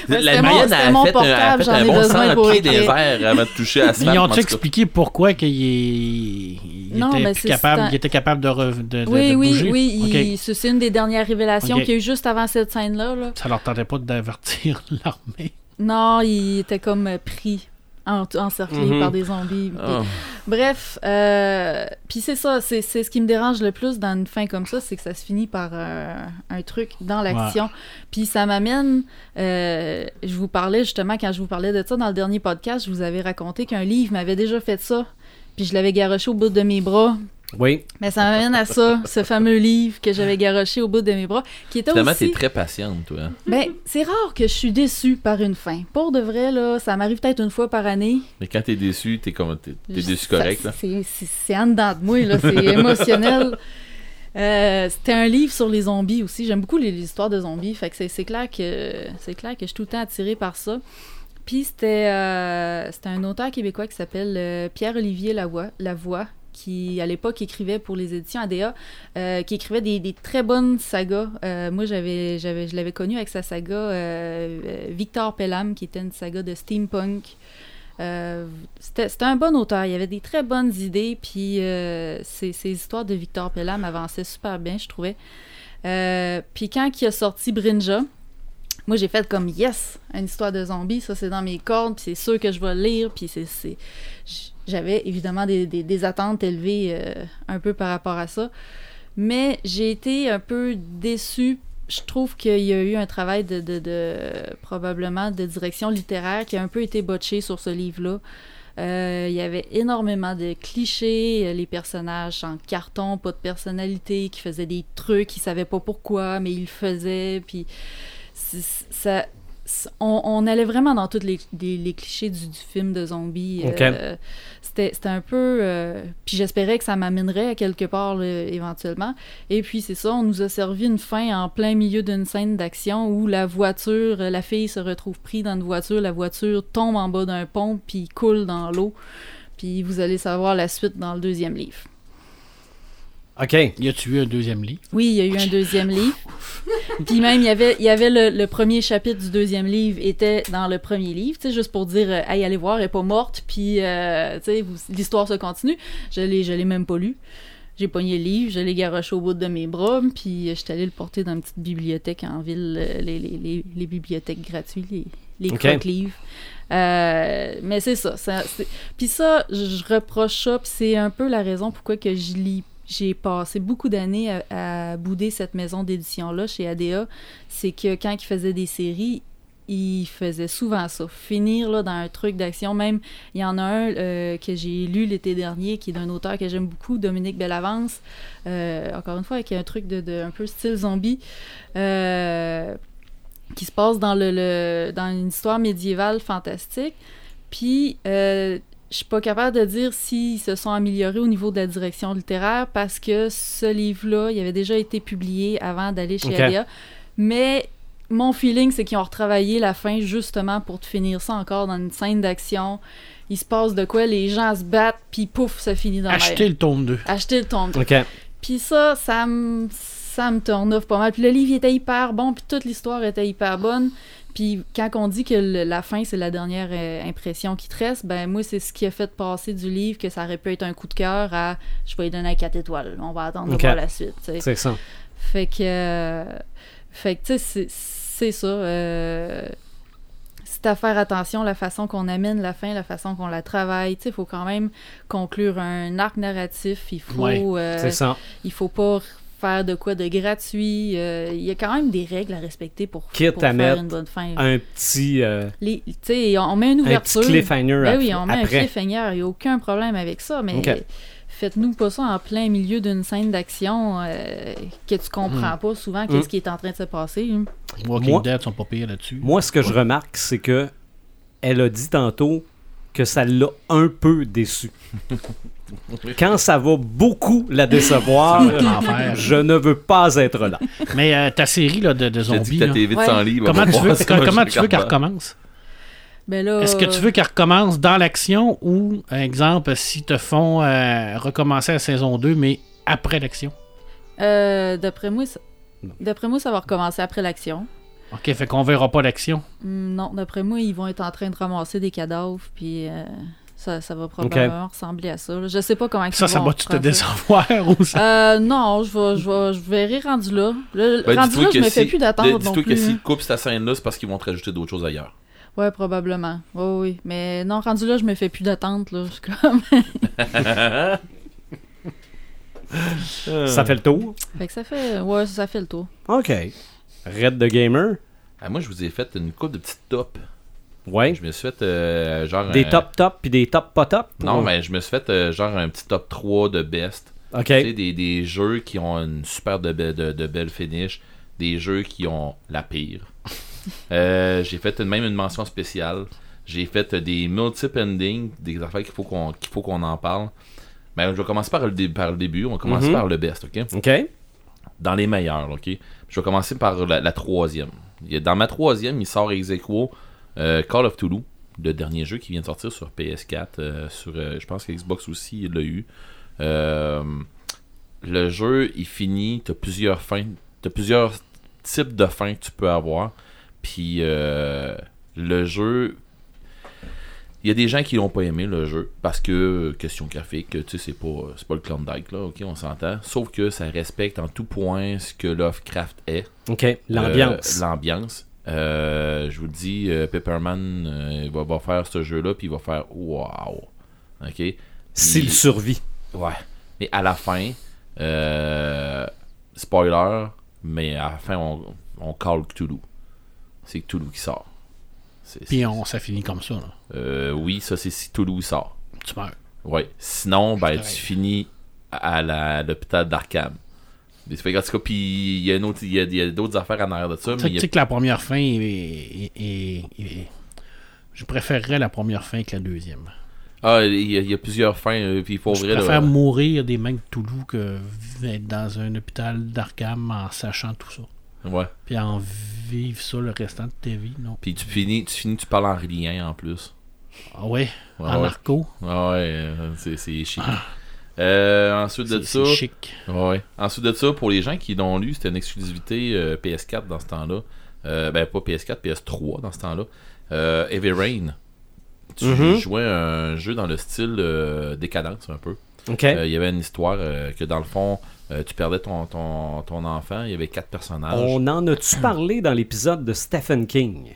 Ouais, la c'était mon- a c'était mon fait, un- a portable, fait j'en un ai bon besoin 100 pour pieds des écrire. airs avant de toucher à ça. Ils ont expliqué pourquoi qu'il il Non, était, mais plus c'est- capable, c'est un- il était capable de, re- de, de- Oui, de oui, bouger? oui. Ok. il- c'est c'est une des dernières révélations Ok. qu'il y a eu juste avant cette scène-là. là. Ça leur tentait pas d'avertir [LAUGHS] l'armée. Non, il était comme euh, pris, en- encerclé Mhm. par des zombies. Oh. Bref, euh, puis c'est ça, c'est c'est ce qui me dérange le plus dans une fin comme ça, c'est que ça se finit par euh, un truc dans l'action. Puis ça m'amène, euh, je vous parlais justement, quand je vous parlais de ça dans le dernier podcast, je vous avais raconté qu'un livre m'avait déjà fait ça, puis je l'avais garoché au bout de mes bras. Oui. Mais ça m'amène à ça, ce fameux livre que j'avais garoché au bout de mes bras, qui était Finalement, aussi... t'es très patiente, toi. Ben, c'est rare que je suis déçue par une fin. Pour de vrai, là, ça m'arrive peut-être une fois par année. Mais quand t'es déçu, t'es comme t'es t'es Je- déçu ça- correct, là. C'est c'est- c'est en dedans de moi, là. C'est [LAUGHS] émotionnel. Euh, C'était un livre sur les zombies aussi. J'aime beaucoup les, les histoires de zombies. Fait que c'est- c'est clair que c'est clair que je suis tout le temps attirée par ça. Puis c'était euh, c'était un auteur québécois qui s'appelle euh, Pierre-Olivier Lavoie, Lavoie, qui à l'époque écrivait pour les éditions ADA, euh, qui écrivait des, très bonnes sagas. Euh, moi, j'avais, j'avais, je l'avais connu avec sa saga euh, Victor Pelham, qui était une saga de steampunk. C'était, un bon auteur. Il avait des très bonnes idées, puis ces, histoires de Victor Pelham avançaient super bien, je trouvais. Puis quand il a sorti Brinja, moi j'ai fait comme yes, une histoire de zombies, ça c'est dans mes cordes, puis c'est sûr que je vais lire, puis c'est, j'avais évidemment des, des- attentes élevées euh, un peu par rapport à ça, mais j'ai été un peu déçue. Je trouve qu'il y a eu un travail de, de- probablement de direction littéraire qui a un peu été botché sur ce livre-là. Euh, il y avait énormément de clichés, euh, les personnages en carton, pas de personnalité, qui faisaient des trucs, ils savaient pas pourquoi, mais ils le faisaient, puis ça, on, on allait vraiment dans tous les, les- les clichés du, du film de zombies. Ok. Euh, c'était un peu... euh, puis j'espérais que ça m'amènerait à quelque part, là, éventuellement. Et puis c'est ça, on nous a servi une fin en plein milieu d'une scène d'action où la voiture, euh, la fille se retrouve prise dans une voiture, la voiture tombe en bas d'un pont, puis coule dans l'eau. Puis vous allez savoir la suite dans le deuxième livre. OK. Y a-tu eu un deuxième lit? Oui, il y a eu un deuxième livre. [LAUGHS] Puis même, il y avait, il y avait le, le premier chapitre du deuxième livre était dans le premier livre, tu sais, juste pour dire, euh, hey, allez voir, elle est pas morte, puis, euh, tu sais, l'histoire se continue. Je l'ai, je l'ai même pas lu. J'ai pogné le livre, je l'ai garoché au bout de mes bras, puis euh, j'étais allé le porter dans une petite bibliothèque en ville, les, les, les, les bibliothèques gratuites, les, les. Euh, mais c'est ça. puis ça, je je reproche ça, puis c'est un peu la raison pourquoi que je lis j'ai passé beaucoup d'années à, bouder cette maison d'édition-là chez ADA. C'est que quand ils faisaient des séries, ils faisaient souvent ça. Finir là, dans un truc d'action. Même, il y en a un euh, que j'ai lu l'été dernier, qui est d'un auteur que j'aime beaucoup, Dominique Bellavance. Euh, encore une fois, avec un truc de, un peu style zombie. Euh, qui se passe dans, le, dans une histoire médiévale fantastique. Puis, je suis pas capable de dire s'ils se sont améliorés au niveau de la direction littéraire parce que ce livre-là, il avait déjà été publié avant d'aller chez Ok. ADA. Mais mon feeling, c'est qu'ils ont retravaillé la fin justement pour te finir ça encore dans une scène d'action. Il se passe de quoi, les gens se battent, puis pouf, ça finit dans la Acheter le tome 2. Acheter le tome. OK. Puis ça, ça me ça me turn off pas mal. Puis le livre il était hyper bon, puis toute l'histoire était hyper bonne. Puis quand on dit que le- la fin, c'est la dernière euh, impression qui te reste, ben moi, c'est ce qui a fait passer du livre que ça aurait pu être un coup de cœur à je vais lui donner un 4 étoiles. On va attendre Ok. de voir la suite. C'est ça. Fait que. euh, fait que, tu sais, c'est- c'est ça. euh, c'est à faire attention la façon qu'on amène la fin, la façon qu'on la travaille. Tu sais, il faut quand même conclure un arc narratif. Il faut. Ouais, C'est ça. il faut pas faire de quoi de gratuit. euh, Il y a quand même des règles à respecter pour, Quitte pour à faire mettre une bonne fin. Un petit, euh, Les- Tu sais, on met une un petit ouverture. cliffhanger Ben oui, on met un après. cliffhanger. Il n'y a aucun problème avec ça, mais faites-nous pas ça en plein milieu d'une scène d'action euh, que tu comprends pas souvent qu'est-ce Mm. qui est en train de se passer. hein. Walking Moi- Dead sont pas pires là-dessus. Moi, ce que je remarque, c'est que elle a dit tantôt que ça l'a un peu déçu. [LAUGHS] [LAUGHS] Quand ça va beaucoup la décevoir, je ne veux pas être là. Mais euh, ta série là, de, de J'ai dit zombies, que là, ta TV de Ouais. 100 livres. comment, on va tu veux, voir si moi, comment je tu veux qu'elle regarde. recommence? Ben là, Est-ce que tu veux qu'elle recommence dans l'action ou, par exemple, si te font euh, recommencer la saison 2, mais après l'action? Euh, D'après moi, ça... D'après moi, ça va recommencer après l'action. Ok, fait qu'on verra pas l'action. Hmm, Non, d'après moi, ils vont être en train de ramasser des cadavres, puis euh, ça, ça va probablement ressembler à ça. Je sais pas comment ils Ça, ça vont va-tu te ça. décevoir ou ça? Euh, non, je vais, je vais, je verrai rendu là. Le, Ben, rendu là, je me fais plus d'attente non Dis-toi que s'ils coupent cette scène-là, c'est parce qu'ils vont te rajouter d'autres choses ailleurs. Ouais, probablement. Oui, oui. Mais non, rendu là, je me fais plus d'attente, là. Je suis comme... [LAUGHS] Ça fait le tour? fait que ça fait... Ouais, ça fait le tour. OK. Red the Gamer? Ah, moi, je vous ai fait une coupe de petites tops. Ouais. Je me suis fait euh, genre. Des un- top top puis des top pas top. Non, Ou- mais je me suis fait euh, genre un petit top 3 de best. OK. Tu sais, des, des jeux qui ont une super de, be- de, de belle finish. Des jeux qui ont la pire. [LAUGHS] Euh, j'ai fait même une mention spéciale. J'ai fait des multiple endings, des affaires qu'il faut qu'on qu'il faut qu'on en parle. Mais je vais commencer par le, par le début. On va commencer Mhm. par le best, ok? OK. Dans les meilleurs, ok? Je vais commencer par la, la troisième. Dans ma troisième, il sort ex aequo, euh, Call of Toulouse, le dernier jeu qui vient de sortir sur PS4, euh, sur, euh, je pense que Xbox aussi il l'a eu. Euh, le jeu, il finit, t'as plusieurs fins, t'as plusieurs types de fins que tu peux avoir. Puis euh, le jeu, il y a des gens qui l'ont pas aimé le jeu parce que euh, question graphique, tu sais, c'est pas c'est pas le Klondike là, ok, on s'entend. Sauf que ça respecte en tout point ce que Lovecraft est. OK. L'ambiance. Euh, L'ambiance. Euh, je vous le dis, euh, Pepperman euh, il va, va faire ce jeu-là, puis il va faire Wow. Ok? S'il survit. Ouais. Mais à la fin, spoiler, mais à la fin, on, on call Cthulhu. C'est Cthulhu qui sort. Puis on, ça finit comme ça, là. Oui, ça, c'est si Cthulhu sort. Tu meurs. Ouais. Sinon, ben, tu finis à l'hôpital d'Arkham. Des- fait que, en tout cas, puis il y a, y y d'autres affaires en arrière de ça. Tu sais a que la première fin est, est- est- est- Je préférerais la première fin que la deuxième. Ah, il y, a, il y a plusieurs fins, euh, puis il faut Je vrai. là, préfère mourir des mains de Toulouse que être dans un hôpital d'Arkham en sachant tout ça. Ouais. Puis en vivre ça le restant de ta vie, non. Puis tu finis, tu finis, tu parles en rien en plus. Ah ouais, Ouais, en ouais. narco. Ah ouais, euh, c'est, chic. [CLEARS THROAT] Euh, ensuite de ça, c'est chic. ouais. Ensuite de ça, pour les gens qui l'ont lu, c'était une exclusivité euh, PS4 dans ce temps-là. Euh, ben pas PS4, PS3 dans ce temps-là. Heavy Rain. Tu Mhm. jouais un jeu dans le style décadence un peu. Il y avait une histoire que dans le fond, tu perdais ton, ton, ton enfant. Il y avait quatre personnages. On en a-tu parlé dans l'épisode de Stephen King?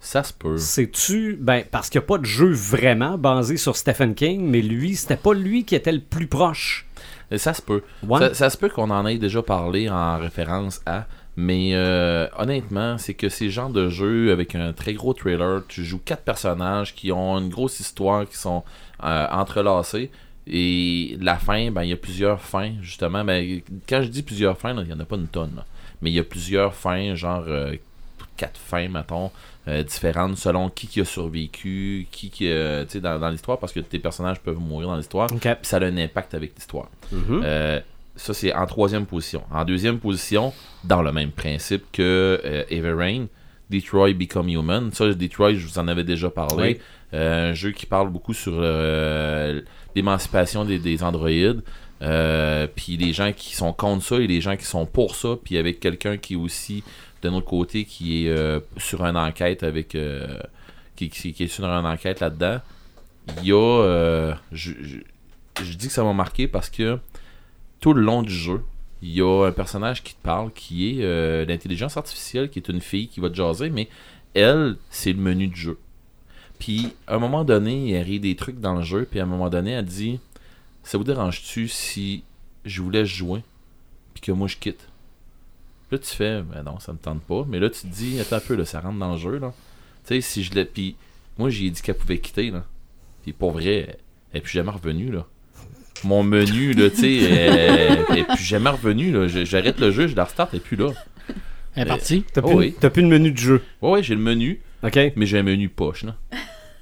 Ça se peut. C'est-tu. Ben, parce qu'il n'y a pas de jeu vraiment basé sur Stephen King, mais lui, c'était pas lui qui était le plus proche. Euh, Ça se peut. Ouais. Ça, ça se peut qu'on en ait déjà parlé en référence à. Mais euh, honnêtement, c'est que ces genres de jeux avec un très gros trailer, tu joues quatre personnages qui ont une grosse histoire, qui sont euh, entrelacés. Et la fin, ben il y a plusieurs fins, justement. Ben, quand je dis plusieurs fins, il n'y en a pas une tonne. là. Mais il y a plusieurs fins, genre euh, quatre fins, mettons, euh, différentes selon qui qui a survécu, qui qui, euh, tu sais, dans, dans l'histoire, parce que tes personnages peuvent mourir dans l'histoire. Puis ça a un impact avec l'histoire. Mhm. Euh, ça, c'est en troisième position. En deuxième position, dans le même principe que Everrain, Detroit Become Human. Ça, Detroit, je vous en avais déjà parlé. Oui. Un jeu qui parle beaucoup sur l'émancipation des, des androïdes. Euh, puis les gens qui sont contre ça et les gens qui sont pour ça. Puis avec quelqu'un qui est aussi, d'un autre côté, qui est euh, sur une enquête avec. euh, qui, qui- est sur une enquête là-dedans. Il y a. euh, je, dis que ça m'a marqué parce que tout le long du jeu, il y a un personnage qui te parle qui est l'intelligence artificielle, qui est une fille qui va te jaser, mais elle, c'est le menu du jeu. Puis, à un moment donné, elle rit des trucs dans le jeu, puis à un moment donné, elle dit Ça vous dérange-tu si je vous laisse jouer, puis que moi je quitte Là, tu fais Ben non, ça me tente pas. Mais là, tu te dis Attends un peu, là, ça rentre dans le jeu, là. Tu sais, si je l'ai. Puis, moi, j'ai dit qu'elle pouvait quitter, là. Puis, pour vrai, elle est plus jamais revenue, là mon menu, là, tu sais, elle elle est plus jamais revenue, là. J'arrête le jeu, je la restart, elle est plus là. Elle est partie? T'as Oh plus, oui. t'as plus de menu de jeu? Ouais, ouais, j'ai le menu, OK? mais j'ai un menu poche, là.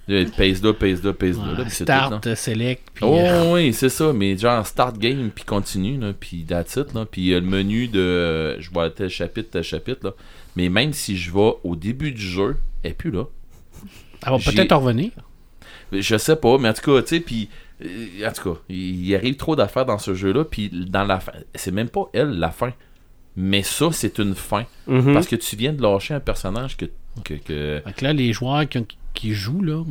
Pèse là, pèse là, pèse là, Ouais, c'est tout, là. start, select, puis Oh euh, oui, c'est ça, mais genre start game puis continue là, puis that's it, là, puis euh, le menu de euh, je vois tel chapitre, tel chapitre là. Mais même si je vais au début du jeu, elle est plus là. elle va peut-être revenir. Je sais pas, mais en tout cas, tu sais, puis Euh, En tout cas, il arrive trop d'affaires dans ce jeu-là, puis dans la fin, c'est même pas elle la fin. Mais ça, c'est une fin. Mhm. Parce que tu viens de lâcher un personnage que. que, que- Fait que là, les joueurs qui, qui jouent, là.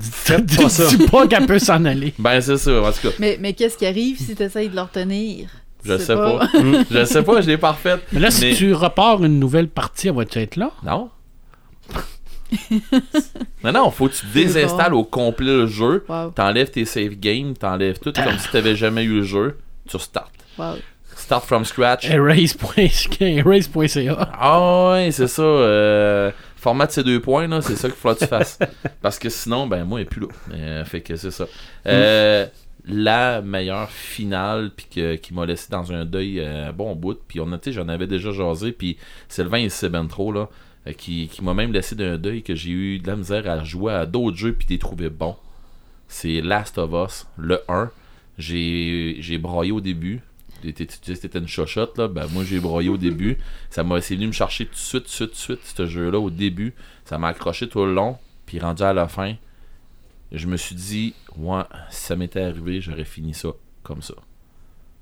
Faites pas ça. Dis pas qu'elle peut s'en aller. [LAUGHS] Ben, c'est ça, en tout cas. Mais, mais qu'est-ce qui arrive si tu essayes de le retenir? Tu Je sais pas. [LAUGHS] je sais pas, je l'ai pas refaite. Mais là, si Mais- tu repars une nouvelle partie, elle va-tu être là? Non. non, non, faut que tu désinstalles au complet le jeu. Wow, T'enlèves tes save games, t'enlèves tout comme si t'avais jamais eu le jeu. Tu restartes. wow. Start from scratch. Erase.ca. [LAUGHS] Erase.ca. Ah ouais, c'est ça. Euh, format de ces deux points, là, c'est ça qu'il faut que tu fasses. [LAUGHS] Parce que sinon, ben moi, il est plus là. Euh, fait que c'est ça. Euh, La meilleure finale puis qui m'a laissé dans un deuil euh, bon bout. Puis on a, j'en avais déjà jasé. Puis Sylvain et Sébastien trop là, qui, qui m'a même laissé d'un deuil que j'ai eu de la misère à jouer à d'autres jeux puis t'es trouvé bon. C'est Last of Us, le 1. J'ai j'ai broyé au début. C'était une chochotte, là. Ben, moi, j'ai broyé au début. Ça m'a c'est venu me chercher tout de suite, tout de suite, de ce jeu-là, au début. Ça m'a accroché tout le long. Puis rendu à la fin, je me suis dit, ouais, si ça m'était arrivé, j'aurais fini ça comme ça.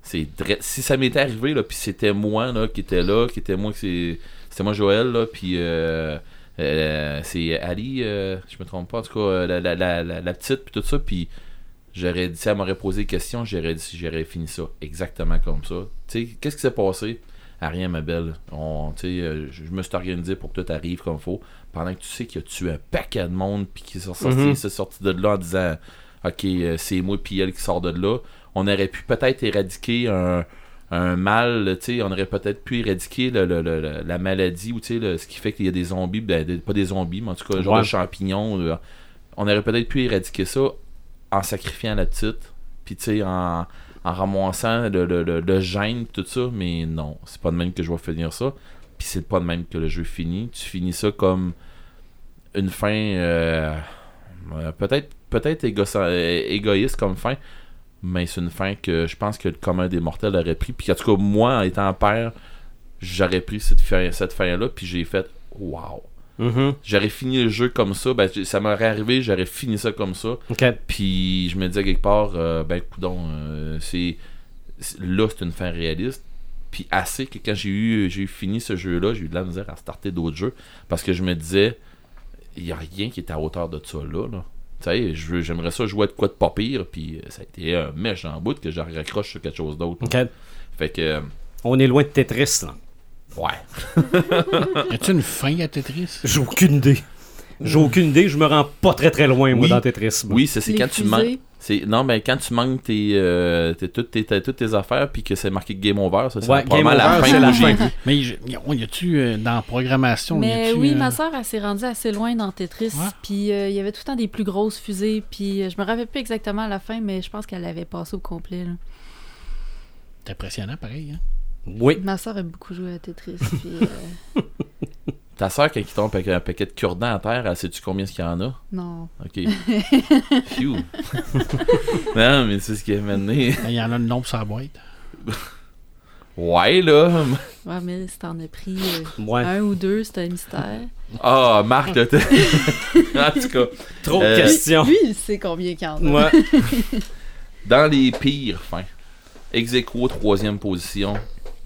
C'est si ça m'était arrivé, là, puis c'était moi, là, qui était là, qui était moi, c'est c'était moi, Joël, là, puis euh, euh, c'est Ali, euh, je me trompe pas, en tout cas, euh, la, la, la- la petite, puis tout ça, puis j'aurais dit, si elle m'aurait posé des questions, j'aurais dit, j'aurais fini ça exactement comme ça. Tu sais, qu'est-ce qui s'est passé? À rien, ma belle. On, euh, je je me suis organisé pour que tout arrive comme faut. Pendant que tu sais qu'il a tué un paquet de monde, puis qu'il s'est sorti, Mhm. s'est sorti de là en disant, ok, euh, c'est moi puis elle qui sort de là. On aurait pu peut-être éradiquer un, un mal, tu sais, on aurait peut-être pu éradiquer le- le- le- le- la maladie ou tu sais, le- ce qui fait qu'il y a des zombies, ben, des- pas des zombies, mais en tout cas, un genre Ouais. de champignons. euh, on aurait peut-être pu éradiquer ça en sacrifiant la petite, puis tu sais, en, en le, le, gène, tout ça, mais non, c'est pas de même que je vais finir ça, puis c'est pas de même que le jeu finit. Tu finis ça comme une fin, euh, euh, peut-être peut-être égo- égoïste comme fin, mais c'est une fin que je pense que le commun des mortels aurait pris. Puis en tout cas, moi, en étant père, j'aurais pris cette fin, cette fin-là, puis j'ai fait Wow! Mhm. J'aurais fini le jeu comme ça, ben, ça m'aurait arrivé, j'aurais fini ça comme ça. Puis je me disais quelque part, euh, ben coudon, euh, c'est là c'est une fin réaliste. Puis assez que quand j'ai eu j'ai fini ce jeu-là, j'ai eu de la misère à starter d'autres jeux parce que je me disais, il y a rien qui est à hauteur de ça là. là. Tu sais, je veux- j'aimerais ça jouer de quoi de pas pire, puis euh, ça a été un méchant bout que je raccroche sur quelque chose d'autre. Fait que, euh, On est loin de Tetris, là. Ouais. [LAUGHS] Y a-tu une fin à Tetris? J'ai aucune idée. J'ai aucune idée. Je me rends pas très très loin, moi, Oui. dans Tetris. moi. Oui, c'est c'est Les quand tu fusées. manques. C'est non mais quand tu manques tes, euh, tes- toutes, tes, tes- toutes tes affaires puis que c'est marqué game over, ça c'est Ouais, probablement game la over, fin c'est que la fin. Mais y, y- y a-tu euh, dans la programmation? y Mais a-tu, oui, euh, ma soeur, elle s'est rendue assez loin dans Tetris. Ouais. Puis euh, il y avait tout le temps des plus grosses fusées. Puis euh, je me rappelle plus exactement à la fin, mais je pense qu'elle l'avait passé au complet. là. C'est impressionnant, pareil. Hein? Oui. Ma soeur a beaucoup joué à Tetris. puis, euh, [LAUGHS] Ta soeur quand il tombe avec un paquet de cure-dents à terre, elle sais-tu combien qu'il y en a? Non. OK. [LAUGHS] Phew. [LAUGHS] non, mais c'est ce qui est mené. Il y en a le nombre sur la boîte. Ouais là. Ouais, mais si t'en as pris euh, Ouais. un ou deux, c'était un mystère. Ah, Marc là, t'es- En tout cas, Trop de Euh, questions. Lui, il sait combien qu'il y en a. Ouais. dans les pires fins. Ex aequo, troisième position.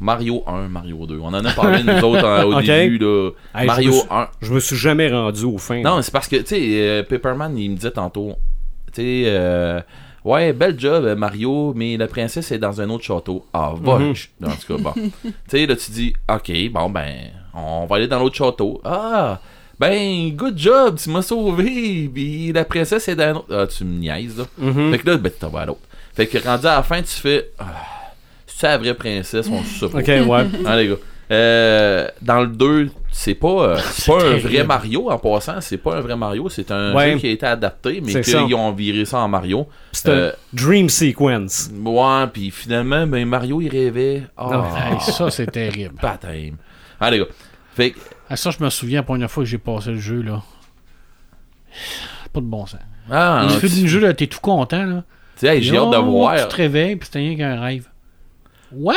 Mario 1, Mario 2. On en a parlé nous autres en- au [LAUGHS] début là. Hey, Mario je, me suis, 1. je me suis jamais rendu au fin. Non, c'est parce que, tu sais, euh, Pepperman, il me disait tantôt, tu sais, euh, ouais, bel job, euh, Mario, mais la princesse est dans un autre château. Ah, va. Mhm. ch- En tout cas, bon. [LAUGHS] tu sais, là, tu dis, ok, bon, ben, on va aller dans l'autre château. Ah, ben, good job, tu m'as sauvé, puis la princesse est dans un autre. Ah, tu me niaises, là. Mhm. Fait que là, ben, tu t'en vas à l'autre. Fait que rendu à la fin, tu fais, ah, c'est la vraie princesse, on se. Ok, ouais. Hein, les gars. Euh, dans le 2, c'est pas, euh, c'est pas un vrai Mario en passant, c'est pas un vrai Mario, c'est un Ouais. jeu qui a été adapté, mais C'est qu'ils ont viré ça en Mario. C'est un Euh, dream sequence. ouais, puis finalement, ben Mario il rêvait. Non. Ah, Hey, ça, c'est terrible. baptême. Ah, les gars. Fait que, Ah, ça, je me souviens la première fois que j'ai passé le jeu, là. Pas de bon sens. ah, Le tu- jeu, là, t'es tout content, là. tu sais, hey, j'ai hâte de Oh, voir. Tu te réveilles, puis c'était rien qu'un rêve. What?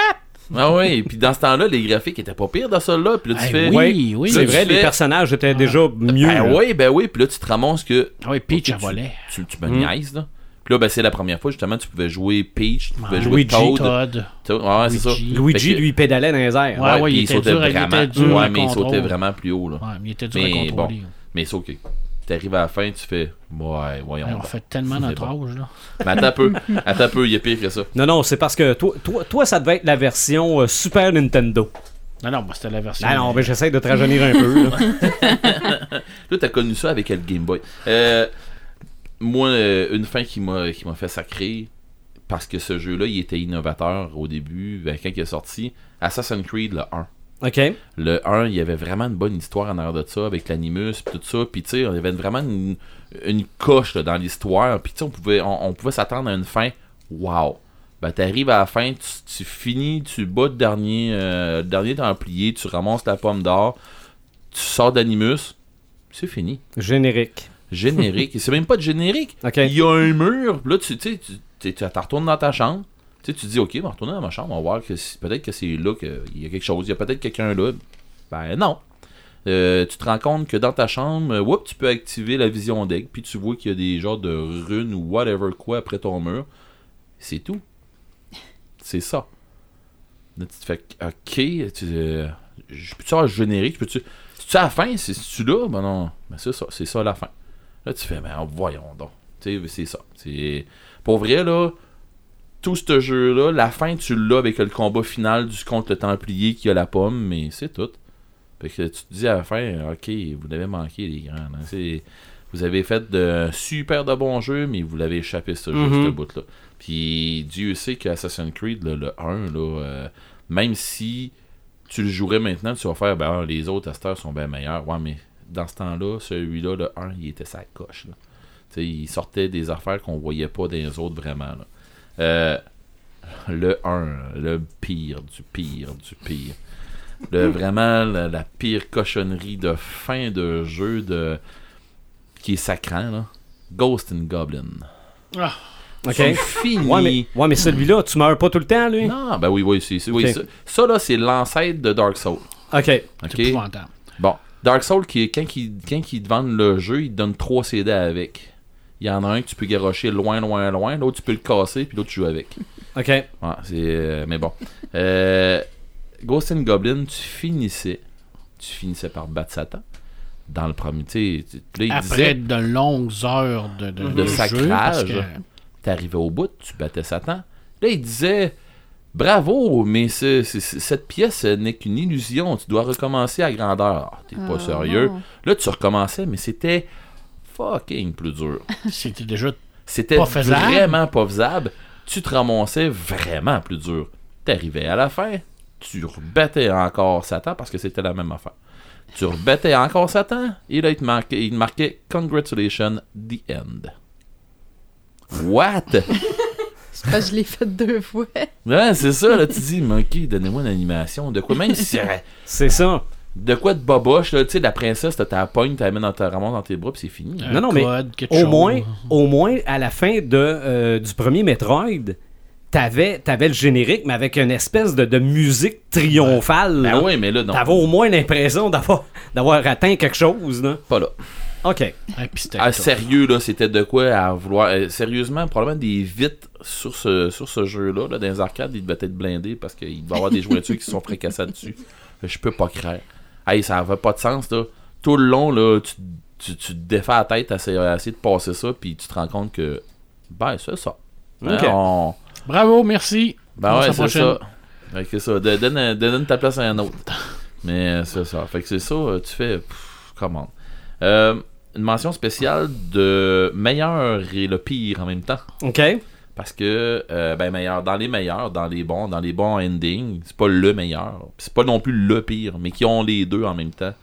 Ah ouais, puis dans ce temps-là, les graphiques étaient pas pires dans ça là, puis là tu Hey, fais. oui, oui. C'est vrai, les personnages étaient déjà mieux. Ben là. oui, ben oui, puis là tu te ramasses que Ah oui, Peach, tu, elle volait. tu, tu me Mm. niaises, là. Puis là, ben, c'est la première fois, justement, tu pouvais jouer Peach, tu pouvais jouer Luigi, Toad. Todd. Toad, Ouais, c'est ça. Luigi. Que- lui, il pédalait dans les airs. Ouais, il il était sautait dur à- il vraiment. était dur ouais, à mais il sautait vraiment plus haut, là. Ouais, mais il était dur Mais à contrôler. Mais c'est ok. T'arrives à la fin, tu fais. Ouais, voyons. Ouais, on fait tellement notre bon. âge, là. Mais attends un peu. Attends un peu, il y a pire que ça. Non, non, c'est parce que toi, toi, toi, ça devait être la version euh, Super Nintendo. Non, non, bah, c'était la version. Ah non, mais j'essaie de te rajeunir un peu. là. [LAUGHS] Là, t'as connu ça avec le Game Boy? Euh, moi, euh, une fin qui m'a qui m'a fait sacrer, parce que ce jeu-là, il était innovateur au début, ben, quand il est sorti, Assassin's Creed, le 1. Le 1, il y avait vraiment une bonne histoire en arrière de ça, avec l'animus, pis tout ça. Puis, tu sais, il y avait vraiment une, une coche là, dans l'histoire. Puis, tu sais, on pouvait, on, on pouvait s'attendre à une fin. Wow! Ben, t'arrives à la fin, tu, tu finis, tu bats le dernier, euh, le dernier templier, tu ramasses la pomme d'or, tu sors d'animus, c'est fini. Générique. Générique. Et [LAUGHS] c'est même pas de générique. Il y a un mur, puis là, tu tu sais, tu tu- tu retournes dans ta chambre. Tu sais, tu dis, OK, on va retourner dans ma chambre, on va voir que peut-être que c'est là qu'il y a quelque chose. Il y a peut-être quelqu'un là. Ben non. Euh, tu te rends compte que dans ta chambre, euh, whoop, tu peux activer la vision deck, puis tu vois qu'il y a des genres de runes ou whatever quoi après ton mur. C'est tout. C'est ça. Là, tu te fais, OK, tu, euh, peux-tu avoir générique? Peux-tu, c'est-tu à la fin? C'est- C'est-tu là? Ben non. Ben c'est ça, c'est ça la fin. Là, tu fais, ben voyons donc. Tu sais, c'est ça. Pour vrai, là, tout ce jeu-là, la fin, tu l'as avec le combat final du contre le Templier qui a la pomme, mais c'est tout. Fait que tu te dis à la fin, ok, vous l'avez manqué, les grands. hein. C'est- Vous avez fait de super de bons jeux, mais vous l'avez échappé ce jeu, Mhm. ce bout-là. Puis Dieu sait que Assassin's Creed, là, le 1, là, euh, même si tu le jouerais maintenant, tu vas faire, ben, ah, les autres testeurs sont bien meilleurs. Ouais, mais dans ce temps-là, celui-là, le 1, il était sa coche. Là. Il sortait des affaires qu'on voyait pas dans les autres vraiment. Là. Euh, le 1, le pire du pire du pire. Le, [LAUGHS] vraiment la, la pire cochonnerie de fin de jeu de qui est sacrant là. Ghost and Goblin. Ah, OK. Fini. Ouais, mais, ouais, mais celui-là, tu meurs pas tout le temps, lui? Non, ben oui, oui, c'est, c'est- oui, Ok. ça, ça, là, c'est l'ancêtre de Dark Souls. OK. c'est ok? épouvantable. Bon, Dark Souls, qui, quand, ils, quand ils te vendent le jeu, ils te donnent 3 CD avec. Il y en a un que tu peux garocher loin, loin, loin. L'autre, tu peux le casser, puis l'autre, tu joues avec. OK. Ouais, c'est. euh, mais bon. Euh, Ghost and Goblin, tu finissais. Tu finissais par battre Satan. Dans le premier. Tu sais, tu- là, il Après disait. de longues heures de, de, De jeu, sacrage. que- T'arrivais au bout, tu battais Satan. Là, il disait. Bravo, mais ce- ce- ce- cette pièce euh, n'est qu'une illusion. Tu dois recommencer à grandeur. Ah, T'es pas Ah, sérieux. non. Là, tu recommençais, mais c'était fucking plus dur. [LAUGHS] C'était déjà C'était Pas faisable. vraiment pas faisable. Tu te ramassais vraiment plus dur. T'arrivais à la fin, tu rebattais encore Satan parce que c'était la même affaire. Tu rebattais encore Satan et là, il te marquait, il te marquait Congratulations, the end. What? [LAUGHS] C'est parce que je l'ai fait deux fois. ouais, c'est ça, là, tu dis, mais ok, donnez-moi une animation. De quoi, même si c'est- C'est ça. De quoi de boboche, là, tu sais, la princesse, t'as ta pogne, t'as dans ta dans tes bras, puis c'est fini. un Non, non, mais code, Au chose. moins, au moins, à la fin de, euh, du premier Metroid, t'avais, t'avais le générique, mais avec une espèce de, de musique triomphale. Ben là. oui, mais là, non. T'avais au moins l'impression d'avoir, d'avoir atteint quelque chose. Là. Pas là. OK. Ah, Ah, sérieux, là, c'était de quoi à vouloir. euh, sérieusement, probablement des vitres sur ce, sur ce jeu-là, là, dans les arcades, il devait être blindé parce qu'il devait y avoir des [LAUGHS] jouets dessus qui se sont fracassés dessus. Je peux pas croire. Hey, ça avait pas de sens, là. Tout le long, là, tu, tu, tu te défais la tête à essayer, à essayer de passer ça, puis tu te rends compte que. Ben, c'est ça. Hein, Ok. on- Bravo, merci. Ben On ouais, c'est ça. Fait que c'est ça. De- Donne, ta place à un autre. Mais euh, c'est ça. Fait que c'est ça, euh, tu fais. pff, comment Euh, Une mention spéciale de meilleur et le pire en même temps. OK. Parce que, euh, ben, meilleur, dans les meilleurs, dans les bons, dans les bons endings, c'est pas le meilleur. C'est pas non plus le pire, mais qui ont les deux en même temps.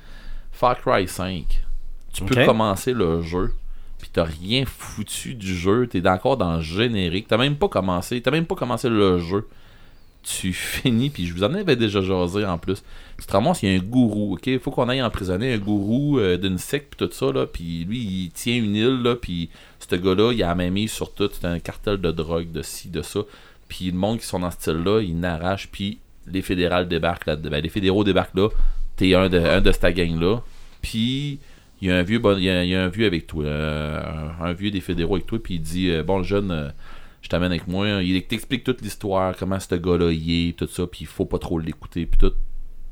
Far Cry 5. Tu peux commencer le jeu, puis t'as rien foutu du jeu, t'es encore dans le générique, t'as même pas commencé, t'as même pas commencé le jeu. Tu finis, puis je vous en avais déjà jasé en plus. Tu te ramasses, y a un gourou, ok? Il faut qu'on aille emprisonner un gourou euh, d'une secte, puis tout ça, là, puis lui, il tient une île, là, puis ce gars-là, il a même mise sur tout, c'est un cartel de drogue, de ci, de ça. Puis le monde qui sont dans ce style-là, ils n'arrachent, puis les fédérales débarquent là Ben, les fédéraux débarquent là, t'es un de, un cette gang-là. Puis il y a un vieux, un vieux avec toi, euh, un, vieux des fédéraux avec toi, puis il dit euh, Bon, jeune, je t'amène avec moi. Il t'explique toute l'histoire, comment ce gars-là y est, tout ça, puis il faut pas trop l'écouter, puis tout.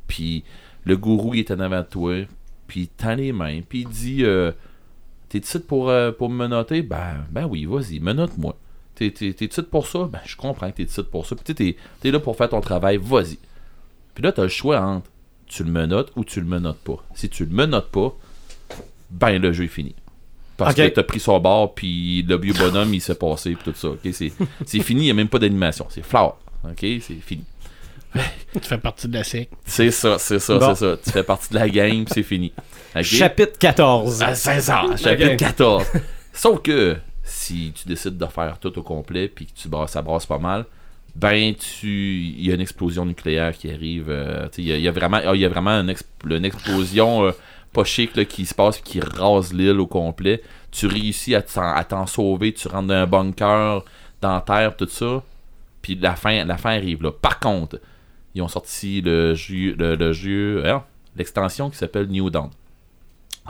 Puis le gourou, il est en avant de toi, puis il tend les mains, puis il dit euh, T'es ici pour, euh, pour me noter Ben, ben oui, vas-y, menote-moi. T'es t'es ici pour ça? Ben, je comprends que t'es ici pour ça. Puis t'es t'es là pour faire ton travail, vas-y. Puis là, t'as le choix entre tu le menottes ou tu le menottes pas. Si tu le menottes pas, ben le jeu est fini. Parce que t'as pris son bord, puis le vieux bonhomme, il s'est passé, puis tout ça. C'est [LAUGHS] c'est fini, il n'y a même pas d'animation. C'est flower. Ok, c'est fini. [LAUGHS] Tu fais partie de la sec. C'est ça, c'est ça, Bon. c'est ça. Tu fais partie de la game, puis c'est fini. Chapitre 14. À 16 ans, chapitre Ok. 14. Sauf que si tu décides de faire tout au complet puis que tu brasses, ça brasse pas mal, ben tu il y a une explosion nucléaire qui arrive. euh, il y, a- il y a vraiment il y a vraiment une explosion euh, pas chic là, qui se passe qui rase l'île au complet. Tu réussis à t'en, sauver, tu rentres dans un bunker, dans terre, tout ça. Puis la fin, la fin arrive là. Par contre, ils ont sorti le jeu, le, jeu, l'extension qui s'appelle New Dawn.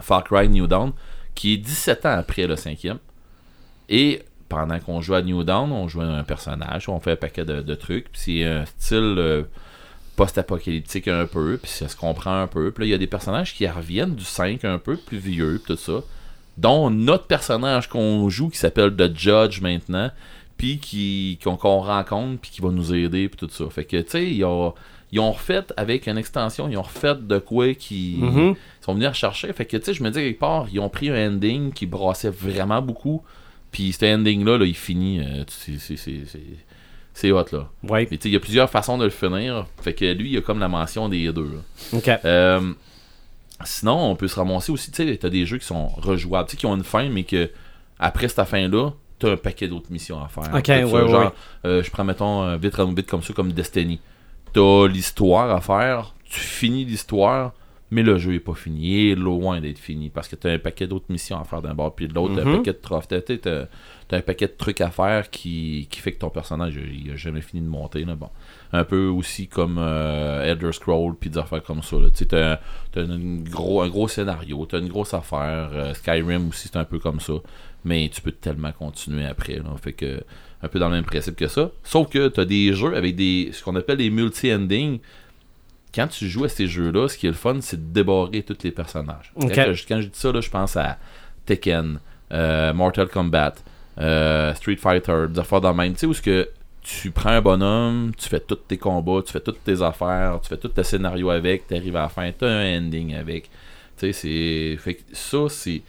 Far Cry New Dawn, qui est 17 ans après le cinquième. Et pendant qu'on joue à New Dawn, on joue à un personnage, on fait un paquet de, de trucs. Puis c'est un style euh, post-apocalyptique un peu, puis ça se comprend un peu. Puis là, il y a des personnages qui reviennent du 5 un peu plus vieux, puis tout ça. Dont notre personnage qu'on joue qui s'appelle The Judge maintenant, puis qui qu'on qu'on rencontre, puis qui va nous aider, puis tout ça. Fait que, tu sais, ils ont, ils ont refait avec une extension, ils ont refait de quoi qui Mhm. ils sont venus rechercher. Fait que, tu sais, je me dis, quelque part, ils ont pris un ending qui brassait vraiment beaucoup. Puis cet ending-là, là, il finit. euh, c'est- c'est- c'est c'est- hot, là. Ouais. Mais tu sais, il y a plusieurs façons de le finir. Fait que lui, il a comme la mention des deux. là. OK. Euh, sinon, on peut se ramasser aussi, tu sais, t'as des jeux qui sont rejouables, tu sais, qui ont une fin, mais que après cette fin-là, t'as un paquet d'autres missions à faire. Ok, ça, ouais, ouais, genre, ouais. euh, je prends, mettons, euh, vite, vite comme ça, comme Destiny. T'as l'histoire à faire, tu finis l'histoire, mais le jeu est pas fini, il est loin d'être fini, parce que t'as un paquet d'autres missions à faire d'un bord puis de l'autre, t'as Mhm. un paquet de trophées, t'as- un paquet de trucs à faire qui, qui fait que ton personnage, il a jamais fini de monter, là, bon un peu aussi comme euh, Elder Scroll puis des affaires comme ça. là. Tu t'as, t'as une gros, un gros scénario, t'as une grosse affaire. euh, Skyrim aussi, c'est un peu comme ça. Mais tu peux tellement continuer après. Là. Fait que, un peu dans le même principe que ça. Sauf que t'as des jeux avec des ce qu'on appelle des multi-endings. Quand tu joues à ces jeux-là, ce qui est le fun, c'est de débarrer tous les personnages. Ok. Quand, je, quand je dis ça, là, je pense à Tekken, euh, Mortal Kombat, euh, Street Fighter, des affaires dans le même. Tu sais, où ce que tu prends un bonhomme, tu fais tous tes combats, tu fais toutes tes affaires, tu fais tout tes scénarios avec, tu arrives à la fin, tu as un ending avec. Tu sais, c'est. Fait que ça, c'est.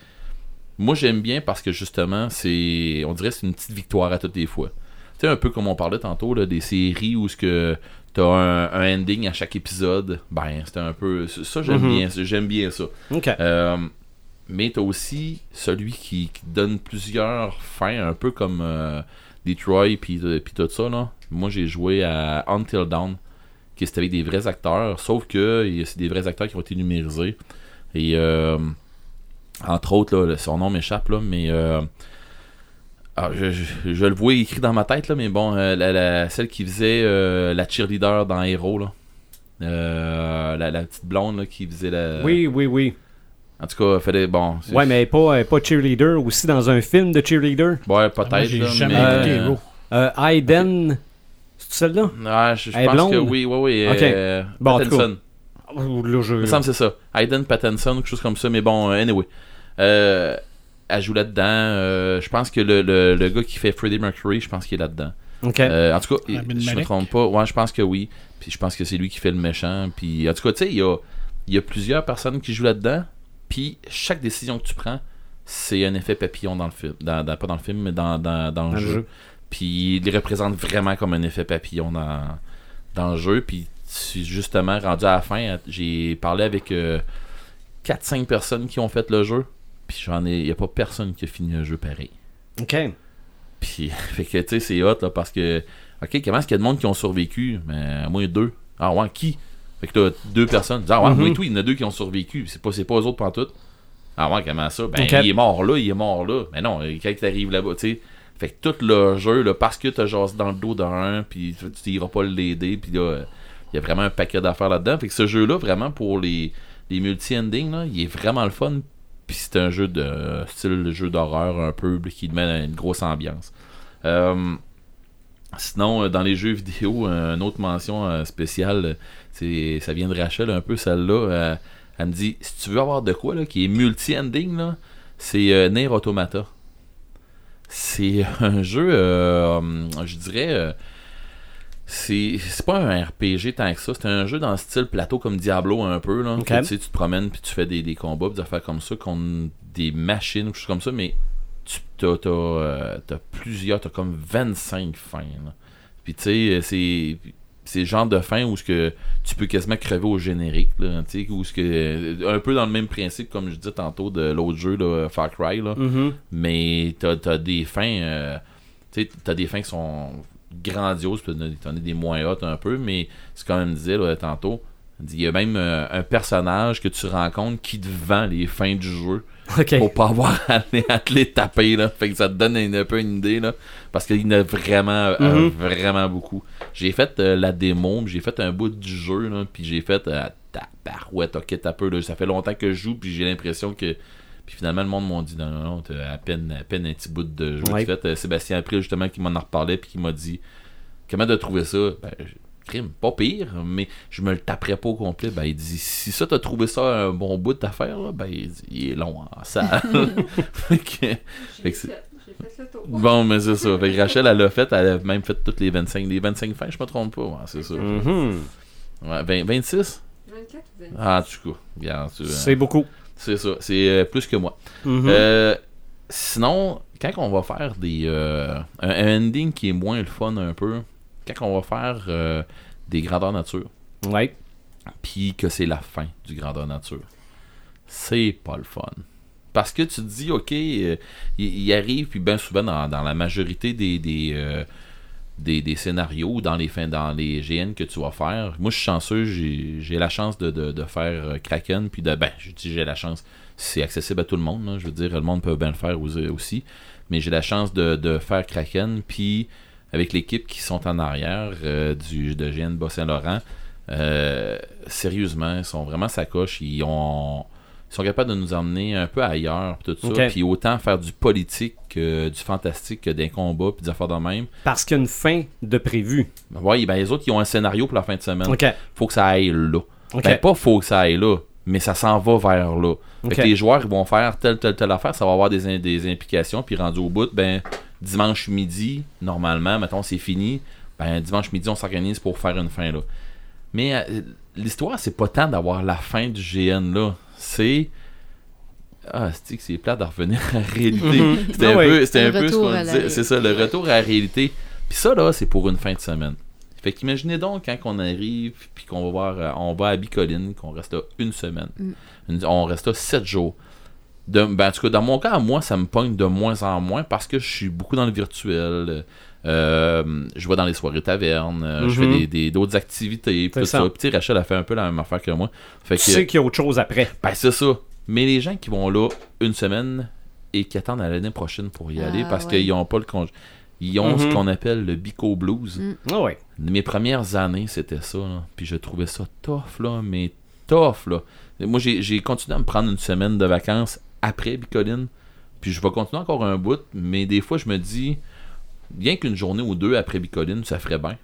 Moi, j'aime bien parce que justement, c'est. On dirait que c'est une petite victoire à toutes les fois. Tu sais, un peu comme on parlait tantôt, là, des séries où ce que t'as un, un ending à chaque épisode, ben, c'était un peu. Ça, j'aime Mhm. bien, j'aime bien ça. OK. Euh, mais t'as aussi celui qui, donne plusieurs fins, un peu comme euh, Detroit puis euh, tout ça. Là. Moi, j'ai joué à Until Dawn, qui c'était avec des vrais acteurs, sauf que c'est des vrais acteurs qui ont été numérisés. Et euh, entre autres, son nom m'échappe, là, mais euh, ah, je, le vois écrit dans ma tête, là, mais bon, euh, la, celle qui faisait euh, la cheerleader dans Hero, là. La, la petite blonde là, qui faisait la. Oui, oui, oui. En tout cas, fallait. Bon. c'est- Ouais, mais pas, euh, pas cheerleader, aussi dans un film de cheerleader. Ouais, Moi, peut-être. j'ai là, jamais mais, écouté euh, Hero. Euh, Aiden. C'est celle-là? Ouais, je, pense blonde? que oui, oui, oui. Ok. euh, Bon, Pattinson. Là, je... Il me semble que c'est ça. Hayden Pattinson, quelque chose comme ça, mais bon, euh, anyway. Euh, elle joue là-dedans. euh, je pense que le, le, le gars qui fait Freddie Mercury, je pense qu'il est là-dedans. OK. Euh, en tout cas, je me Malek. trompe pas. Ouais, je pense que oui. Puis je pense que c'est lui qui fait le méchant. Puis en tout cas, tu sais, il y a, il y a plusieurs personnes qui jouent là-dedans. Puis chaque décision que tu prends, c'est un effet papillon dans le film. Dans, dans- pas dans le film, mais dans, dans, dans le jeu. jeu. Puis il les représente vraiment comme un effet papillon dans, dans le jeu. Puis tu- justement, rendu à la fin, j'ai parlé avec 4-5 personnes qui ont fait le jeu. Puis j'en ai. Il n'y a pas personne qui a fini le jeu pareil. OK. Puis, [LAUGHS] fait que, tu sais, c'est hot, là, parce que, ok, comment est-ce qu'il y a de monde qui ont survécu? Mais, moi, deux. Ah, ouais, qui? Fait que t'as deux personnes. Ah, ouais, Mhm. moi et tout, il y en a deux qui ont survécu. C'est pas, c'est pas eux autres pantoute. Ah, ouais, comment ça? Ben, il est mort là, il est mort là. Mais non, quand il arrive là-bas, tu sais. Fait que tout le jeu, là, parce que t'as jasé dans le dos d'un, puis tu iras pas l'aider, puis là, euh, il y a vraiment un paquet d'affaires là-dedans. Fait que ce jeu-là, vraiment, pour les, les multi-endings, là, il est vraiment le fun. Puis c'est un jeu de style jeu d'horreur un peu qui met une grosse ambiance. Euh, sinon, euh, dans les jeux vidéo, une autre mention euh, spéciale, c'est ça vient de Rachel un peu celle-là. euh, elle me dit si tu veux avoir de quoi là, qui est multi-ending, là, c'est euh, Nier Automata. C'est [LAUGHS] un jeu, euh, je dirais, euh, c'est c'est pas un RPG tant que ça. C'est un jeu dans le style plateau comme Diablo un peu. Là, tu sais, tu te promènes puis tu fais des, des combats, puis des affaires comme ça, contre des machines ou quelque chose comme ça, mais tu t'as, t'as, euh, t'as plusieurs, t'as comme 25 fins. là. Puis tu sais, c'est c'est le genre de fin où ce que tu peux quasiment crever au générique là, où ce que un peu dans le même principe comme je disais tantôt de l'autre jeu là, Far Cry là, Mhm. mais t'as as des fins euh, t'as des fins qui sont grandioses t'en as- des moins hautes un peu mais c'est comme elle me disait là, tantôt il y a même euh, un personnage que tu rencontres qui te vend les fins du jeu OK. pour pas avoir [LAUGHS] à, te les taper là. Fait que ça te donne un peu une idée là. Parce qu'il y en a vraiment, euh, Mhm. vraiment beaucoup. J'ai fait euh, la démo, j'ai fait un bout du jeu là, puis j'ai fait euh, tabarouette, ok, t'as peu là. Ça fait longtemps que je joue, puis j'ai l'impression que. Puis finalement, le monde m'a dit non, non, non, t'as à peine, à peine un petit bout de jeu. Ouais. J'ai fait euh, Sébastien April justement qui m'en en reparlait, puis qui m'a dit comment de trouver ça? Ben, crime, pas pire, mais je me le taperais pas au complet. Ben, il dit si ça t'as trouvé ça un bon bout d'affaire, là, ben, il, dit, il est long en salle. [LAUGHS] Fait que- fait que Bon, mais c'est ça. Fait que Rachel, elle l'a fait, elle a même fait toutes les 25, les 25 fins, je me trompe pas, ouais, c'est ça. Mhm. Ouais, 20 26 Ah, en tout cas, regarde, C'est beaucoup. c'est ça, c'est euh, plus que moi. Mhm. Euh, sinon, quand on va faire des euh, un, un ending qui est moins le fun un peu, quand on va faire euh, des grandeurs nature, Ouais. puis que c'est la fin du grandeur nature, c'est pas le fun. Parce que tu te dis, ok, euh, il, arrive, puis bien souvent dans, dans la majorité des, des, euh, des, des scénarios, dans les fins, dans les GN que tu vas faire, moi je suis chanceux, j'ai la chance de, de, de faire Kraken, puis de, ben, je dis j'ai la chance, c'est accessible à tout le monde, là, je veux dire, le monde peut bien le faire aussi, aussi. mais j'ai la chance de, de faire Kraken, puis avec l'équipe qui sont en arrière euh, du, de GN Bas-Saint-Laurent, euh, sérieusement, ils sont vraiment sacoches. Ils ont ils sont capables de nous emmener un peu ailleurs, tout ça. Ok. Puis autant faire du politique que du fantastique que des combats, puis des affaires de même. Parce qu'il y a une fin de prévu. Ouais, ben les autres, ils ont un scénario pour la fin de semaine. OK. Faut que ça aille là. OK. Ben, pas faut que ça aille là, mais ça s'en va vers là. Fait que les joueurs ils vont faire telle, telle, telle affaire, ça va avoir des, des implications, puis rendu au bout, ben, dimanche midi, normalement, mettons, c'est fini, ben, dimanche midi, on s'organise pour faire une fin là. Mais euh, l'histoire, c'est pas tant d'avoir la fin du GN là, c'est. Ah, c'est que c'est plat de revenir à la réalité? C'était Ah un peu, c'était un peu ce qu'on disait. C'est ça, le retour à la réalité. Puis ça, là, c'est pour une fin de semaine. Fait qu'imaginez donc quand on arrive, puis qu'on va voir, euh, on va à Bicoline, qu'on reste là une semaine. Une- on reste là sept jours. De, ben, en tout cas, dans mon cas, moi, ça me pogne de moins en moins parce que je suis beaucoup dans le virtuel. Euh, je vais dans les soirées tavernes, euh, je fais Mhm. des- d'autres activités, tout ça. ça. Puis tu sais, Rachel a fait un peu la même affaire que moi. Fait Tu que, sais qu'il y a autre chose après. ben, c'est ça. Mais les gens qui vont là une semaine et qui attendent à l'année prochaine pour y Ah, aller parce ouais. qu'ils n'ont pas le congé. Ils ont ce Mhm. qu'on appelle le Bico Blues. Mm. Ah ouais. Mes premières années, c'était ça. là. Puis je trouvais ça tough, là, mais tough. Là. Moi, j'ai j'ai continué à me prendre une semaine de vacances après Bicoline. Puis je vais continuer encore un bout, mais des fois, je me dis, bien qu'une journée ou deux après Bicoline, ça ferait bien.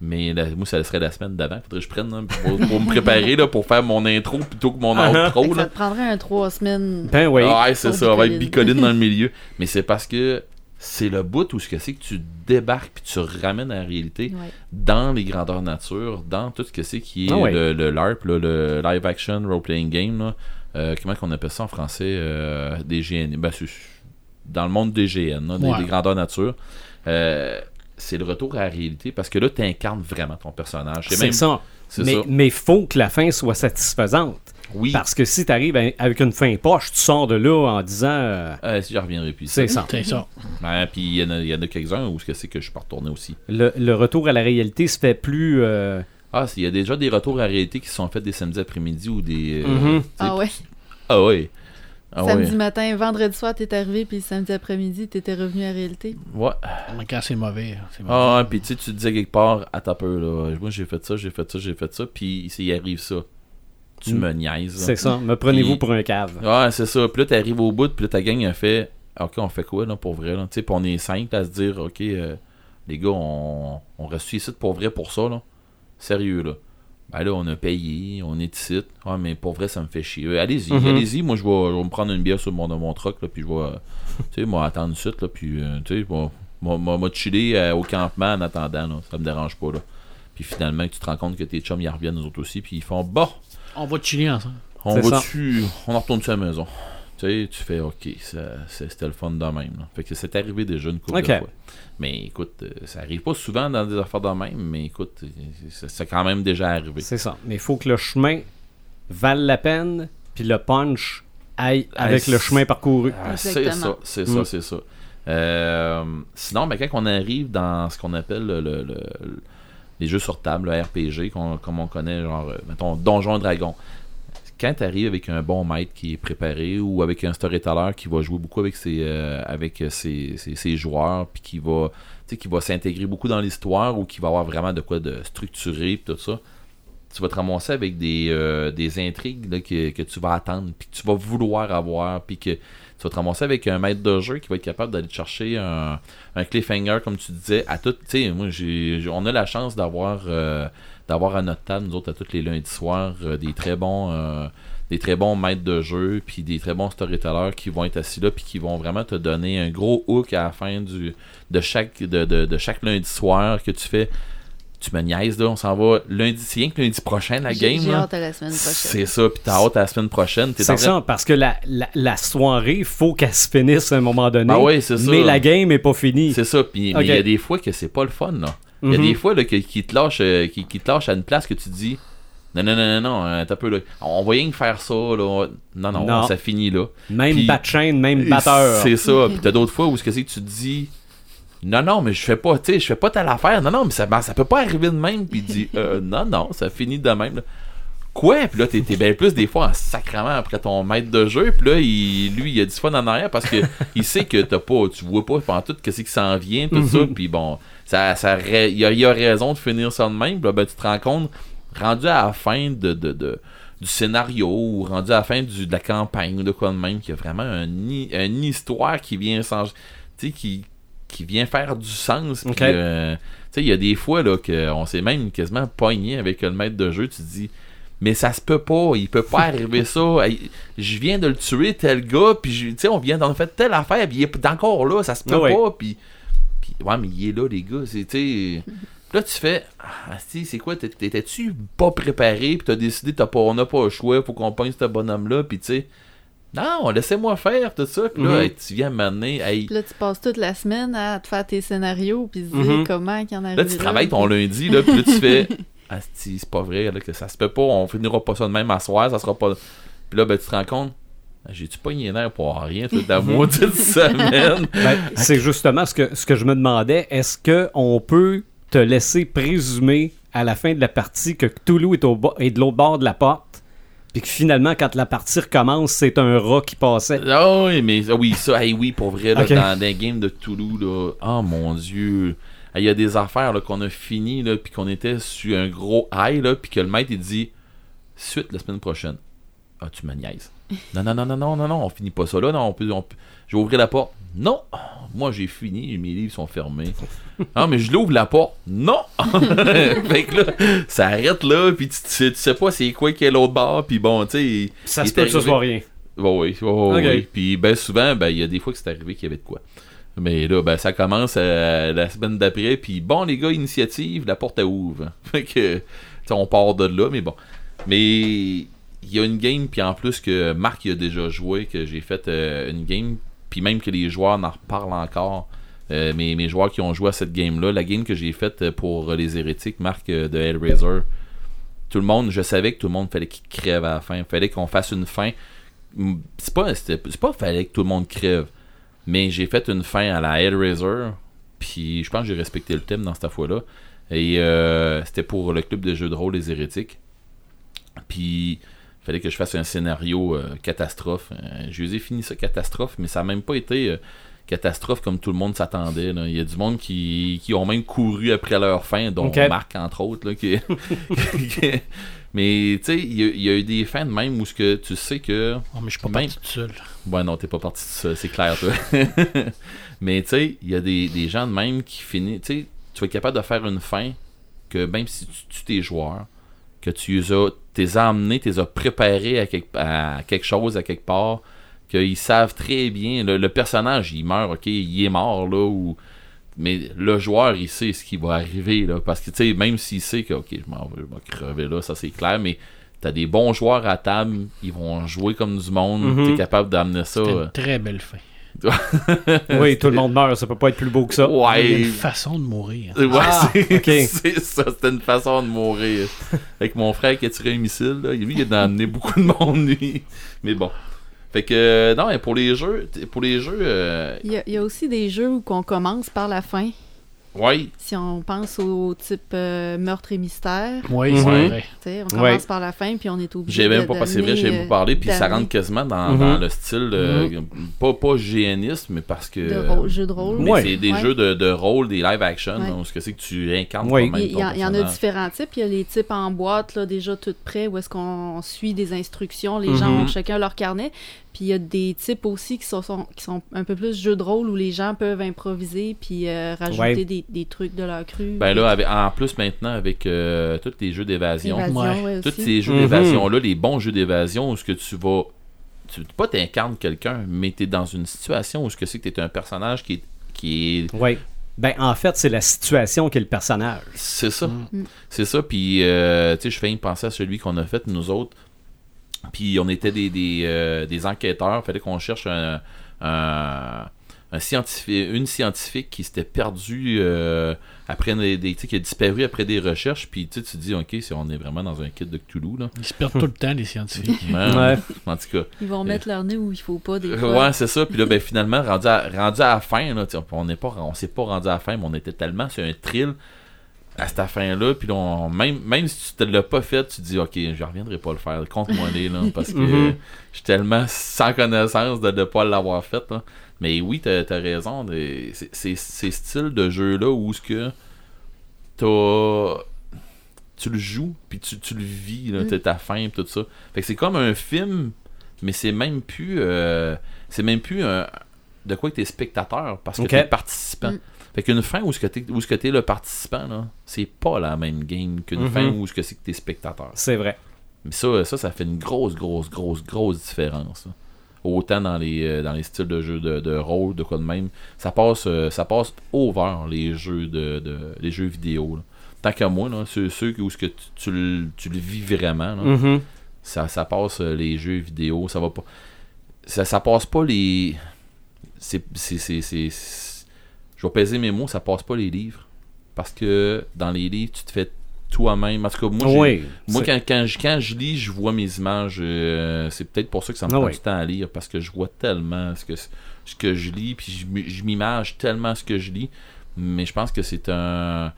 Mais la- moi, ça serait la semaine d'avant. Faudrait que je prenne là, pour, pour me préparer là, pour faire mon intro plutôt que mon Ah, ah. outro. Là. ça te prendrait un trois semaines. Ben oui. Ah, ouais, c'est Pour ça, on va être bicoline. dans le milieu. Mais c'est parce que c'est le bout où ce que c'est que tu débarques puis tu ramènes à la réalité Ouais. dans les grandeurs nature, dans tout ce que c'est qui est Ah ouais. le, le LARP, là, le live action role playing game. Là. Euh, comment qu'on appelle ça en français euh, Des GN. Ben, c'est dans le monde des GN, là, des, Ouais. des grandeurs nature. Euh, c'est le retour à la réalité parce que là, tu incarnes vraiment ton personnage. C'est même- ça. Mais ça. mais faut que la fin soit satisfaisante. Oui. Parce que si tu arrives avec une fin poche, tu sors de là en disant euh, Euh, si je reviendrai plus. c'est ça. C'est ça. Ouais, puis il y en a, il quelques-uns où c'est que je peux retourner aussi. Le, le retour à la réalité se fait plus. euh, Ah, il y a déjà des retours à réalité qui sont faits des samedis après-midi ou des. euh, Mhm. sais, Ah ouais. Ah ouais. Ah samedi ouais. matin, vendredi soir, t'es arrivé, puis samedi après-midi, t'étais revenu à réalité. Ouais. Mais quand c'est mauvais, c'est mauvais. Ah, ouais, puis tu sais, tu te disais quelque part, à ta peur, là. Moi, j'ai fait ça, j'ai fait ça, j'ai fait ça, puis il y arrive ça. tu Mm. me niaises. C'est ça. Me prenez-vous pour un cave. Ouais, c'est ça. Puis là, t'arrives au bout, puis là, ta gang a fait Ok, on fait quoi, là, pour vrai, là? Tu sais, puis on est cinq à se dire Ok, euh, les gars, on, on reste ici pour vrai pour ça, là. Sérieux, là. Ben là, on a payé, on est ici. Ouais, mais pour vrai, ça me fait chier. Euh, Allez-y, Mhm. allez-y. Moi, je vais, je vais me prendre une bière sur mon, mon truck, là, puis je vais, euh, [LAUGHS] tu sais, moi, attendre ici, là, puis, euh, tu sais, moi, moi, chiller euh, au campement en attendant, là. Ça me dérange pas, là. Puis finalement, tu te rends compte que tes chums, ils reviennent, nous autres aussi, puis ils font Bon, On va chiller ensemble. on C'est va dessus, on en retourne à la maison. Tu sais, tu fais OK, ça- c'est- c'était le fun de même. là. Fait que c'est arrivé déjà une couple Ok. de fois. Mais écoute, euh, ça arrive pas souvent dans des affaires de même, mais écoute, euh, c'est c'est quand même déjà arrivé. C'est ça. Mais il faut que le chemin vale la peine, puis le punch aille avec Ah, le chemin parcouru. Ah, c'est ça, c'est Mm. ça, c'est ça. Euh, sinon, ben, quand on arrive dans ce qu'on appelle le, le- le- les jeux sur table, le RPG, qu'on- comme on connaît, genre, euh, mettons, Donjon et Dragon, quand tu arrives avec un bon maître qui est préparé ou avec un storyteller qui va jouer beaucoup avec ses, euh, avec ses, ses- joueurs, puis qui va, qui va s'intégrer beaucoup dans l'histoire ou qui va avoir vraiment de quoi de structuré, puis tout ça, tu vas te ramasser avec des, euh, des intrigues que, que tu vas attendre, puis que tu vas vouloir avoir, puis que tu vas te ramasser avec un maître de jeu qui va être capable d'aller chercher un, un cliffhanger, comme tu disais, à tout. Tu sais, moi, on a la chance d'avoir, euh, d'avoir à notre table, nous autres, à tous les lundis soirs, euh, des très bons. euh, des très bons maîtres de jeu, puis des très bons storytellers qui vont être assis là, puis qui vont vraiment te donner un gros hook à la fin du, de, chaque, de, de, de chaque lundi soir que tu fais. Tu me niaises, là, on s'en va lundi, c'est rien que lundi prochain, la game. j'ai là. hâte à la semaine prochaine. C'est ça, puis t'as hâte à la semaine prochaine. C'est train- ça, parce que la, la, la soirée, faut qu'elle se finisse à un moment donné. Ah ouais, c'est ça. Mais la game est pas finie. C'est ça, puis il y a des fois que c'est pas le fun, là. Il y a Mhm. des fois là, qui, te lâche, euh, qui, qui te lâche à une place que tu te dis non, non, non, non, non, euh, t'as peu là. On va rien que faire ça, là. Non, non, Non. ça finit là. Même Puis- bat chaîne, même batteur. C'est ça. Puis t'as d'autres fois où ce que c'est que tu te dis non, non, mais je fais pas, tu sais, je fais pas telle affaire. Non, non, mais ça, ben, ça peut pas arriver de même. Puis il dit [LAUGHS] euh, non, non, ça finit de même. là. Quoi? Puis là, t'es bien plus des fois en sacrament après ton maître de jeu. Puis là, il, lui, il a du fun en arrière parce que [LAUGHS] il sait que t'as pas, tu vois pas pendant tout qu'est-ce qui s'en vient, tout ça. Puis bon, ça, ça, il, a, il a raison de finir ça de même. Puis là, ben, tu te rends compte, rendu à la fin de, de, de- du scénario ou rendu à la fin du, de la campagne ou de quoi de même, qu'il y a vraiment un, une histoire qui vient sais, qui, qui vient faire du sens. Puis, Ok. euh, tu sais, il y a des fois là qu'on s'est même quasiment pogné avec le maître de jeu. Tu te dis, mais ça se peut pas, il peut pas arriver ça. Je viens de le tuer, tel gars, puis tu sais, on vient d'en faire telle affaire, puis il est encore là, ça se peut ouais. pas, puis, puis ouais, mais il est là, les gars. C'est, Là, tu fais, ah, si, c'est quoi, t'é- t'étais-tu pas préparé, puis t'as décidé, t'as pas, on n'a pas le choix, faut qu'on pogne ce bonhomme-là, puis tu sais, non, laissez-moi faire tout ça, puis là, Mhm. hey, tu viens m'amener, hey, Puis là, tu passes toute la semaine à te faire tes scénarios puis dire Mhm. comment qu'il y en a Là, tu travailles ton lundi, là, puis là, tu fais [LAUGHS] Ah, si, c'est pas vrai, là, que ça se peut pas, on finira pas ça de même à soir, ça sera pas. Puis là, ben, tu te rends compte, Ah, j'ai-tu pas les nerfs pour rien toute la [LAUGHS] maudite semaine? [LAUGHS] Ben, c'est justement ce que, ce que je me demandais. Est-ce qu'on peut te laisser présumer à la fin de la partie que Cthulhu est, au est de l'autre bord de la porte, puis que finalement, quand la partie recommence, c'est un rat qui passait? Ah oui, mais ah oui, ça, hey, oui, pour vrai, là, Ok. dans des games de Toulouse, là, oh mon dieu. Ah, Il y a des affaires qu'on a fini, là, puis qu'on était sur un gros high, là, puis que le maître, il dit suite la semaine prochaine. Ah, tu me niaises. Non, non, non, non, non, non, non, on finit pas ça là, non, on peut, on peut- je vais ouvrir la porte. Non, moi j'ai fini, mes livres sont fermés. [LAUGHS] Ah, mais je l'ouvre la porte. Non! [LAUGHS] fait que là, ça arrête là, puis tu, tu sais, tu sais pas c'est quoi qui est l'autre bord, puis bon, tu sais. Ça se peut que soit rien. Ouais, oui, oui. Puis ben souvent, ben il y a des fois que c'est arrivé qu'il y avait de quoi. Mais là, ben ça commence euh, la semaine d'après, puis bon les gars, initiative, la porte elle ouvre. [LAUGHS] Fait que, on part de là, mais bon. Mais il y a une game, puis en plus que Marc il a déjà joué, que j'ai fait euh, une game, puis même que les joueurs en reparlent encore. Euh, mes, joueurs qui ont joué à cette game-là, la game que j'ai faite pour les hérétiques, Marc euh, de Hellraiser, tout le monde, je savais que tout le monde fallait qu'il crève à la fin. Fallait qu'on fasse une fin. C'est pas, c'est pas fallait que tout le monde crève. Mais j'ai fait une fin à la Hellraiser. Puis je pense que j'ai respecté le thème dans cette fois-là. Et euh, c'était pour le club de jeux de rôle Les Hérétiques. Puis il fallait que je fasse un scénario euh, catastrophe. Euh, je les ai fini ça catastrophe, mais ça n'a même pas été euh, catastrophe comme tout le monde s'attendait. Il y a du monde qui, qui ont même couru après leur fin, dont. Marc entre autres. Là, qui- [LAUGHS] qui- Mais tu sais, il y, a- il y a eu des fins de même où ce que tu sais que. Oh, mais je suis pas Même- parti tout seul. Ouais, non, t'es pas parti de ça, c'est clair, toi. [LAUGHS] Mais tu sais, il y a des, des gens de même qui finissent. Tu sais, tu vas être capable de faire une fin que même si tu tues tes joueurs, que tu les as, t'es amenés, tu les as préparés à quelque, à quelque chose, à quelque part, qu'ils savent très bien. Le, le personnage, il meurt, ok, il est mort, là, ou. Mais le joueur, il sait ce qui va arriver, là. Parce que, tu sais, même s'il sait que, ok, je m'en vais, je vais crever là, ça c'est clair, mais t'as des bons joueurs à table, ils vont jouer comme du monde, Mhm. t'es capable d'amener ça. C'était euh, une très belle fin. [LAUGHS] Oui, tout le monde meurt, ça peut pas être plus beau que ça. Il y a Ouais. une façon de mourir. Ouais, Ah, [LAUGHS] c'est ça, c'était une façon de mourir. Avec mon frère qui a tiré un missile, là, lui, il a amené beaucoup de monde, lui. Mais bon. Fait que, euh, non, mais pour les jeux, pour les jeux, euh, Il y, a, il y a aussi des jeux où on commence par la fin. ouais, Si on pense au type euh, meurtre et mystère, Oui, Mhm. c'est Ouais. vrai. on Ouais. commence par la fin puis on est obligé j'ai même de- pas passé vrai, j'ai euh, vous parler, puis ça rentre quasiment dans, Mhm. dans le style, euh, pas, pas mais parce que. de rôle- jeux de rôle. mais Ouais. c'est des Ouais. jeux de, de rôle, des live action, Ouais. donc ce que c'est que tu incarnes Ouais. toi-même Il y, en- il y en a différents types. Il y a les types en boîte, là, déjà tout prêts, où est-ce qu'on suit des instructions. Les Mhm. gens ont chacun leur carnet. Puis il y a des types aussi qui sont, sont- qui sont un peu plus jeux de rôle, où les gens peuvent improviser puis euh, rajouter Ouais. des, des trucs de leur cru. Ben là, avec- en plus maintenant, avec euh, tous les jeux d'évasion, Évasion, Ouais. ouais, tous ces jeux Mhm. d'évasion-là, les bons jeux d'évasion où ce que tu vas. Tu, pas t'incarnes quelqu'un, mais t'es dans une situation où ce que c'est que t'es un personnage qui est. Qui est Oui. Ben, en fait, c'est la situation qui est le personnage. c'est ça. Mm. C'est ça. Puis, euh, tu sais, je fais penser à celui qu'on a fait, nous autres. Puis, on était des, des, euh, des enquêteurs. Il fallait qu'on cherche un, un, un scientifique, une scientifique qui s'était perdue euh, après des, des- tu sais, qui a disparu après des recherches. Puis, tu te dis, OK, si on est vraiment dans un kit de Cthulhu, là. Ils se perdent tout le temps, les scientifiques. [LAUGHS] Ouais, Ouais. En tout cas. Ils vont mettre leur nez où il faut pas des [LAUGHS] fois. Ouais, c'est ça. Puis là, ben, finalement, rendu à, rendu à la fin, là, on n'est pas, on s'est pas rendu à la fin, mais on était tellement sur un thrill à cette fin-là. Puis on- même, même si tu te l'as pas fait, tu te dis, OK, je reviendrai pas le faire. Compte-moi les, là, parce que Mhm. je suis tellement sans connaissance de ne pas l'avoir fait. là. Mais oui, t'as as raison. de- ces styles de jeu-là où ce que t'as tu le joues puis tu, tu le vis là, Mm. t'as ta faim tout ça fait que c'est comme un film mais c'est même plus euh, c'est même plus un- de quoi que t'es spectateur parce que Ok. t'es participant Mm. Fait qu'une fin où ce que t'es où ce que t'es le participant là c'est pas la même game qu'une Mhm. fin où ce que c'est que t'es spectateur C'est vrai. mais ça, ça, ça fait une grosse, grosse, grosse, grosse différence. là. Autant dans les, euh, dans les styles de jeux de, de rôle, de quoi de même. Ça passe, euh, ça passe over les jeux de, de- les jeux vidéo. là. Tant qu'à moi, là, ceux, ceux où ce que tu, tu le, tu le vis vraiment, là, Mhm. ça, ça passe euh, les jeux vidéo. Ça va pas. Ça, ça passe pas les. C'est. c'est- c'est- c'est- c'est- Je vais peser mes mots, ça passe pas les livres. Parce que dans les livres, tu te fais toi-même. En tout cas, moi, oui. moi, quand, quand, je, quand je lis, je vois mes images. euh, c'est peut-être pour ça que ça me Ah prend du temps à lire, parce que je vois tellement ce que, ce que je lis, puis je, m'image tellement ce que je lis. Mais je pense que c'est un.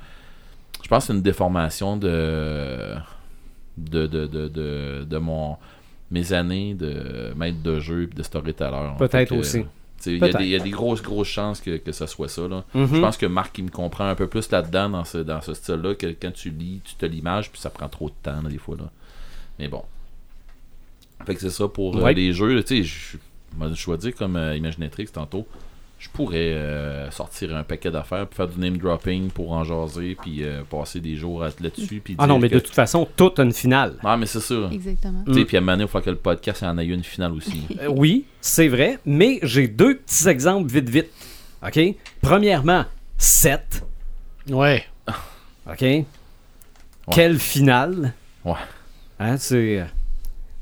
Je pense que c'est une déformation de. de, de, de, de, de mon, mes années de maître de jeu et de storyteller. Peut-être aussi. Il y, a des- il y a des grosses, grosses chances que, que ça soit ça. Là. Mhm. Je pense que Marc, il me comprend un peu plus là-dedans, dans ce, dans ce style-là, que quand tu lis, tu te l'images, puis ça prend trop de temps, là, des fois. Là. Mais bon. Fait que c'est ça pour euh, les jeux. Tu sais, je dois dire, comme euh, Imaginatrix tantôt, je pourrais euh, sortir un paquet d'affaires, puis faire du name dropping pour en jaser, puis euh, passer des jours à- là-dessus. puis Ah non, mais que- de toute façon, tout a une finale. Ah, mais c'est ça. Exactement. Tu sais, Mm. puis à un moment donné, il faut que le podcast en ait une finale aussi. [LAUGHS] Euh, oui, c'est vrai, mais j'ai deux petits exemples vite vite. OK? Premièrement, 7. Ouais. OK? Quelle finale? Ouais. Hein, c'est...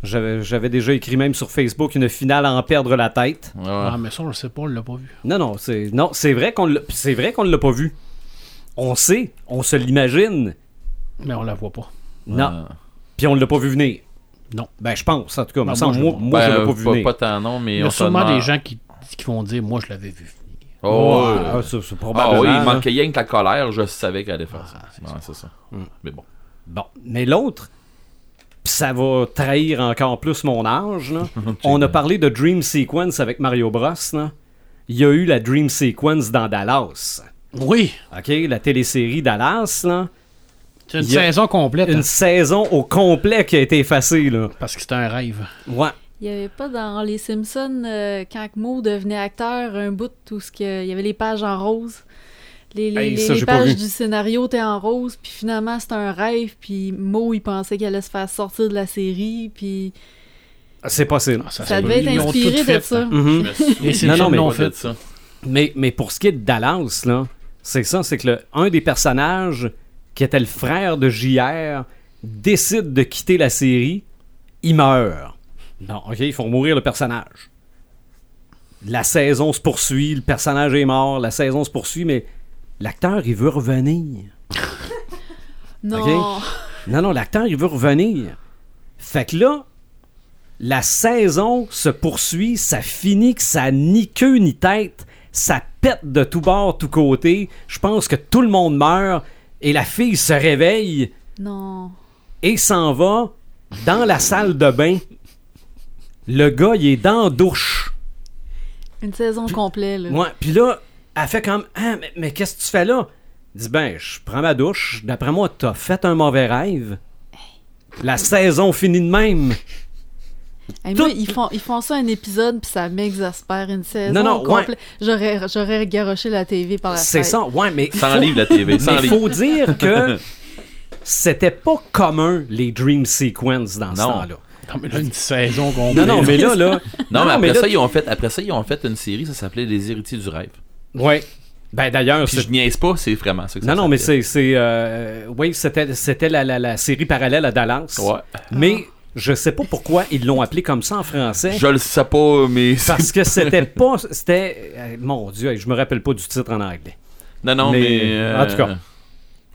J'avais, j'avais déjà écrit même sur Facebook une finale à en perdre la tête. Ouais, Ah, mais ça, on le sait pas, on l'a pas vu. Non, non, c'est, non, c'est vrai qu'on l'a, c'est vrai qu'on ne l'a pas vu. On sait, on se l'imagine. Mais on la voit pas. Non, puis on l'a pas vu venir. Non. Ben, je pense, en tout cas. moi, moi, je- Ben, l'ai pas vu pas, venir. pas tant non, mais Il y on a sûrement des gens qui, qui vont dire Moi, je l'avais vu venir. Oh, ah, ça, c'est Ah probablement. oui, il là. manquait rien que la colère, je savais qu'elle allait faire ça. Ah, c'est Ouais, c'est ça. Mm. Mais bon. Bon, mais l'autre, ça va trahir encore plus mon âge. Là. [LAUGHS] On a parlé de Dream Sequence avec Mario Bros. là. Il y a eu la Dream Sequence dans Dallas. Oui. OK, la télésérie Dallas, là. C'est une saison complète. Une hein, saison au complet qui a été effacée, là. Parce que c'était un rêve. Ouais. Il y avait pas dans Les Simpsons, euh, quand Mo devenait acteur, un bout où ce que- il y avait les pages en rose. Les, les- Hey, les- ça, les j'ai pas pages du scénario étaient en rose, puis finalement c'était un rêve, puis Mo il pensait qu'il allait se faire sortir de la série, puis C'est possible. Ah, ça devait être inspiré fait, de ça. Je me souviens Les Non, non, mais fait. ça. Mais, mais pour ce qui est de Dallas, là, c'est ça, c'est que le, un des personnages qui était le frère de JR décide de quitter la série, il meurt. Non, ok, ils font mourir le personnage. La saison se poursuit, le personnage est mort, la saison se poursuit, mais l'acteur, il veut revenir. [LAUGHS] Non. Non, non, l'acteur, il veut revenir. Fait que là, la saison se poursuit, ça finit que ça ni queue ni tête, ça pète de tout bord, tout côté. Je pense que tout le monde meurt et la fille se réveille Non. et s'en va dans la salle de bain. Le gars, il est dans la douche. Une saison complète, là. Ouais, puis là, elle fait comme Ah, mais, mais qu'est-ce que tu fais là? Il dit Ben, je prends ma douche. D'après moi, t'as fait un mauvais rêve. La saison finit de même. Hey, Tout- moi, ils font, ils font ça un épisode, puis ça m'exaspère une saison Non, non, ouais. complète. J'aurais, j'aurais garoché la TV par la C'est ça, ouais, mais. Sans faut- livre, la TV. Sans Mais livre. faut dire que [LAUGHS] c'était pas commun, les Dream Sequence dans ce temps-là. Non, mais là, une saison complète. Non, non, mais là, là. Non, mais après, là, ça, ils ont fait, après ça, ils ont fait une série, ça s'appelait Les Héritiers du Rêve. Ouais. Ben d'ailleurs, je niaise pas, c'est vraiment ça que ça Non, non, mais c'est. c'est, euh, Oui, c'était c'était la, la, la série parallèle à Dallas. Ouais. Mais je sais pas pourquoi ils l'ont appelé comme ça en français. Je le sais pas, mais. Parce que [LAUGHS] c'était pas. C'était. euh, Mon Dieu, je me rappelle pas du titre en anglais. Non, non, Mais, mais. euh, en tout cas.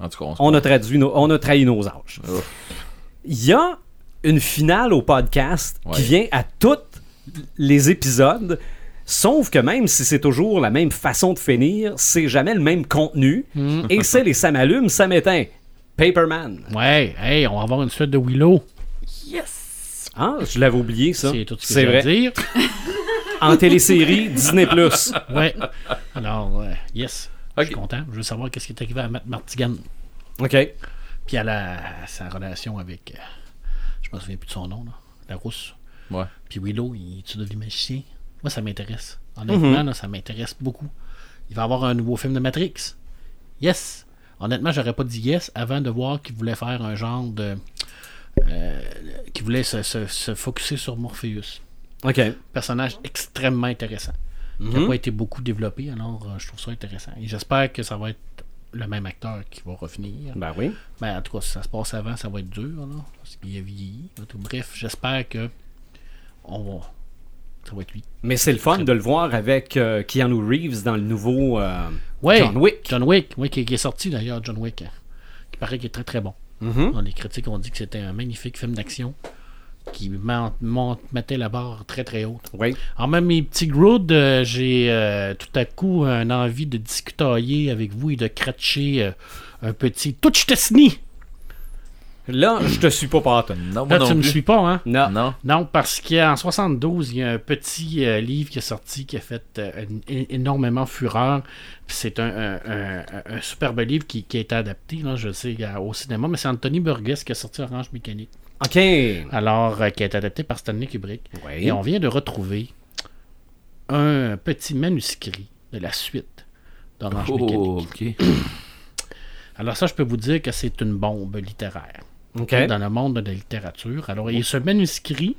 En tout cas, on a, traduit nos- on a trahi nos âges. Il y a une finale au podcast qui vient à tous les épisodes. Sauf que même si c'est toujours la même façon de finir, c'est jamais le même contenu. Hmm. Et c'est les ça m'allume, ça m'éteint. Paperman. Ouais, hey, on va avoir une suite de Willow. Ah, je l'avais oublié, ça. C'est tout ce que C'est j'ai à vrai. dire. [LAUGHS] En télésérie, Disney+. Ouais. Alors, euh, yes. Je suis content. Je veux savoir qu'est-ce qui est arrivé à Matt Martigan. OK. Puis à, la, à sa relation avec. euh, je me souviens plus de son nom, là. La rousse. Ouais. Puis Willow, il est-tu devenu magicien? Moi, ça m'intéresse. Honnêtement, Mhm. là, ça m'intéresse beaucoup. Il va y avoir un nouveau film de Matrix. Yes. Honnêtement, j'aurais pas dit yes avant de voir qu'il voulait faire un genre de. euh, qu'il voulait se, se, se focuser sur Morpheus. OK. Personnage extrêmement intéressant. Qui n'a Mhm. pas été beaucoup développé, alors euh, je trouve ça intéressant. Et j'espère que ça va être le même acteur qui va revenir. Ben oui. Ben, en tout cas, si ça se passe avant, ça va être dur, là, parce qu'il a vieilli. Bref, j'espère que on va. Ça va être lui. Mais c'est le fun de le voir avec euh, Keanu Reeves dans le nouveau euh, Ouais, John Wick. John Wick, oui, qui, qui est sorti d'ailleurs, John Wick. hein, qui paraît qu'il est très très bon. Alors, les critiques ont dit que c'était un magnifique film d'action qui mettait la barre très très haute. Oui. Alors même mes petits Groot, euh, j'ai euh, tout à coup une envie de discutailler avec vous et de cratcher euh, un petit touch Tesni. Là, je te suis pas partout. Non, moi Là, tu non me plus. suis pas, hein? Non. Non. Non, parce qu'en 72, il y a un petit euh, livre qui est sorti qui a fait euh, énormément fureur. Puis c'est un, un- un- un superbe livre qui, qui a été adapté, là, je sais, à- au cinéma, mais c'est Anthony Burgess qui a sorti Orange Mécanique. OK. Alors, euh, qui a été adapté par Stanley Kubrick. Oui. Et on vient de retrouver un petit manuscrit de la suite d'Orange Mécanique. Oh, ok. Alors ça, je peux vous dire que c'est une bombe littéraire OK. dans le monde de la littérature. Alors, et ce manuscrit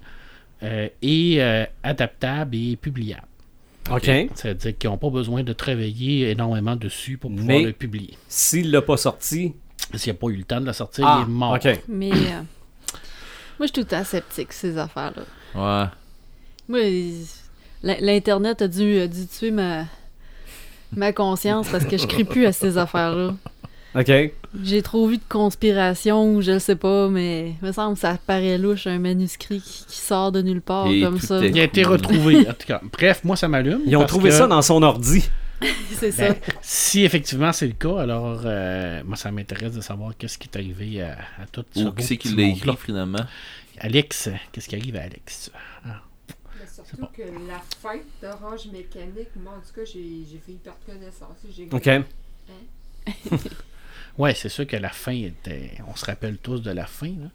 euh, est euh, adaptable et publiable. OK. C'est-à-dire qu'ils n'ont pas besoin de travailler énormément dessus pour pouvoir Mais- le publier. S'il l'a pas sorti. S'il n'a pas eu le temps de le sortir, Ah, il est mort. OK. Mais euh, moi, je suis tout le temps sceptique, ces affaires-là. Ouais. Moi, l'Internet a dû, a dû tuer ma, ma conscience parce que je crie plus à ces affaires-là. OK. J'ai trop vu de conspiration ou je sais pas, mais il me semble que ça paraît louche, un manuscrit qui, qui sort de nulle part Et comme ça. Il a été retrouvé. en tout cas. Bref, moi, ça m'allume. Ils ont trouvé que- ça dans son ordi. [LAUGHS] C'est ça. Ben, si effectivement c'est le cas, alors euh, moi ça m'intéresse de savoir qu'est-ce qui est arrivé à, à tout ce Ou beau qui c'est qui l'a écrit finalement Alex, qu'est-ce qui arrive à Alex? Mais surtout que la fête d'Orange Mécanique, moi en tout cas, j'ai failli perdre connaissance. J'ai OK. [LAUGHS] Ouais, c'est sûr que la fin était. On se rappelle tous de la fin. là.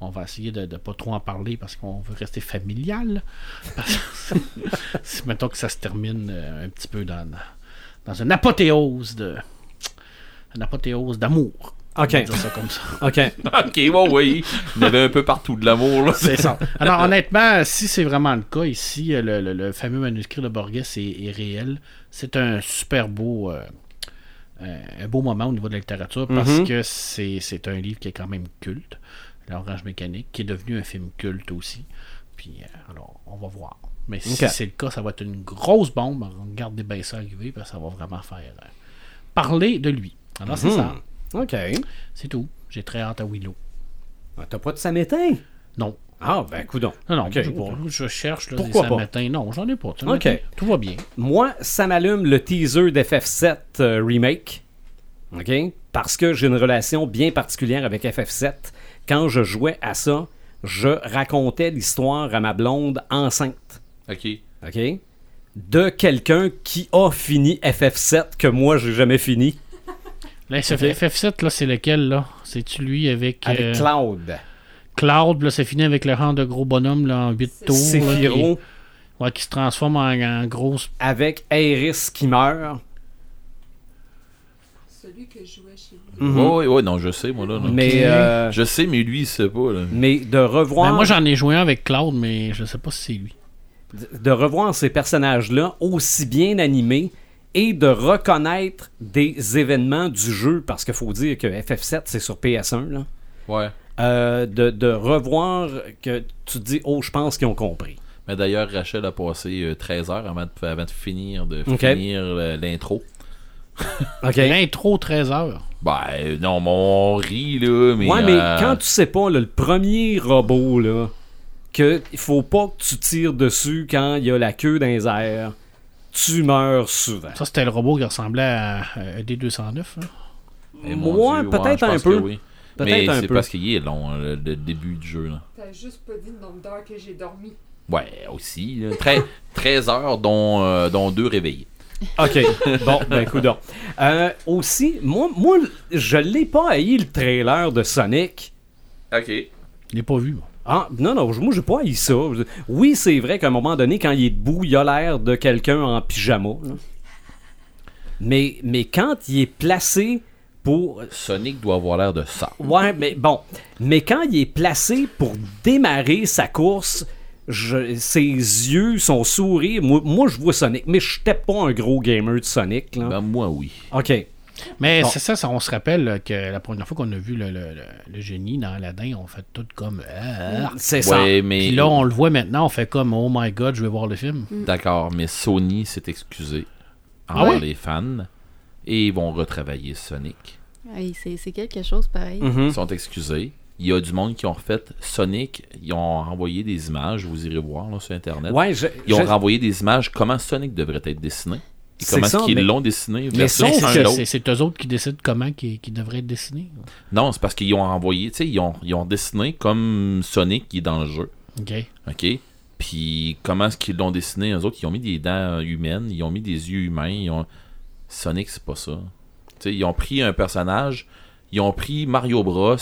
On va essayer de ne pas trop en parler parce qu'on veut rester familial. Parce [LAUGHS] mettons que ça se termine euh, un petit peu dans, dans une apothéose de. Une apothéose d'amour. On OK. va dire ça comme ça. OK. [LAUGHS] Ok, bon, oui. Il y en avait un peu partout de l'amour. C'est ça. Alors, honnêtement, si c'est vraiment le cas ici, le, le- le fameux manuscrit de Borges est, est réel. C'est un super beau, euh, un beau moment au niveau de la littérature parce Mhm. que c'est un livre qui est quand même culte, L'Orange Mécanique, qui est devenu un film culte aussi. Puis, euh, alors, on va voir. Mais si c'est le cas, ça va être une grosse bombe. Regardez bien ça arriver, parce que ça va vraiment faire euh, parler de lui. Alors, c'est Mhm. ça. OK. C'est tout. J'ai très hâte à Willow. Ah, T'as pas de samétain? Non. Ah, ben, coudon. Non, non, Ok. je, cherche là, Pourquoi pas? samatins. Non, j'en ai pas. Ok. Tout va bien. Moi, ça m'allume le teaser d'FF7 euh, Remake. OK? Parce que j'ai une relation bien particulière avec FF7. Quand je jouais à ça, je racontais l'histoire à ma blonde enceinte. Ok. OK? De quelqu'un qui a fini FF7 que moi, j'ai jamais fini. Là, ce FF7, là, c'est lequel, là? C'est-tu lui avec, Avec euh, Cloud. Cloud, là, c'est fini avec le rang de gros bonhomme, là, en 8 tours. là, Sephiroth. qui, ouais, qui se transforme en, en grosse... Avec Aeris qui meurt. Celui que je jouais chez vous. Ouais, ouais, ouais, non, je sais, moi, là. là. Mais, euh, Je sais, mais lui, il sait pas, là. mais de revoir. Ben, moi, j'en ai joué un avec Cloud, mais je sais pas si c'est lui. de revoir ces personnages-là aussi bien animés et de reconnaître des événements du jeu, parce qu'il faut dire que FF7, c'est sur PS1, là. Ouais. Euh, de, de revoir que tu te dis, oh, je pense qu'ils ont compris. Mais d'ailleurs, Rachel a passé euh, 13 heures avant de, avant de finir, de finir euh, l'intro. [LAUGHS] OK? L'intro 13 heures. Ben, euh, non, mais on rit, là, mais... ouais, mais euh, quand tu sais pas, là, le premier robot, là, que il faut pas que tu tires dessus quand il y a la queue dans les airs, tu meurs souvent. Ça, c'était le robot qui ressemblait à, à D209. hein? eh, Moi, peut-être un peu. oui. Mais c'est parce qu'il est long, hein, le, le début du jeu. T'as juste pas dit le nombre d'heures que j'ai dormi. Ouais, aussi. là. [LAUGHS] Tre- 13 heures, dont, euh, dont deux réveillés. OK. Bon, ben, coudonc. Euh, aussi, moi, moi, je l'ai pas haï le trailer de Sonic. Ok. Je l'ai pas vu, moi. Ah, non, non, moi, j'ai pas haï ça. Oui, c'est vrai qu'à un moment donné, quand il est debout, il a l'air de quelqu'un en pyjama. là. Mais, mais quand il est placé pour... Sonic doit avoir l'air de ça. Ouais, mais bon. Mais quand il est placé pour démarrer sa course... je- ses yeux, son sourire, moi, moi je vois Sonic, mais je n'étais pas un gros gamer de Sonic. Là. Ben, moi, oui. Ok. Mais Bon. c'est ça, ça, on se rappelle là, que la première fois qu'on a vu le, le- le- le génie dans Aladdin, on fait tout comme... Ah. C'est ça. Ouais, mais... Puis là, on le voit maintenant, on fait comme Oh my god, je vais voir le film. D'accord, mais Sony s'est excusé Ah envers les fans et ils vont retravailler Sonic. Hey, c'est quelque chose pareil. Mhm. Ils sont excusés. Il y a du monde qui ont refait Sonic. Ils ont envoyé des images, vous irez voir là, sur Internet. Ouais, je- Ils ont je- renvoyé des images comment Sonic devrait être dessiné? Et comment ça, qu'ils mais- l'ont dessiné? mais. C'est c'est eux autres qui décident comment qui, qui devrait être dessiné. Non, c'est parce qu'ils ont envoyé, tu sais, ils ont, ils ont dessiné comme Sonic qui est dans le jeu. OK. OK? Puis comment est-ce qu'ils l'ont dessiné, eux autres? Ils ont mis des dents humaines, ils ont mis des yeux humains. Ils ont... Sonic, c'est pas ça. Ils ont pris un personnage, ils ont pris Mario Bros,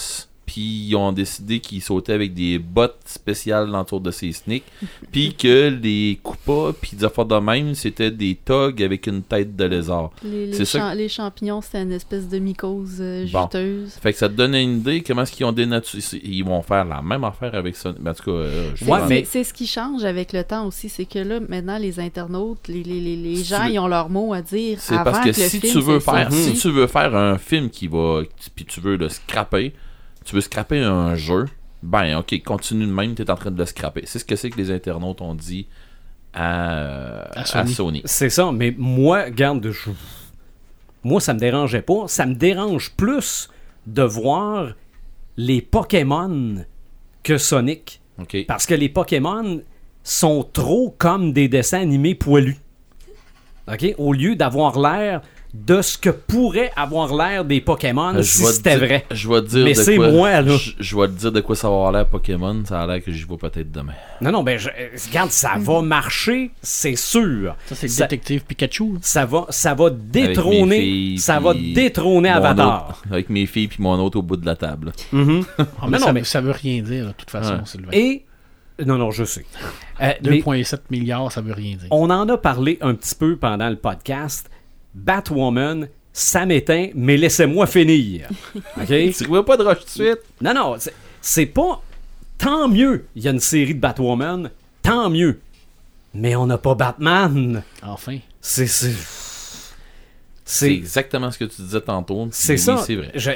puis ils ont décidé qu'il sautait avec des bottes spéciales l'entour de ses sneaks, [LAUGHS] puis que les coupas, puis des affaires de même, c'était des togs avec une tête de lézard. Les, ça champignons, c'était une espèce de mycose euh, Bon. juteuse. Fait que ça te donne une idée comment est-ce qu'ils ont dénaturé. Ils vont faire la même affaire avec Sonic. Ben, en tout cas, euh, C'est Ouais, pense- mais- c'est- c'est ce qui change avec le temps aussi, c'est que là, maintenant, les internautes, les, les, les, les Si gens, veux- ils ont leur mot à dire. C'est parce que, si film tu veux faire si tu veux faire un film qui va puis tu veux le scraper, tu veux scraper un jeu, ben OK, continue de même, tu es en train de le scraper. C'est ce que c'est que les internautes ont dit à, À Sony. Sony. C'est ça, mais moi, garde, je- moi, ça me dérangeait pas. Ça me dérange plus de voir les Pokémon que Sonic. Parce que les Pokémon sont trop comme des dessins animés poilus. OK? Au lieu d'avoir l'air de ce que pourrait avoir l'air des Pokémon Euh, si c'était vrai. Je vais te dire Mais de c'est quoi- moi, là. Je, je vais te dire de quoi ça va avoir l'air Pokémon. Ça a l'air que j'y vais peut-être demain. Non, non, ben, je- euh, regarde, ça va marcher, c'est sûr. Ça, c'est le Ça- détective Pikachu. Ça va, ça va détrôner, filles, ça va détrôner Avatar. autre- avec mes filles puis mon autre au bout de la table. Mhm. [LAUGHS] Ah, mais Non, ça, non, mais- ça veut rien dire, de toute façon, Ouais. Sylvain. Et non, non, je sais. Euh, [LAUGHS] mais 2,7 milliards, ça veut rien dire. on en a parlé un petit peu pendant le podcast. Batwoman, ça m'éteint, mais laissez-moi finir. [LAUGHS] OK? Tu vois pas de rush tout de suite? Non, non, c'est- c'est pas. Tant mieux, il y a une série de Batwoman, tant mieux. Mais on n'a pas Batman. Enfin. C'est. C'est. C'est C'est. exactement ce que tu disais tantôt. C'est oui, ça. C'est vrai. Je-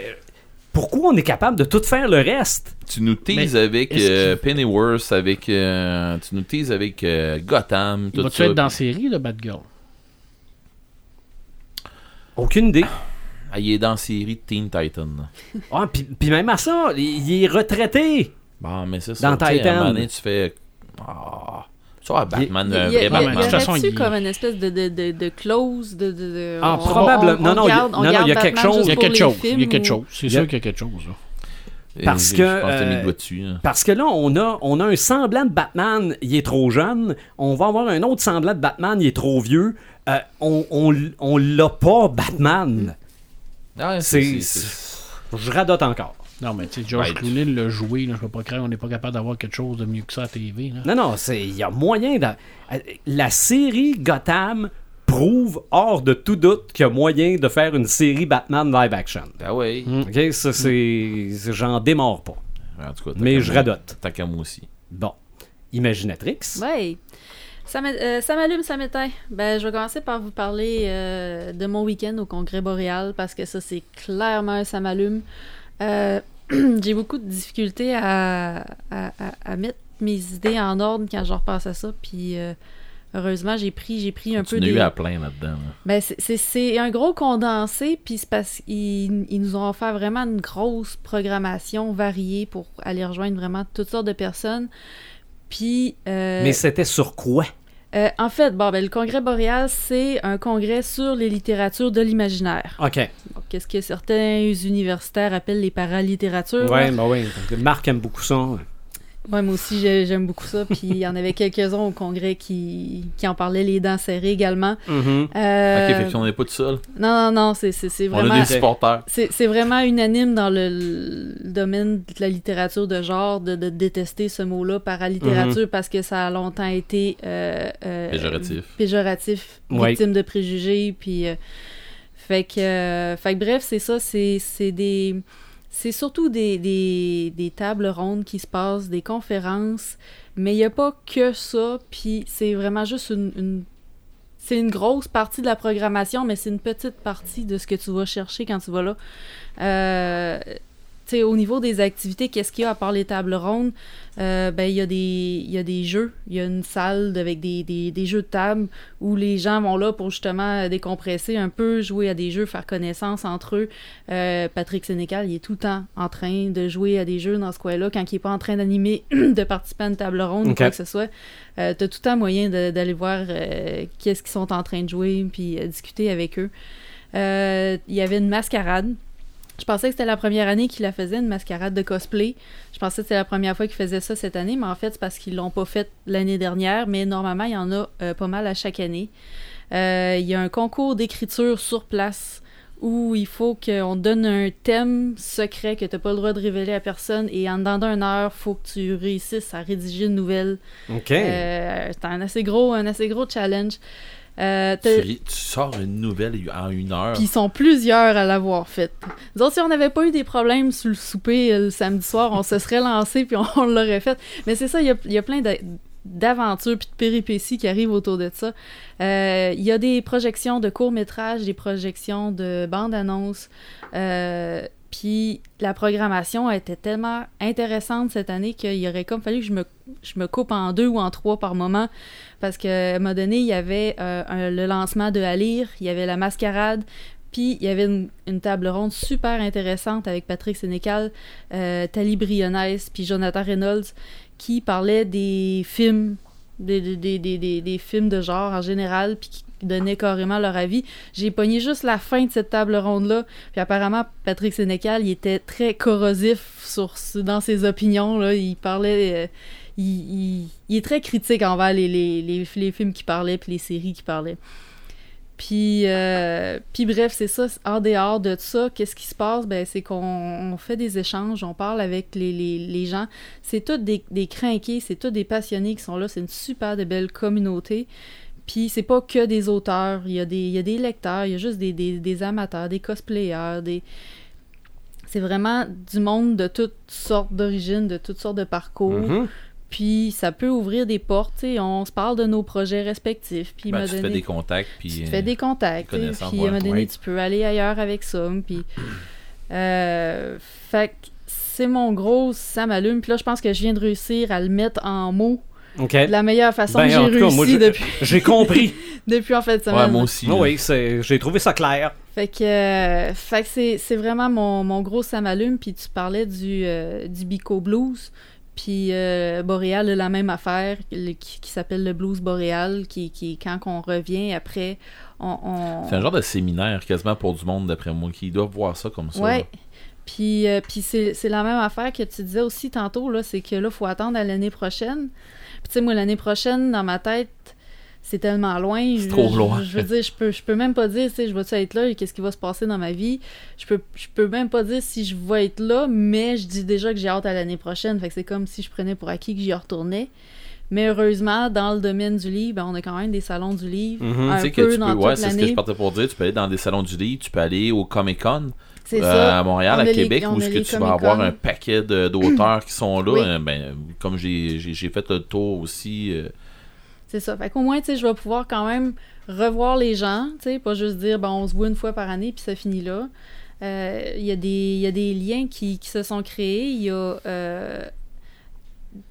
Pourquoi on est capable de tout faire le reste? Tu nous teases Mais avec euh, Pennyworth, avec. euh, tu nous teases avec euh, Gotham, Il tout va-tu ça. être dans la série, de Batgirl? Aucune idée. Ah, il est dans la série de Teen Titan. [LAUGHS] Ah, puis puis même à ça, il il est retraité. Bon, mais c'est ça. Dans tu sais, Titan. À un moment donné, tu fais. Ah. Tu vois, Batman, Il y, un a- vrai il De toute façon, il- comme une espèce de, de, de, de clause de, de, de- Ah, on- probable. on- Non, on non, il y a- garde- on non, il y a quelque Batman chose. Il y a quelque chose. Il y a quelque chose. C'est Il y a- sûr qu'il y a quelque chose. là. Parce que, Je pense que t'as mis euh, le doigt dessus. là. Parce que là, on a, on a un semblant de Batman, il est trop jeune. On va avoir un autre semblant de Batman, il est trop vieux. Euh, on on, on l'a pas, Batman. Ah, C'est. Je radote encore. Non, mais tu sais, George Ouais, Clooney l'a joué. Là, je peux pas croire qu'on n'est pas capable d'avoir quelque chose de mieux que ça à la TV. Là. Non, non, c'est- il y a moyen de. euh, La série Gotham prouve hors de tout doute qu'il y a moyen de faire une série Batman live action. Ah ouais. Ok, ça c'est. J'en démords pas. En tout cas, tant Mais je radote. Tant qu'à moi aussi. Bon. Imaginatrix. Ouais. Ça euh, ça m'allume, ça m'éteint. Ben, je vais commencer par vous parler euh, de mon week-end au Congrès boréal parce que ça, c'est clairement un ça m'allume. Euh, [CLEARS THROAT] J'ai beaucoup de difficultés à, à, à- à mettre mes idées en ordre quand je repasse à ça. Puis, euh, heureusement, j'ai pris, j'ai pris un tu peu n'as des... eu à plein là-dedans. là. Ben, c'est- un gros condensé, puis c'est parce qu'ils ils nous ont offert vraiment une grosse programmation variée pour aller rejoindre vraiment toutes sortes de personnes. Puis, euh, Mais c'était sur quoi? euh, en fait, bon, ben, le congrès boréal, c'est un congrès sur les littératures de l'imaginaire. OK. Qu'est-ce que certains universitaires appellent les paralittératures. Là? bah oui. Marc aime beaucoup ça. Ouais, moi aussi, j'ai- j'aime beaucoup ça. Puis il y en avait quelques-uns au congrès qui, qui en parlaient les dents serrées également. Euh, Ok, fait qu'on n'est pas tout seul. Non, non, non, c'est c'est- c'est On vraiment... a des supporters. C'est c'est vraiment unanime dans le, le domaine de la littérature de genre de, de détester ce mot-là, paralittérature, parce que ça a longtemps été euh, euh, Péjoratif. péjoratif, Ouais. victime de préjugés, puis euh, fait que, euh, fait que bref, c'est ça, c'est c'est des c'est surtout des, des, des tables rondes qui se passent, des conférences, mais il n'y a pas que ça, puis c'est vraiment juste une, c'est une grosse partie de la programmation, mais c'est une petite partie de ce que tu vas chercher quand tu vas là. Euh, au niveau des activités, qu'est-ce qu'il y a à part les tables rondes? Euh, ben, il y, a des- il y a des jeux. Il y a une salle avec des, des, des jeux de table où les gens vont là pour justement décompresser un peu, jouer à des jeux, faire connaissance entre eux. Euh, Patrick Sénécal, il est tout le temps en train de jouer à des jeux dans ce coin-là quand il n'est pas en train d'animer, [CLEARS THROAT] de participer à une table ronde ou quoi que ce soit. Euh, tu as tout le temps moyen d'aller voir euh, qu'est-ce qu'ils sont en train de jouer puis discuter avec eux. Il y avait une mascarade. Je pensais que c'était la première année qu'il la faisait, une mascarade de cosplay. Je pensais que c'était la première fois qu'il faisait ça cette année, mais en fait, c'est parce qu'ils l'ont pas fait l'année dernière. Mais normalement, il y en a euh, pas mal à chaque année. Euh, Il y a un concours d'écriture sur place où il faut qu'on donne un thème secret que tu n'as pas le droit de révéler à personne. Et en dedans d'une heure, il faut que tu réussisses à rédiger une nouvelle. OK. Euh, c'est un assez gros, un assez gros challenge. Euh, Tu, tu sors une nouvelle en une heure. puis ils sont plusieurs à l'avoir faite. Autres, si on n'avait pas eu des problèmes sur le souper euh, le samedi soir, on se serait lancé puis on, [LAUGHS] on l'aurait fait. Mais c'est ça, il y a, il y a plein d'aventures puis de péripéties qui arrivent autour de ça. Euh, Il y a des projections de courts-métrages, des projections de bandes-annonces. Euh, puis la programmation était tellement intéressante cette année qu'il aurait comme fallu que je me, je me coupe en deux ou en trois par moment. Parce qu'à un moment donné, il y avait euh, le lancement de Alire, il y avait la mascarade, puis il y avait une, table ronde super intéressante avec Patrick Sénécal, euh, Tali puis Jonathan Reynolds, qui parlaient des films des, des, des- des films de genre en général, puis qui donnaient carrément leur avis. J'ai pogné juste la fin de cette table ronde-là, puis apparemment, Patrick Sénécal, il était très corrosif sur, dans ses opinions. Il parlait... euh, il, est très critique envers les, les, films qu'il parlait, puis les séries qu'il parlait. Puis, euh, bref, c'est ça. En dehors de ça, qu'est-ce qui se passe? Ben, c'est qu'on on fait des échanges, on parle avec les, gens. C'est tous des, des c'est tous des passionnés qui sont là. C'est une super belle communauté. Puis c'est pas que des auteurs, il y a des, il y a des lecteurs, il y a juste des, des, des amateurs, des cosplayers, des... C'est vraiment du monde de toutes sortes d'origines, de toutes sortes de parcours. Mhm. Puis ça peut ouvrir des portes, on se parle de nos projets respectifs. Puis Ben, tu donné... fais des contacts, puis... Tu te euh, fais des contacts, sais, connaissances, puis à un moment donné, tu peux aller ailleurs avec ça. Puis, [CLEARS THROAT] euh, fait que c'est mon gros, ça m'allume. Puis là, je pense que je viens de réussir à le mettre en mots De la meilleure façon Ben, que j'ai tout cas, moi, réussi depuis, [LAUGHS] J'ai compris. [LAUGHS] depuis en fait semaine. Ouais, moi aussi. Oui, c'est- j'ai trouvé ça clair. Fait que, euh, fait que c'est, c'est vraiment mon, mon gros ça m'allume. Puis tu parlais du, euh, du Bico Blues. Puis euh, Boréal a la même affaire le- qui, qui s'appelle le Blues Boréal, qui, qui quand on revient après, on... on- C'est un genre de séminaire quasiment pour du monde, d'après moi, qui doivent voir ça comme ça. Ouais. là. Puis, euh, puis c'est, c'est la même affaire que tu disais aussi tantôt, là, c'est que là, il faut attendre à l'année prochaine. Puis tu sais, moi, l'année prochaine, dans ma tête, c'est tellement loin. C'est trop loin. Je, veux dire, je peux, je peux même pas dire, tu sais, je vais-tu être là et qu'est-ce qui va se passer dans ma vie? Je peux, je peux même pas dire si je vais être là, mais je dis déjà que j'ai hâte à l'année prochaine. Fait que c'est comme si je prenais pour acquis que j'y retournais. Mais heureusement, dans le domaine du livre, ben, on a quand même des salons du livre. Mhm. un Tu sais que peu tu dans peux, ouais, c'est ce que je partais pour dire. Tu peux aller dans des salons du livre, tu peux aller au Comic Con euh, ça. à Montréal, On à les- Québec, où est-ce que tu vas avoir un paquet de- d'auteurs qui sont là. Oui. euh, ben, comme j'ai j'ai- j'ai fait le tour aussi. euh, C'est ça. Fait qu'au moins, tu sais, je vais pouvoir quand même revoir les gens, tu sais, pas juste dire, bon, on se voit une fois par année, puis ça finit là. Euh, Il y, a des- il y a des liens qui, qui se sont créés. Il y a euh,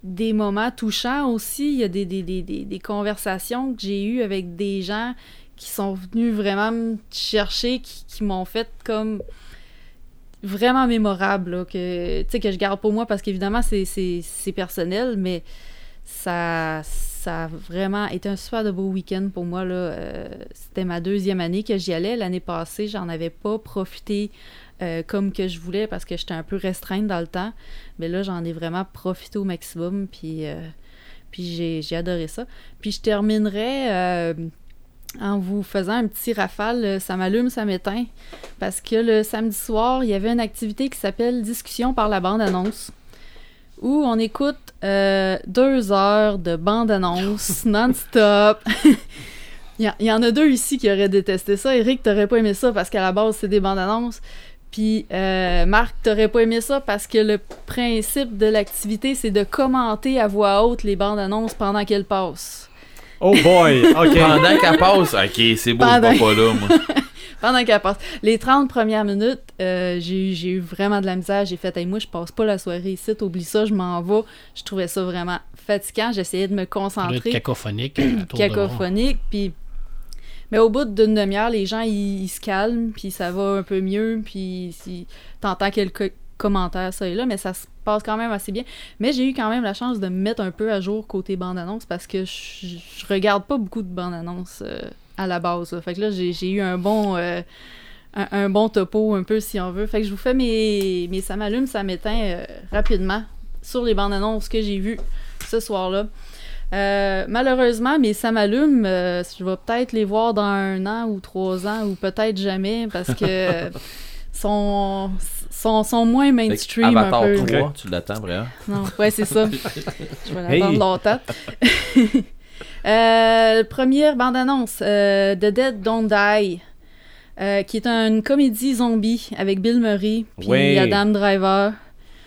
des moments touchants aussi. Il y a des, des, des, des, des conversations que j'ai eues avec des gens qui sont venus vraiment me chercher, qui, qui m'ont fait comme vraiment mémorable, là, que, que je garde pour moi parce qu'évidemment, c'est- personnel, mais ça, ça a vraiment été un super de beau week-end pour moi. Euh, C'était ma deuxième année que j'y allais. L'année passée, j'en avais pas profité euh, comme que je voulais parce que j'étais un peu restreinte dans le temps. Mais là, j'en ai vraiment profité au maximum. Puis, euh, puis j'ai j'ai adoré ça. Puis je terminerai euh, en vous faisant un petit rafale. euh, Ça m'allume, ça m'éteint. Parce que le samedi soir, il y avait une activité qui s'appelle Discussion par la bande-annonce où on écoute euh, deux heures de bande-annonce [LAUGHS] non-stop. [LAUGHS] il, y, a- il y en a deux ici qui auraient détesté ça. Eric, t'aurais pas aimé ça parce qu'à la base, c'est des bandes-annonces. Puis euh, Marc, t'aurais pas aimé ça parce que le principe de l'activité, c'est de commenter à voix haute les bandes-annonces pendant qu'elles passent. Oh boy. Pendant qu'elle passe, ok, c'est beau, Pendant- je vais pas là, moi. [LAUGHS] Pendant qu'elle passe. Les 30 premières minutes, euh, j'ai eu- j'ai eu vraiment de la misère. J'ai fait, Hey, moi, je passe pas la soirée ici, oublie ça, je m'en vais. Je trouvais ça vraiment fatigant. J'essayais de me concentrer. cacophonique. [CLEARS THROAT] cacophonique. Puis, mais au bout d'une demi-heure, les gens ils, ils se calment, puis ça va un peu mieux, puis si t'entends quelques commentaires ça et là, mais ça se passe quand même assez bien. Mais j'ai eu quand même la chance de me mettre un peu à jour côté bande-annonce parce que je, je regarde pas beaucoup de bande-annonce euh, à la base. là. Fait que là, j'ai eu un bon. euh, un, un bon topo, un peu, si on veut. Fait que je vous fais mes, mes ça m'allume, ça m'éteint euh, rapidement sur les bandes annonces que j'ai vues ce soir-là. Euh, malheureusement, mes ça m'allume, euh, je vais peut-être les voir dans un an ou trois ans ou peut-être jamais parce que [LAUGHS] sont, sont, sont moins mainstream un Avatar peu. 3, tu l'attends, vraiment. Non, ouais, c'est ça. [LAUGHS] Je vais Hey. l'attendre longtemps. [LAUGHS] euh, première bande-annonce, euh, The Dead Don't Die, euh, qui est une comédie zombie avec Bill Murray puis Oui. Adam Driver.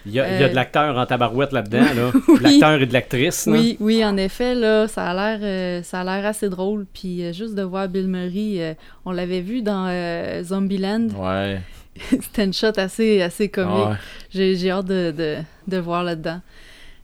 Il y a, il y a Euh, de l'acteur en tabarouette là-dedans, là. [LAUGHS] Oui. L'acteur et de l'actrice. Oui, oui, en effet, là, ça a l'air, ça a l'air assez drôle. Puis juste de voir Bill Murray, on l'avait vu dans Zombieland. Ouais. [LAUGHS] C'était une shot assez, assez comique. ouais. J'ai, j'ai hâte de, de, de voir là-dedans.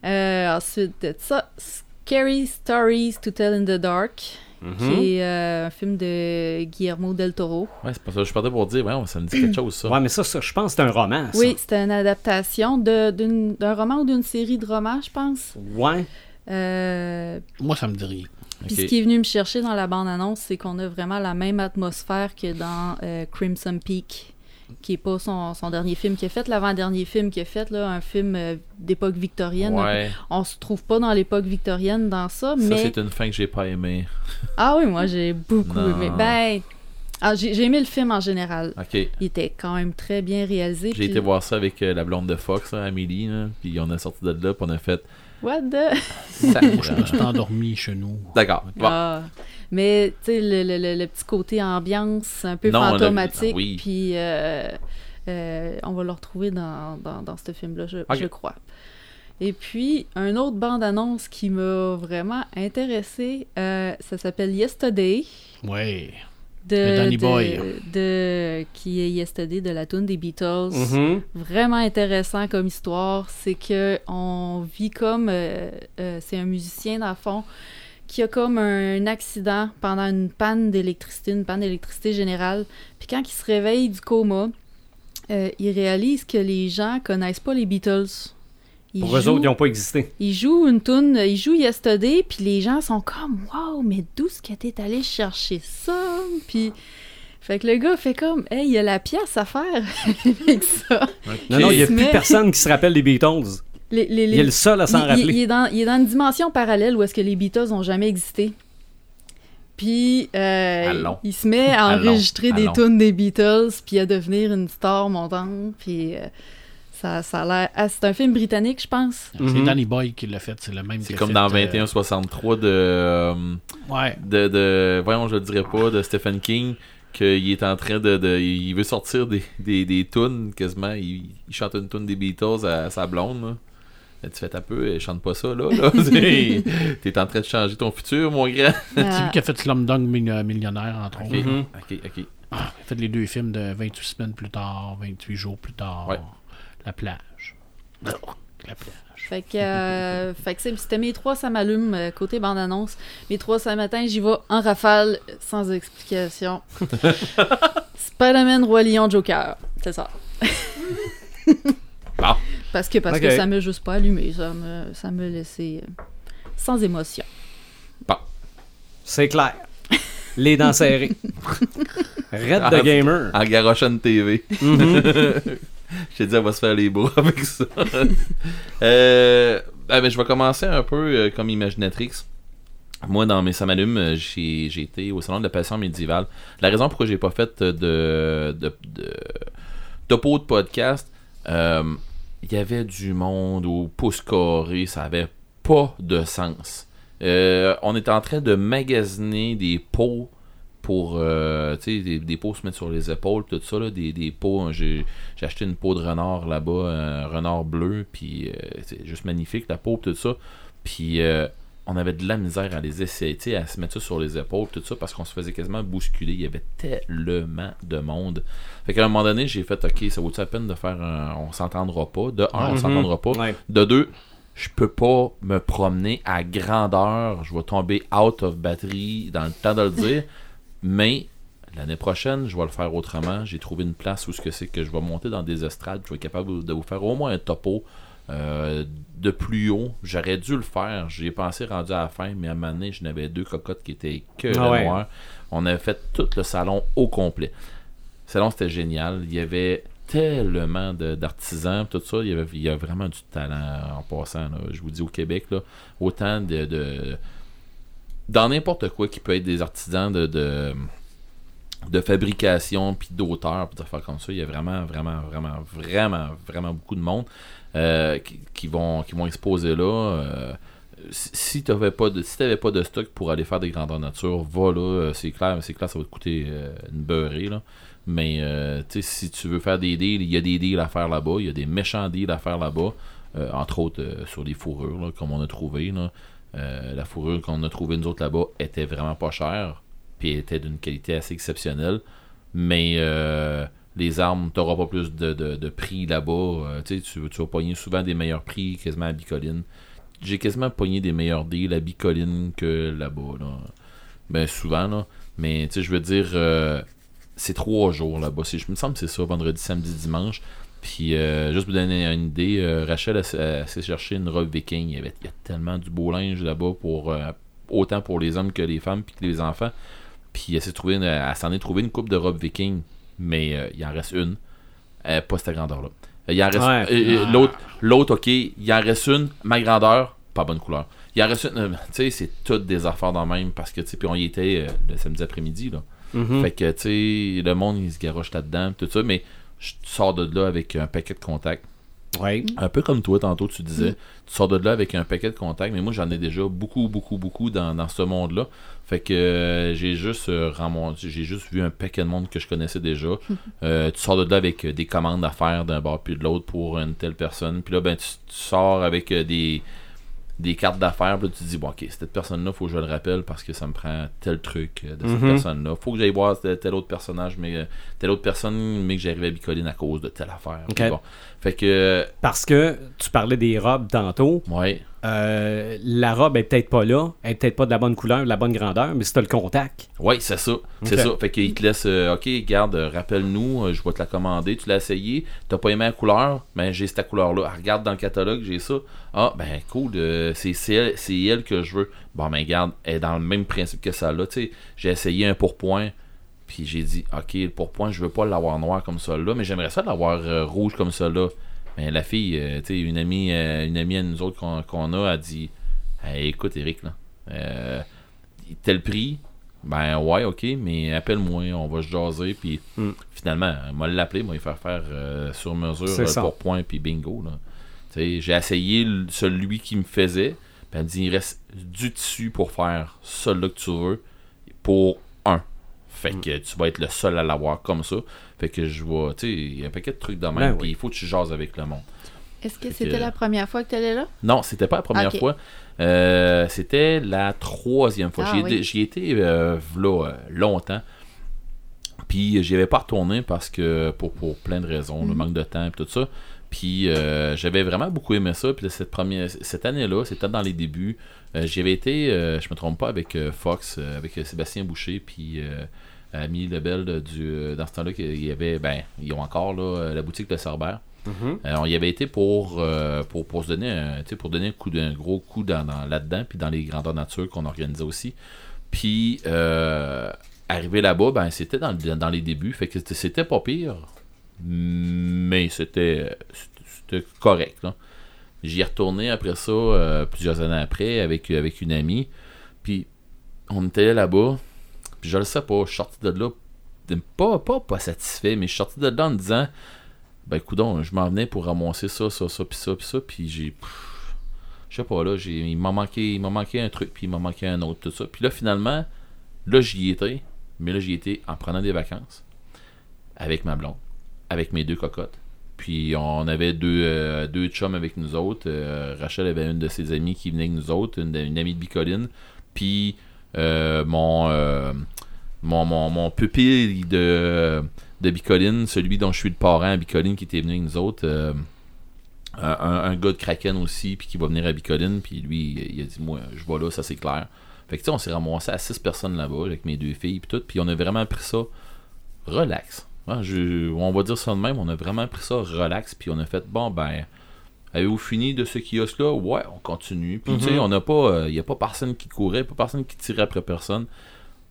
Euh, ensuite de ça, Scary Stories to Tell in the Dark, Mhm. qui est euh, un film de Guillermo del Toro. Ouais, c'est pas ça. Je partais pour dire, ouais, ça me dit quelque [CLEARS THROAT] chose, ça. Ouais, mais ça, ça, je pense que c'est un roman, ça. Oui, c'était une adaptation de, d'une- d'un roman ou d'une série de romans, je pense. Ouais. Euh, Moi, ça me dit rien. Puis ce qui est venu me chercher dans la bande-annonce, c'est qu'on a vraiment la même atmosphère que dans euh, Crimson Peak, qui est pas son, son dernier film qu'il a fait, l'avant-dernier film qu'il a fait, là, un film euh, d'époque victorienne. Ouais, On se trouve pas dans l'époque victorienne dans ça, ça mais... c'est une fin que j'ai pas aimé. [LAUGHS] Ah oui, moi j'ai beaucoup Non. aimé. Ben, ah, j'ai j'ai aimé le film en général. Ok. Il était quand même très bien réalisé. J'ai été voir ça avec euh, la blonde de Fox, là, Amélie, là, puis on a sorti de là, puis on a fait. What the... Moi, [LAUGHS] je me suis endormi chez nous. D'accord. Bon. Ah. Mais, tu sais, le, le- le- le petit côté ambiance un peu Non, a fantomatique, oui. puis euh, euh, on va le retrouver dans, dans, dans ce film-là, je, je crois. Et puis, un autre bande-annonce qui m'a vraiment intéressée, euh, ça s'appelle Yesterday, Ouais. de, De Danny de- Boy. de- qui est Yesterday de la tune des Beatles. Mhm. Vraiment intéressant comme histoire, c'est que on vit comme euh, euh, c'est un musicien dans le fond qui a comme un accident pendant une panne d'électricité, une panne d'électricité générale. Puis quand il se réveille du coma, euh, il réalise que les gens connaissent pas les Beatles. Il Pour eux autres, ils n'ont pas existé. il joue une tune, il joue Yesterday, puis les gens sont comme Wow, mais d'où est-ce que t'es allé chercher ça? Puis. Fait que le gars fait comme Hey, il y a la pièce à faire [LAUGHS] avec ça. Non, non, il n'y a plus personne qui se rappelle des Beatles. Les, les- Il est le seul à s'en il- rappeler. Il, est dans, il est dans une dimension parallèle où est-ce que les Beatles ont jamais existé. Puis euh, il se met à [LAUGHS] Allons, enregistrer des allons. tunes des Beatles, puis à devenir une star montante. Puis euh, ça, ça a l'air. Ah, c'est un film britannique, je pense. C'est Mhm. Danny Boy qui l'a fait. C'est le même C'est comme fait, dans euh, 2163 de, euh, Ouais. de, de. Voyons, je le dirais pas, de Stephen King, qu'il est en train de. de- il veut sortir des, des, des tunes quasiment. Il, il chante une tune des Beatles à, sa blonde. Tu fais un peu, elle chante pas ça là. [LAUGHS] [LAUGHS] T'es en train de changer ton futur, mon grand. C'est Euh, lui qui a fait Slumdog Mill- Millionnaire, entre Ok, autres. Mhm. ok, ok. Ah, il a fait les deux films de 28 semaines plus tard, 28 jours plus tard. Ouais. La plage. La plage. Fait que, euh, fait que c'est- c'était mes trois, ça m'allume euh, côté bande-annonce. Mes trois, ce matin, j'y vais en rafale, sans explication. [LAUGHS] Spider-Man, Roi Lion, Joker. C'est ça. Bon. Parce que, parce Ok. que ça m'a juste pas allumé. Ça me, ça me laissait euh, sans émotion. C'est clair. Les dents [LAUGHS] serrées. Red Ah, the Gamer. En garochant TV. Mhm. [LAUGHS] Je t'ai dit, elle va se faire les bras [LAUGHS] avec ça. euh, ah, ben, je vais commencer un peu euh, comme Imaginatrix. Moi, dans mes Ça m'allume, euh, j'ai j'ai été au Salon de la Passion médiévale. La raison pourquoi j'ai pas fait de, de, de topo de podcast, euh, il y avait du monde au pouce carré, ça avait pas de sens. Euh, on était en train de magasiner des pots pour euh, tu sais, des, des se mettre sur les épaules, tout ça, là, des, des pots. hein, J'ai j'ai acheté une peau de renard là-bas, un renard bleu, puis euh, c'est juste magnifique la peau, tout ça. Puis euh, on avait de la misère à les essayer, à se mettre ça sur les épaules, tout ça, parce qu'on se faisait quasiment bousculer. Il y avait tellement de monde. Fait qu'à un moment donné, j'ai fait, ok, ça vaut-tu la peine de faire un. On s'entendra pas? De un, on Mhm. s'entendra pas. Ouais. De deux, je peux pas me promener à grandeur. Je vais tomber out of batterie dans le temps de le dire. Mais l'année prochaine, je vais le faire autrement. J'ai trouvé une place où ce que c'est que je vais monter dans des estrades. Je vais être capable de vous faire au moins un topo euh, de plus haut. J'aurais dû le faire. J'y ai pensé rendu à la fin, mais à un moment donné, je n'avais deux cocottes qui étaient que Ah ouais. noires. On avait fait tout le salon au complet. Le salon, c'était génial. Il y avait tellement d'artisans, tout ça. Il y, avait, il y a vraiment du talent en passant. là. Je vous dis au Québec, là, autant de, de- dans n'importe quoi qui peut être des artisans de, de, de fabrication, puis d'auteurs, puis d'affaires comme ça. Il y a vraiment, vraiment, vraiment, vraiment, vraiment beaucoup de monde euh, qui, vont, qui vont exposer là. Euh, si tu n'avais pas, de- si pas de stock pour aller faire des grandeurs nature, va là, euh, c'est clair, c'est clair, ça va te coûter une beurrée. Là. Mais si tu veux faire des deals, il y a des deals à faire là-bas, il y a des méchants deals à faire là-bas, entre autres sur les fourrures, là, comme on a trouvé. Là. La fourrure qu'on a trouvée nous autres là-bas était vraiment pas chère, puis était d'une qualité assez exceptionnelle. Mais euh, les armes, tu n'auras pas plus de, prix là-bas. Euh, tu tu, vas pogner souvent des meilleurs prix, quasiment à Bicoline. J'ai quasiment pogné des meilleurs deals à Bicoline que là-bas. Là. Ben souvent, là. Mais je veux dire, euh, c'est trois jours là-bas. Je me semble que c'est ça, vendredi, samedi, dimanche. Puis, euh, juste pour donner une idée, euh, Rachel, s'est- chercher une robe viking. Il y, a tellement du beau linge là-bas, pour autant pour les hommes que les femmes, puis les enfants. Puis, elle s'en est trouvé une coupe de robe viking, mais euh, il en reste une. Euh, pas cette grandeur-là. Euh, Il en reste Ouais. euh, l'autre, l'autre, ok, il en reste une, ma grandeur, pas bonne couleur. Il en reste une, tu sais, c'est toutes des affaires dans le même parce que, tu sais, puis on y était le samedi après-midi, là. Mhm. Fait que, tu sais, le monde, il se garoche là-dedans, tout ça, mais je sors de là avec un paquet de contacts. Ouais. Un peu comme toi, tantôt, tu disais. Tu sors de là avec un paquet de contacts, mais moi, j'en ai déjà beaucoup, beaucoup, beaucoup dans, dans ce monde-là. Fait que euh, j'ai juste euh, j'ai juste vu un paquet de monde que je connaissais déjà. [LAUGHS] Euh, tu sors de là avec euh, des commandes à faire d'un bord puis de l'autre pour une telle personne. Puis là, ben, tu, tu sors avec des, des cartes d'affaires. Là, tu te dis, bon, ok, cette personne-là, faut que je le rappelle parce que ça me prend tel truc euh, de cette Mhm. personne-là. Faut que j'aille voir tel, tel autre personnage, mais euh, telle autre personne, mais que j'arrive à bicoline à cause de telle affaire. Ok. Puis bon. Fait que, Parce que tu parlais des robes tantôt. ouais. Euh, la robe est peut-être pas là, elle est peut-être pas de la bonne couleur, de la bonne grandeur, mais c'est le contact. Oui, c'est ça. C'est ça. Fait qu'il te laisse, euh, OK, garde, euh, rappelle-nous, je vais te la commander. Tu l'as essayé, t'as pas aimé la couleur, ben j'ai cette couleur-là. Ah, regarde dans le catalogue, j'ai ça. Ah, ben cool, c'est elle, elle que je veux. Bon, ben garde, elle est dans le même principe que ça là. Tu sais, j'ai essayé un pourpoint, puis j'ai dit, OK, le pourpoint, je veux pas l'avoir noir comme ça là, mais j'aimerais ça l'avoir rouge comme ça là. Mais la fille, euh, tu sais, une amie, euh, une amie à nous autres qu'on a, a dit, Hey, écoute, Eric, là, euh, tel prix, ben ouais, ok, mais appelle-moi, on va se jaser, puis Mm. finalement, moi l'appeler, moi, il faire faire euh, sur mesure pour point, puis bingo, là. Tu sais, j'ai essayé celui qui me faisait, puis elle me dit, il reste du tissu pour faire celui-là que tu veux, pour un. Fait Mm. que tu vas être le seul à l'avoir comme ça. Fait que je vois, tu sais, il y a un paquet de trucs de même, Ben puis oui. il faut que tu jases avec le monde. Est-ce que c'était que- la première fois que tu allais là? Non, c'était pas la première fois. Euh, c'était la troisième fois. Ah, j'y, ai- oui. j'y étais euh, v'là, euh, longtemps. Puis j'y avais pas retourné parce que pour, pour plein de raisons, le Mhm. manque de temps et tout ça. Puis euh, j'avais vraiment beaucoup aimé ça. Puis cette première cette année-là, c'était dans les débuts. Euh, j'y avais été, euh, je me trompe pas, avec euh, Fox, euh, avec euh, Sébastien Boucher, puis euh, Amélie Lebel du, euh, dans ce temps-là, qu'il y avait, ben, ils ont encore là, euh, la boutique de Cerber. Euh, on y avait été pour, euh, pour, pour se donner un, pour donner un coup d'un gros coup dans, dans- là-dedans, puis dans les grandeurs nature qu'on organisait aussi. Puis euh, arrivé là-bas, ben c'était dans, le- dans les débuts, fait que c'était- pas pire, mais c'était c'était correct. J'y ai retourné après ça, euh, plusieurs années après, avec, avec une amie. Puis on était là-bas, je le sais pas, je suis sorti de là, pas, pas, pas satisfait, mais je suis sorti de là en me disant ben coudon, je m'en venais pour ramasser ça, ça, ça, puis ça, puis ça, puis j'ai. Je sais pas, là, il m'a manqué, il m'a manqué un truc, puis il m'a manqué un autre, tout ça. Puis là, finalement, là, j'y étais, mais là, j'y étais en prenant des vacances, avec ma blonde, avec mes deux cocottes. Puis on avait deux, euh, deux chums avec nous autres. Euh, Rachel avait une de ses amies qui venait avec nous autres, une, amie de Bicoline. Puis euh, mon, mon, mon, mon pupille de, de Bicoline, celui dont je suis le parent à Bicoline qui était venu avec nous autres. euh, un, un gars de Kraken aussi, puis qui va venir à Bicoline, puis lui, il a dit Moi, je vais là, ça c'est clair. Fait que tu sais, on s'est ramassé à six personnes là-bas, avec mes deux filles, puis tout, puis on a vraiment pris ça relax. Hein, je- on va dire ça de même, on a vraiment pris ça relax, puis on a fait Bon, ben, avez-vous fini de ce kiosque là Ouais, on continue. Puis tu sais, Mhm. on n'a pas, il n'y a pas personne qui courait, pas personne qui tirait après personne.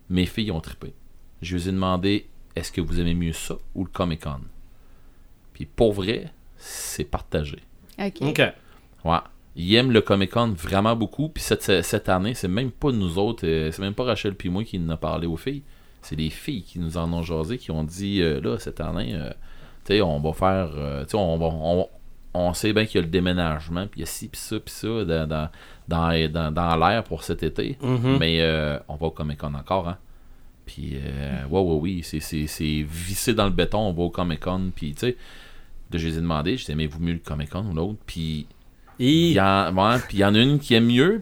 Mes filles ont trippé. Je les ai demandé Est-ce que vous aimez mieux ça ou le Comic Con? Puis pour vrai, c'est partagé. OK. OK. Ouais. Ils aiment le Comic Con vraiment beaucoup. Puis cette, cette année, c'est même pas nous autres, euh, c'est même pas Rachel puis moi qui en a parlé aux filles. C'est les filles qui nous en ont jasé, qui ont dit euh, là, cette année, euh, tu sais, on va faire. euh, tu sais, on. On, on sait bien qu'il y a le déménagement, puis il y a ci, puis ça, puis ça dans, dans, dans, dans, dans l'air pour cet été. Mhm. Mais euh, on va au Comic Con encore, hein. Puis, euh, ouais, ouais, oui, c'est, c'est, c'est vissé dans le béton, on va au Comic Con. Puis, tu sais, je les ai demandé, je disais, aimez-vous mieux le Comic Con ou l'autre? Puis, il y, en, ouais, puis y en a une qui aime mieux,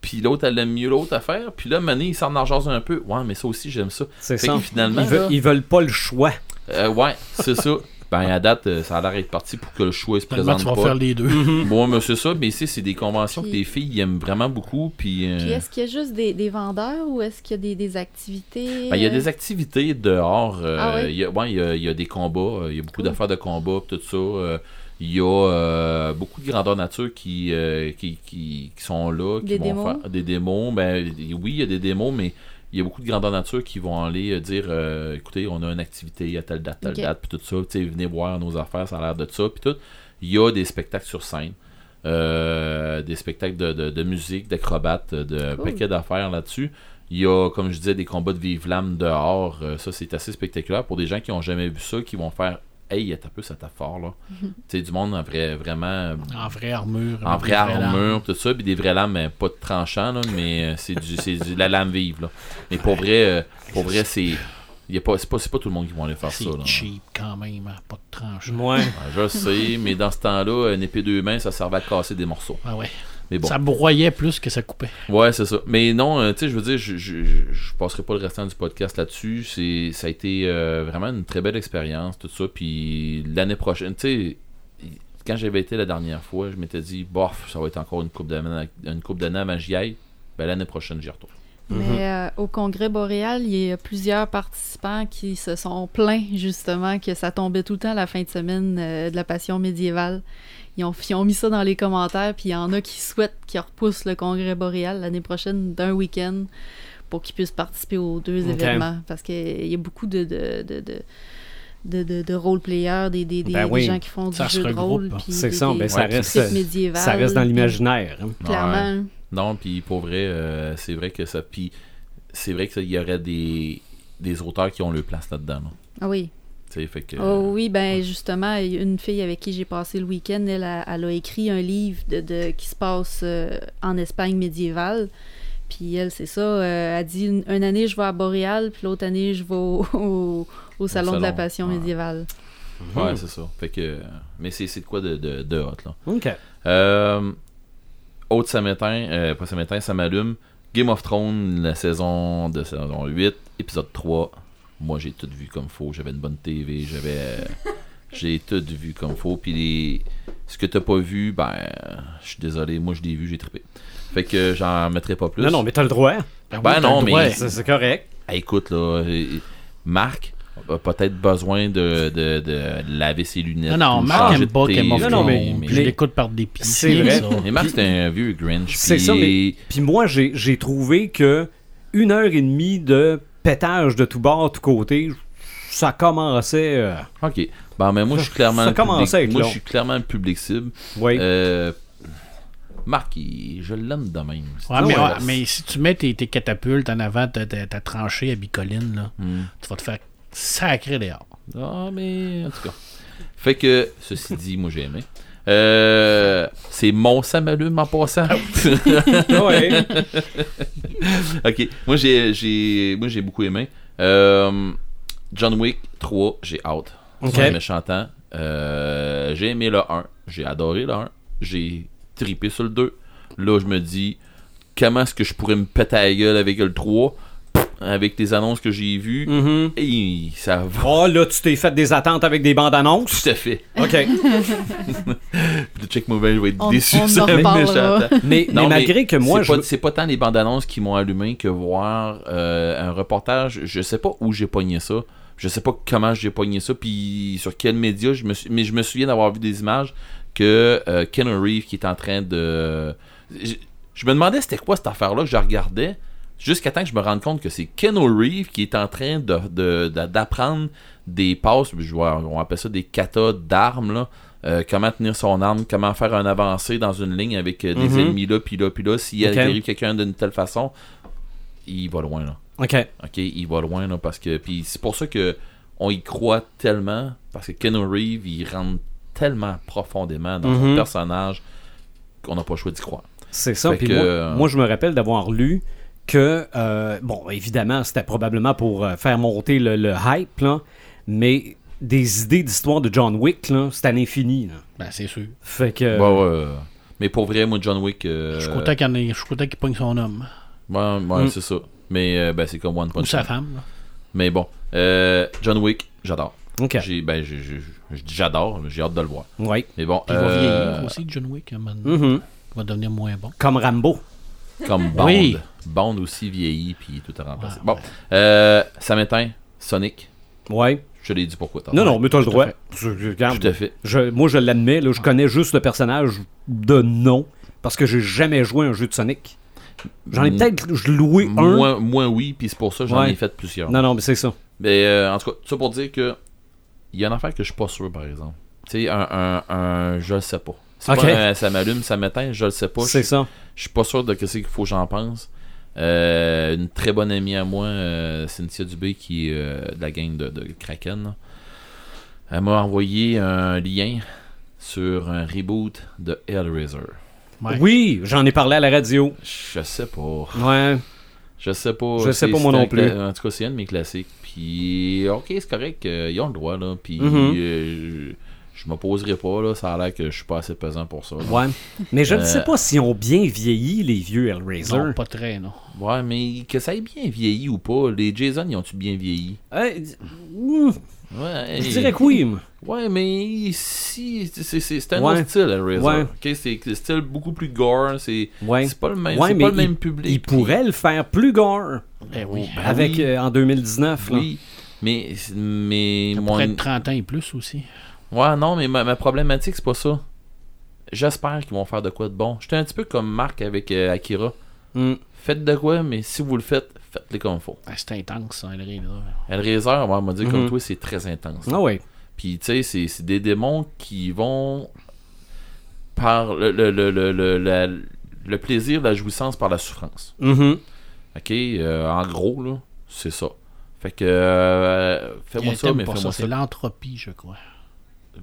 puis l'autre, elle aime mieux l'autre affaire. Puis là, Mané, il s'en en un peu. Ouais, mais ça aussi, j'aime ça. c'est ça. finalement, Ils, veulent, là- ils veulent pas le choix. Euh, ouais, c'est ça. Ben, à date, euh, ça a l'air d'être parti pour que le choix se présente tu vas pas. faire les deux. Bon, mais c'est ça, mais ici, c'est des conventions Puis- que les filles ils aiment vraiment beaucoup. Puis, euh, Puis est-ce qu'il y a juste des, des vendeurs ou est-ce qu'il y a des, des activités? ben, il y a des activités dehors. euh, Ah oui? il y a, ouais, il y a, il y a des combats. euh, Il y a beaucoup Cool. d'affaires de combat, pis tout ça. euh, il y a euh, beaucoup de grandeur nature qui, euh, qui, qui, qui sont là, qui Des vont démos? faire des démos. Ben, oui, il y a des démos, mais il y a beaucoup de grandeur nature qui vont aller euh, dire euh, écoutez, on a une activité à telle date, telle date, puis tout ça. Tu sais, venez voir nos affaires, ça a l'air de ça, puis tout. Il y a des spectacles sur scène. euh, des spectacles de, de, de musique, d'acrobates, de Cool. paquet d'affaires là-dessus. Il y a, comme je disais, des combats de vive-lame dehors. Ça, c'est assez spectaculaire pour des gens qui ont jamais vu ça, qui vont faire Hey, t'as un peu cet effort là. tu sais, du monde en vrai, vraiment En vraie armure. en vraie armure, tout ça, puis des vraies lames, mais pas de tranchant, là, mais euh, c'est du, c'est du- la lame vive, là. Mais pour vrai, euh, pour vrai, c'est, y a pas, c'est pas, c'est pas tout le monde qui va aller faire ça, là. C'est cheap quand même, hein, pas de tranche. Ouais. Ouais, je sais, mais dans ce temps-là, une épée deux mains, ça servait à casser des morceaux. Ah ouais. Mais bon. Ça broyait plus que ça coupait. Ouais, c'est ça. Mais non, euh, tu sais, je veux dire, je, je, je, je passerai pas le restant du podcast là-dessus. C'est, ça a été euh, vraiment une très belle expérience, tout ça. Puis l'année prochaine, tu sais, quand j'avais été la dernière fois, je m'étais dit, bof, ça va être encore une coupe d'années, une coupe avant que j'y aille. Ben, l'année prochaine, j'y retourne. Mais euh, au congrès boréal, il y a plusieurs participants qui se sont plaints justement que ça tombait tout le temps à la fin de semaine euh, de la passion médiévale. Ils ont, ils ont mis ça dans les commentaires, puis il y en a qui souhaitent qu'ils repoussent le congrès boréal l'année prochaine d'un week-end pour qu'ils puissent participer aux deux événements. Parce qu'il y a beaucoup de, de, de, de, de, de- de role-players, des, des, des, Ben des gens qui font du Ça jeu de rôle. C'est des- ça, des- ben, ça reste- Ça reste dans l'imaginaire. hein. Clairement. Non, puis pour vrai, euh, c'est vrai que ça. Puis c'est vrai qu'il y aurait des, des auteurs qui ont leur place là-dedans. là. Ah oui. Fait que. Oh oui, ben justement, une fille avec qui j'ai passé le week-end, elle a, elle a écrit un livre de, de- qui se passe euh, en Espagne médiévale. Puis elle, c'est ça, euh, elle dit une, une année je vais à Boréal, puis l'autre année je vais au, [LAUGHS] au- au salon, de la passion ouais. médiévale. Ouais, c'est ça. Fait que. Mais c'est c'est de quoi de, de, de hot, là. OK. Euh, autre Samétain, euh, pas Samétain, ça m'allume. Game of Thrones, la saison de saison 8, épisode 3. Moi, j'ai tout vu comme faux. J'avais une bonne TV, j'avais. euh, j'ai tout vu comme faux. Puis les... ce que t'as pas vu, ben, je suis désolé. Moi, je l'ai vu, j'ai trippé. Fait que j'en mettrai pas plus. Non, non, mais t'as le droit. Ben oui, non, le mais- droit. C'est c'est correct. Écoute, là, Marc a peut-être besoin de, de, de laver ses lunettes. Non, non, Marc aime pas Game of Non, Thrones. non, mais- Je mais- l'écoute par dépit. C'est vrai. ça. Mais Marc, c'est un vieux Grinch. C'est ça, mais- Puis moi, j'ai j'ai trouvé que une heure et demie de pétage de tout bord, tout côté, ça commençait. euh, Ok. Bon, mais moi, je suis clairement. Ça le public- Moi, je suis clairement le public cible. oui. Euh, Marc, il- je l'aime de même. Ouais, Ah mais, ouais. mais si tu mets tes, tes catapultes en avant, ta, ta, ta tranchée à bicoline, là, Hmm. tu vas te faire sacrer dehors. Ah, mais en tout cas. Fait que, ceci dit, moi, j'ai aimé. Euh, c'est mon samalume en passant. Ouais. [LAUGHS] ok, moi j'ai, j'ai, moi j'ai beaucoup aimé. Euh, John Wick 3, j'ai hâte. Ok. C'est un méchant temps. Euh, j'ai aimé le 1, j'ai adoré le 1, j'ai tripé sur le 2. Là, je me dis, comment est-ce que je pourrais me péter la gueule avec le 3 avec les annonces que j'ai vues. Mhm. Et ça va Oh, là, tu t'es fait des attentes avec des bandes annonces? tout à fait. OK. [LAUGHS] Puis check moi je vais être On- déçu on le méchant temps. Mais, Non, mais malgré que moi, c'est je. pas, tant les bandes annonces qui m'ont allumé que voir euh, un reportage. Je sais pas où j'ai pogné ça. Je sais pas comment j'ai pogné ça. Puis sur quel média. Je me suis- mais je me souviens d'avoir vu des images que euh, Ken Reeves qui est en train de. Je, je me demandais c'était quoi cette affaire-là que je regardais. Jusqu'à temps que je me rende compte que c'est Ken Reeves qui est en train de, de- de- d'apprendre des passes, je vois, on appelle ça des katas d'armes, là. Euh, comment tenir son arme, comment faire un avancé dans une ligne avec euh, des Mhm. ennemis là, puis là, puis là. S'il Ok. arrive quelqu'un d'une telle façon, il va loin, là. OK. OK, il va loin, là, parce que... Puis c'est pour ça que on y croit tellement, parce que Ken Reeves, il rentre tellement profondément dans son Mhm. personnage qu'on n'a pas le choix d'y croire. C'est ça. Puis moi, euh, moi, je me rappelle d'avoir lu que, euh, bon, évidemment, c'était probablement pour euh, faire monter le, le hype, là, mais des idées d'histoire de John Wick, là, c'est à l'infini. là. Ben, c'est sûr. Fait que. Ouais, ouais. Mais pour vrai, moi, John Wick... euh, Je suis content qu'il ait- qu'il pogne son homme. Ouais, ouais, Mm. c'est ça. Mais euh, ben, c'est comme One Ou Punch sa Man. femme. là. Mais bon, euh, John Wick, j'adore. Ok. J'ai, ben, j'adore, j'ai hâte de le voir. Oui. Mais bon, il va vieillir aussi, John Wick. Mhm. Il va devenir moins bon. Comme Rambo. comme Bond. Oui. Bond aussi vieilli, puis tout est remplacé. Ouais, bon, ouais. euh, ça m'éteint. Sonic, Oui. je te l'ai dit pourquoi. Non, non, mais t'as le droit. Je- je- regarde, Tout à fait. je- moi, je l'admets, je connais juste le personnage de nom parce que j'ai jamais joué à un jeu de Sonic. J'en ai Mm. peut-être loué un. Moi, moi, oui, puis c'est pour ça que j'en Ouais. ai fait plusieurs. Non, non, mais c'est ça. Mais euh, en tout cas, ça pour dire que il y a une affaire que je suis pas sûr, par exemple. Tu sais, un, un, un je le sais pas. C'est pas un ça m'allume, ça m'éteint, je le sais pas. C'est ça. je suis pas sûr de ce qu'il faut que j'en pense. Euh, une très bonne amie à moi, euh, Cynthia Dubé, qui est euh, de la gang de, de Kraken, là. elle m'a envoyé un lien sur un reboot de Hellraiser. Ouais. Oui, j'en ai parlé à la radio. Je sais pas. Ouais. Je sais pas. Je sais pas moi non plus. En tout cas, c'est un de mes classiques. Puis, ok, c'est correct. euh, ils ont le droit, là. Puis, Mhm. euh, je, m'opposerai pas, là. Ça a l'air que je suis pas assez pesant pour ça. là. Ouais. Mais je ne Euh, sais pas si ont bien vieilli les vieux Hellraiser. Non, pas très, non. Ouais, mais que ça ait bien vieilli ou pas, les Jason, ils ont-tu bien vieilli? Euh, hmm, Ouais. je dirais que oui. Ouais, mais si. C'est un Ouais. autre style, Hellraiser. Ouais. Ok, c'est c'est style beaucoup plus gore. C'est Ouais. c'est pas le même, mais pas le il- même public. Il puis- pourrait le faire plus gore Eh oui. Ben avec oui. euh, en 2019. là. Oui. Mais, mais Ça mon- pourrait être 30 ans et plus aussi. Ouais, non, mais ma, ma problématique, c'est pas ça. J'espère qu'ils vont faire de quoi de bon. J'étais un petit peu comme Marc avec euh, Akira. Hmm. Faites de quoi, mais si vous le faites, faites-le comme il faut. Ah, c'est intense, ça, Hellraiser. Hellraiser, on m'a dit comme toi, c'est très intense. Ah ouais. Puis, tu sais, c'est- des démons qui vont par le, le, le, le, le, la- le plaisir, la jouissance par la souffrance. Mhm. Ok, euh, en gros, là, c'est ça. Fait que, euh, fais-moi ça, mais fais-moi ça, ça. c'est l'entropie, je crois.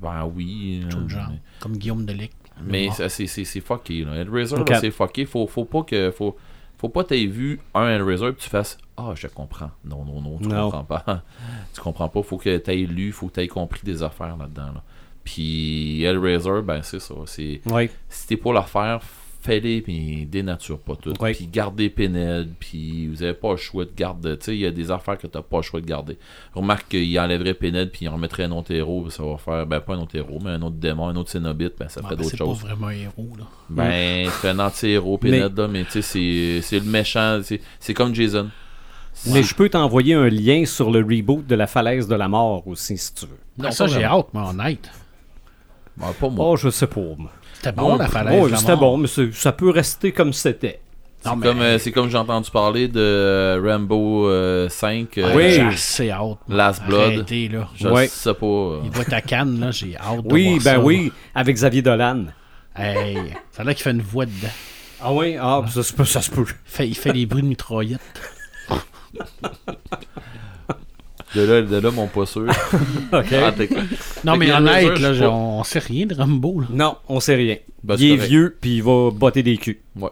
Ben oui. Tout euh, le genre. mais- Comme Guillaume Delic. Mais c'est, c'est, c'est fucké. Là. Hellraiser, c'est fucké. Faut, faut pas que. Faut, faut pas t'aies vu un Hellraiser et tu fasses Ah, je comprends. Non, non, non, tu comprends pas. [LAUGHS] tu comprends pas. Faut que t'aies lu, faut que t'aies compris des affaires là-dedans. Là. Puis Hellraiser, ben c'est ça. C'est, si t'es pour la faire, fais-les, puis dénature pas tout. Ouais. Puis gardez Pinhead, puis vous avez pas le choix de garder. Tu sais, il y a des affaires que t'as pas le choix de garder. Remarque qu'il enlèverait Pinhead, puis il en remettrait un autre héros, ça va faire, ben pas un autre héros, mais un autre démon, un autre Cénobite, ben ça Ah, ferait ben, d'autres c'est pas choses. vraiment un héros, là. Ben, [LAUGHS] c'est un anti-héros, Pinhead, là, mais tu sais, c'est- c'est le méchant, c'est c'est comme Jason. Mais je peux t'envoyer un lien sur le reboot de la falaise de la mort aussi, si tu veux. Non, Ah, ça, pas j'ai hâte, mais honnête. Ben, pas moi. Oh, je sais pas. moi. C'était bon, la falaise. La c'était bon, mais c'est- ça peut rester comme c'était. c'est mais- comme, euh, c'est comme j'ai entendu parler de euh, Rambo euh, 5, euh, Oui. J'ai assez hâte. Last Blood. Arrêtez, là. Je Ouais. sais pas. euh, Il va être à Cannes, là. J'ai hâte de Oui, voir ben ça, oui, avec Xavier Dolan. Hey, ça a l'air qu'il fait une voix dedans. Ah oui, ah, ça, se peut- ça se peut. Il fait, il fait les bruits de mitraillette. [LAUGHS] De là, de là, mon pas sûr. [LAUGHS] OK. Ah, Non, mais honnête, là, je on sait rien de Rambo, là. Non, on sait rien. Ben, c'est il est correct. vieux, puis il va botter des culs. Ouais.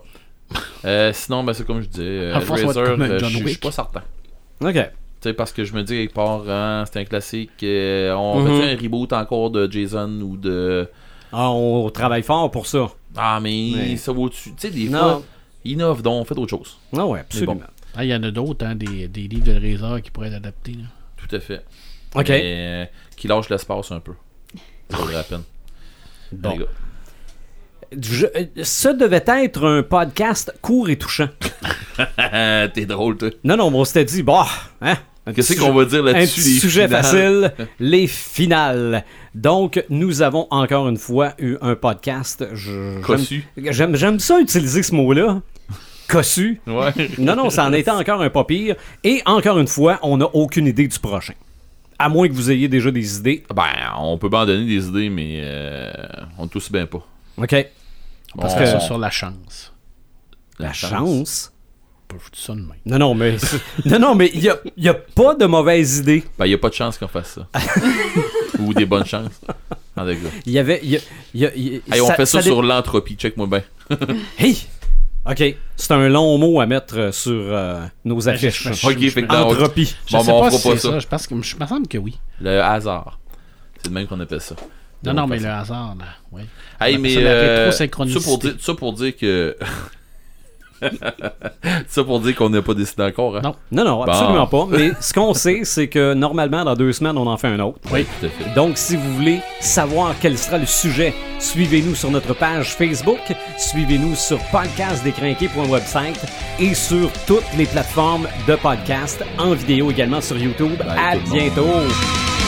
Euh, sinon, ben, c'est comme je disais, euh, À force, ça va Hellraiser, être comme un euh, John je je suis Wick. pas certain. OK. Tu sais, parce que je me dis quelque part, hein, c'est un classique. euh, on Mhm. fait un reboot encore de Jason ou de. Ah, on travaille fort pour ça. Ah, mais Ouais. ça va au-dessus. Tu sais, des Non. fois, innove donc, faites autre chose. Ah ouais, absolument. Ah, il y en a d'autres, hein, des, des livres de Hellraiser qui pourraient être adaptés, là. Tout à fait. OK. Mais, euh, qui lâche l'espace un peu. Ça vaudrait la peine. Bon. Les gars. Je- euh, ce devait être un podcast court et touchant. [LAUGHS] T'es drôle, toi. Non, non, on s'était dit, bah, hein? un Qu'est-ce qu'on va dire Un là-dessus? petit les sujet finales? facile, [LAUGHS] les finales. Donc, nous avons encore une fois eu un podcast. J'aime ça utiliser ce mot-là. Cossu. Ouais. Non, non, ça en était encore un pas pire. Et encore une fois, on n'a aucune idée du prochain. À moins que vous ayez déjà des idées. Ben, on peut bien donner des idées, mais euh, on ne tous bien pas. OK. On peut Parce faire que- ça sur la chance. La chance? On peut foutre ça de même. Non, non, mais. [LAUGHS] non, non, mais il n'y a, y a pas de mauvaise idée. Ben, il n'y a pas de chance qu'on fasse ça. [LAUGHS] Ou des bonnes chances. Il y avait. il y a- il y a- il y a- Hey, on fait ça, sur l'entropie, check-moi bien. Hey! OK. C'est un long mot à mettre euh, sur euh, nos affiches. je- je- Ok, fait que dans- Entropie. Je Bon, sais ben, on pas fera si pas c'est ça. ça. Je pense que je me semble que oui. Le hasard. C'est de même qu'on appelle ça. Non, non, On mais le hasard, là. Oui. Hey, mais ça la euh, rétrosynchronicité. ça, pour dire, ça pour dire que [LAUGHS] [LAUGHS] Ça pour dire qu'on n'a pas décidé encore. Hein? Non. Non, non, Bon. absolument pas. Mais ce qu'on sait, c'est que normalement, dans deux semaines, on en fait un autre. Oui, tout à fait. Donc, si vous voulez savoir quel sera le sujet, suivez-nous sur notre page Facebook, suivez-nous sur podcastdécrinqué.website et sur toutes les plateformes de podcast, en vidéo également sur YouTube. Bye, à bientôt!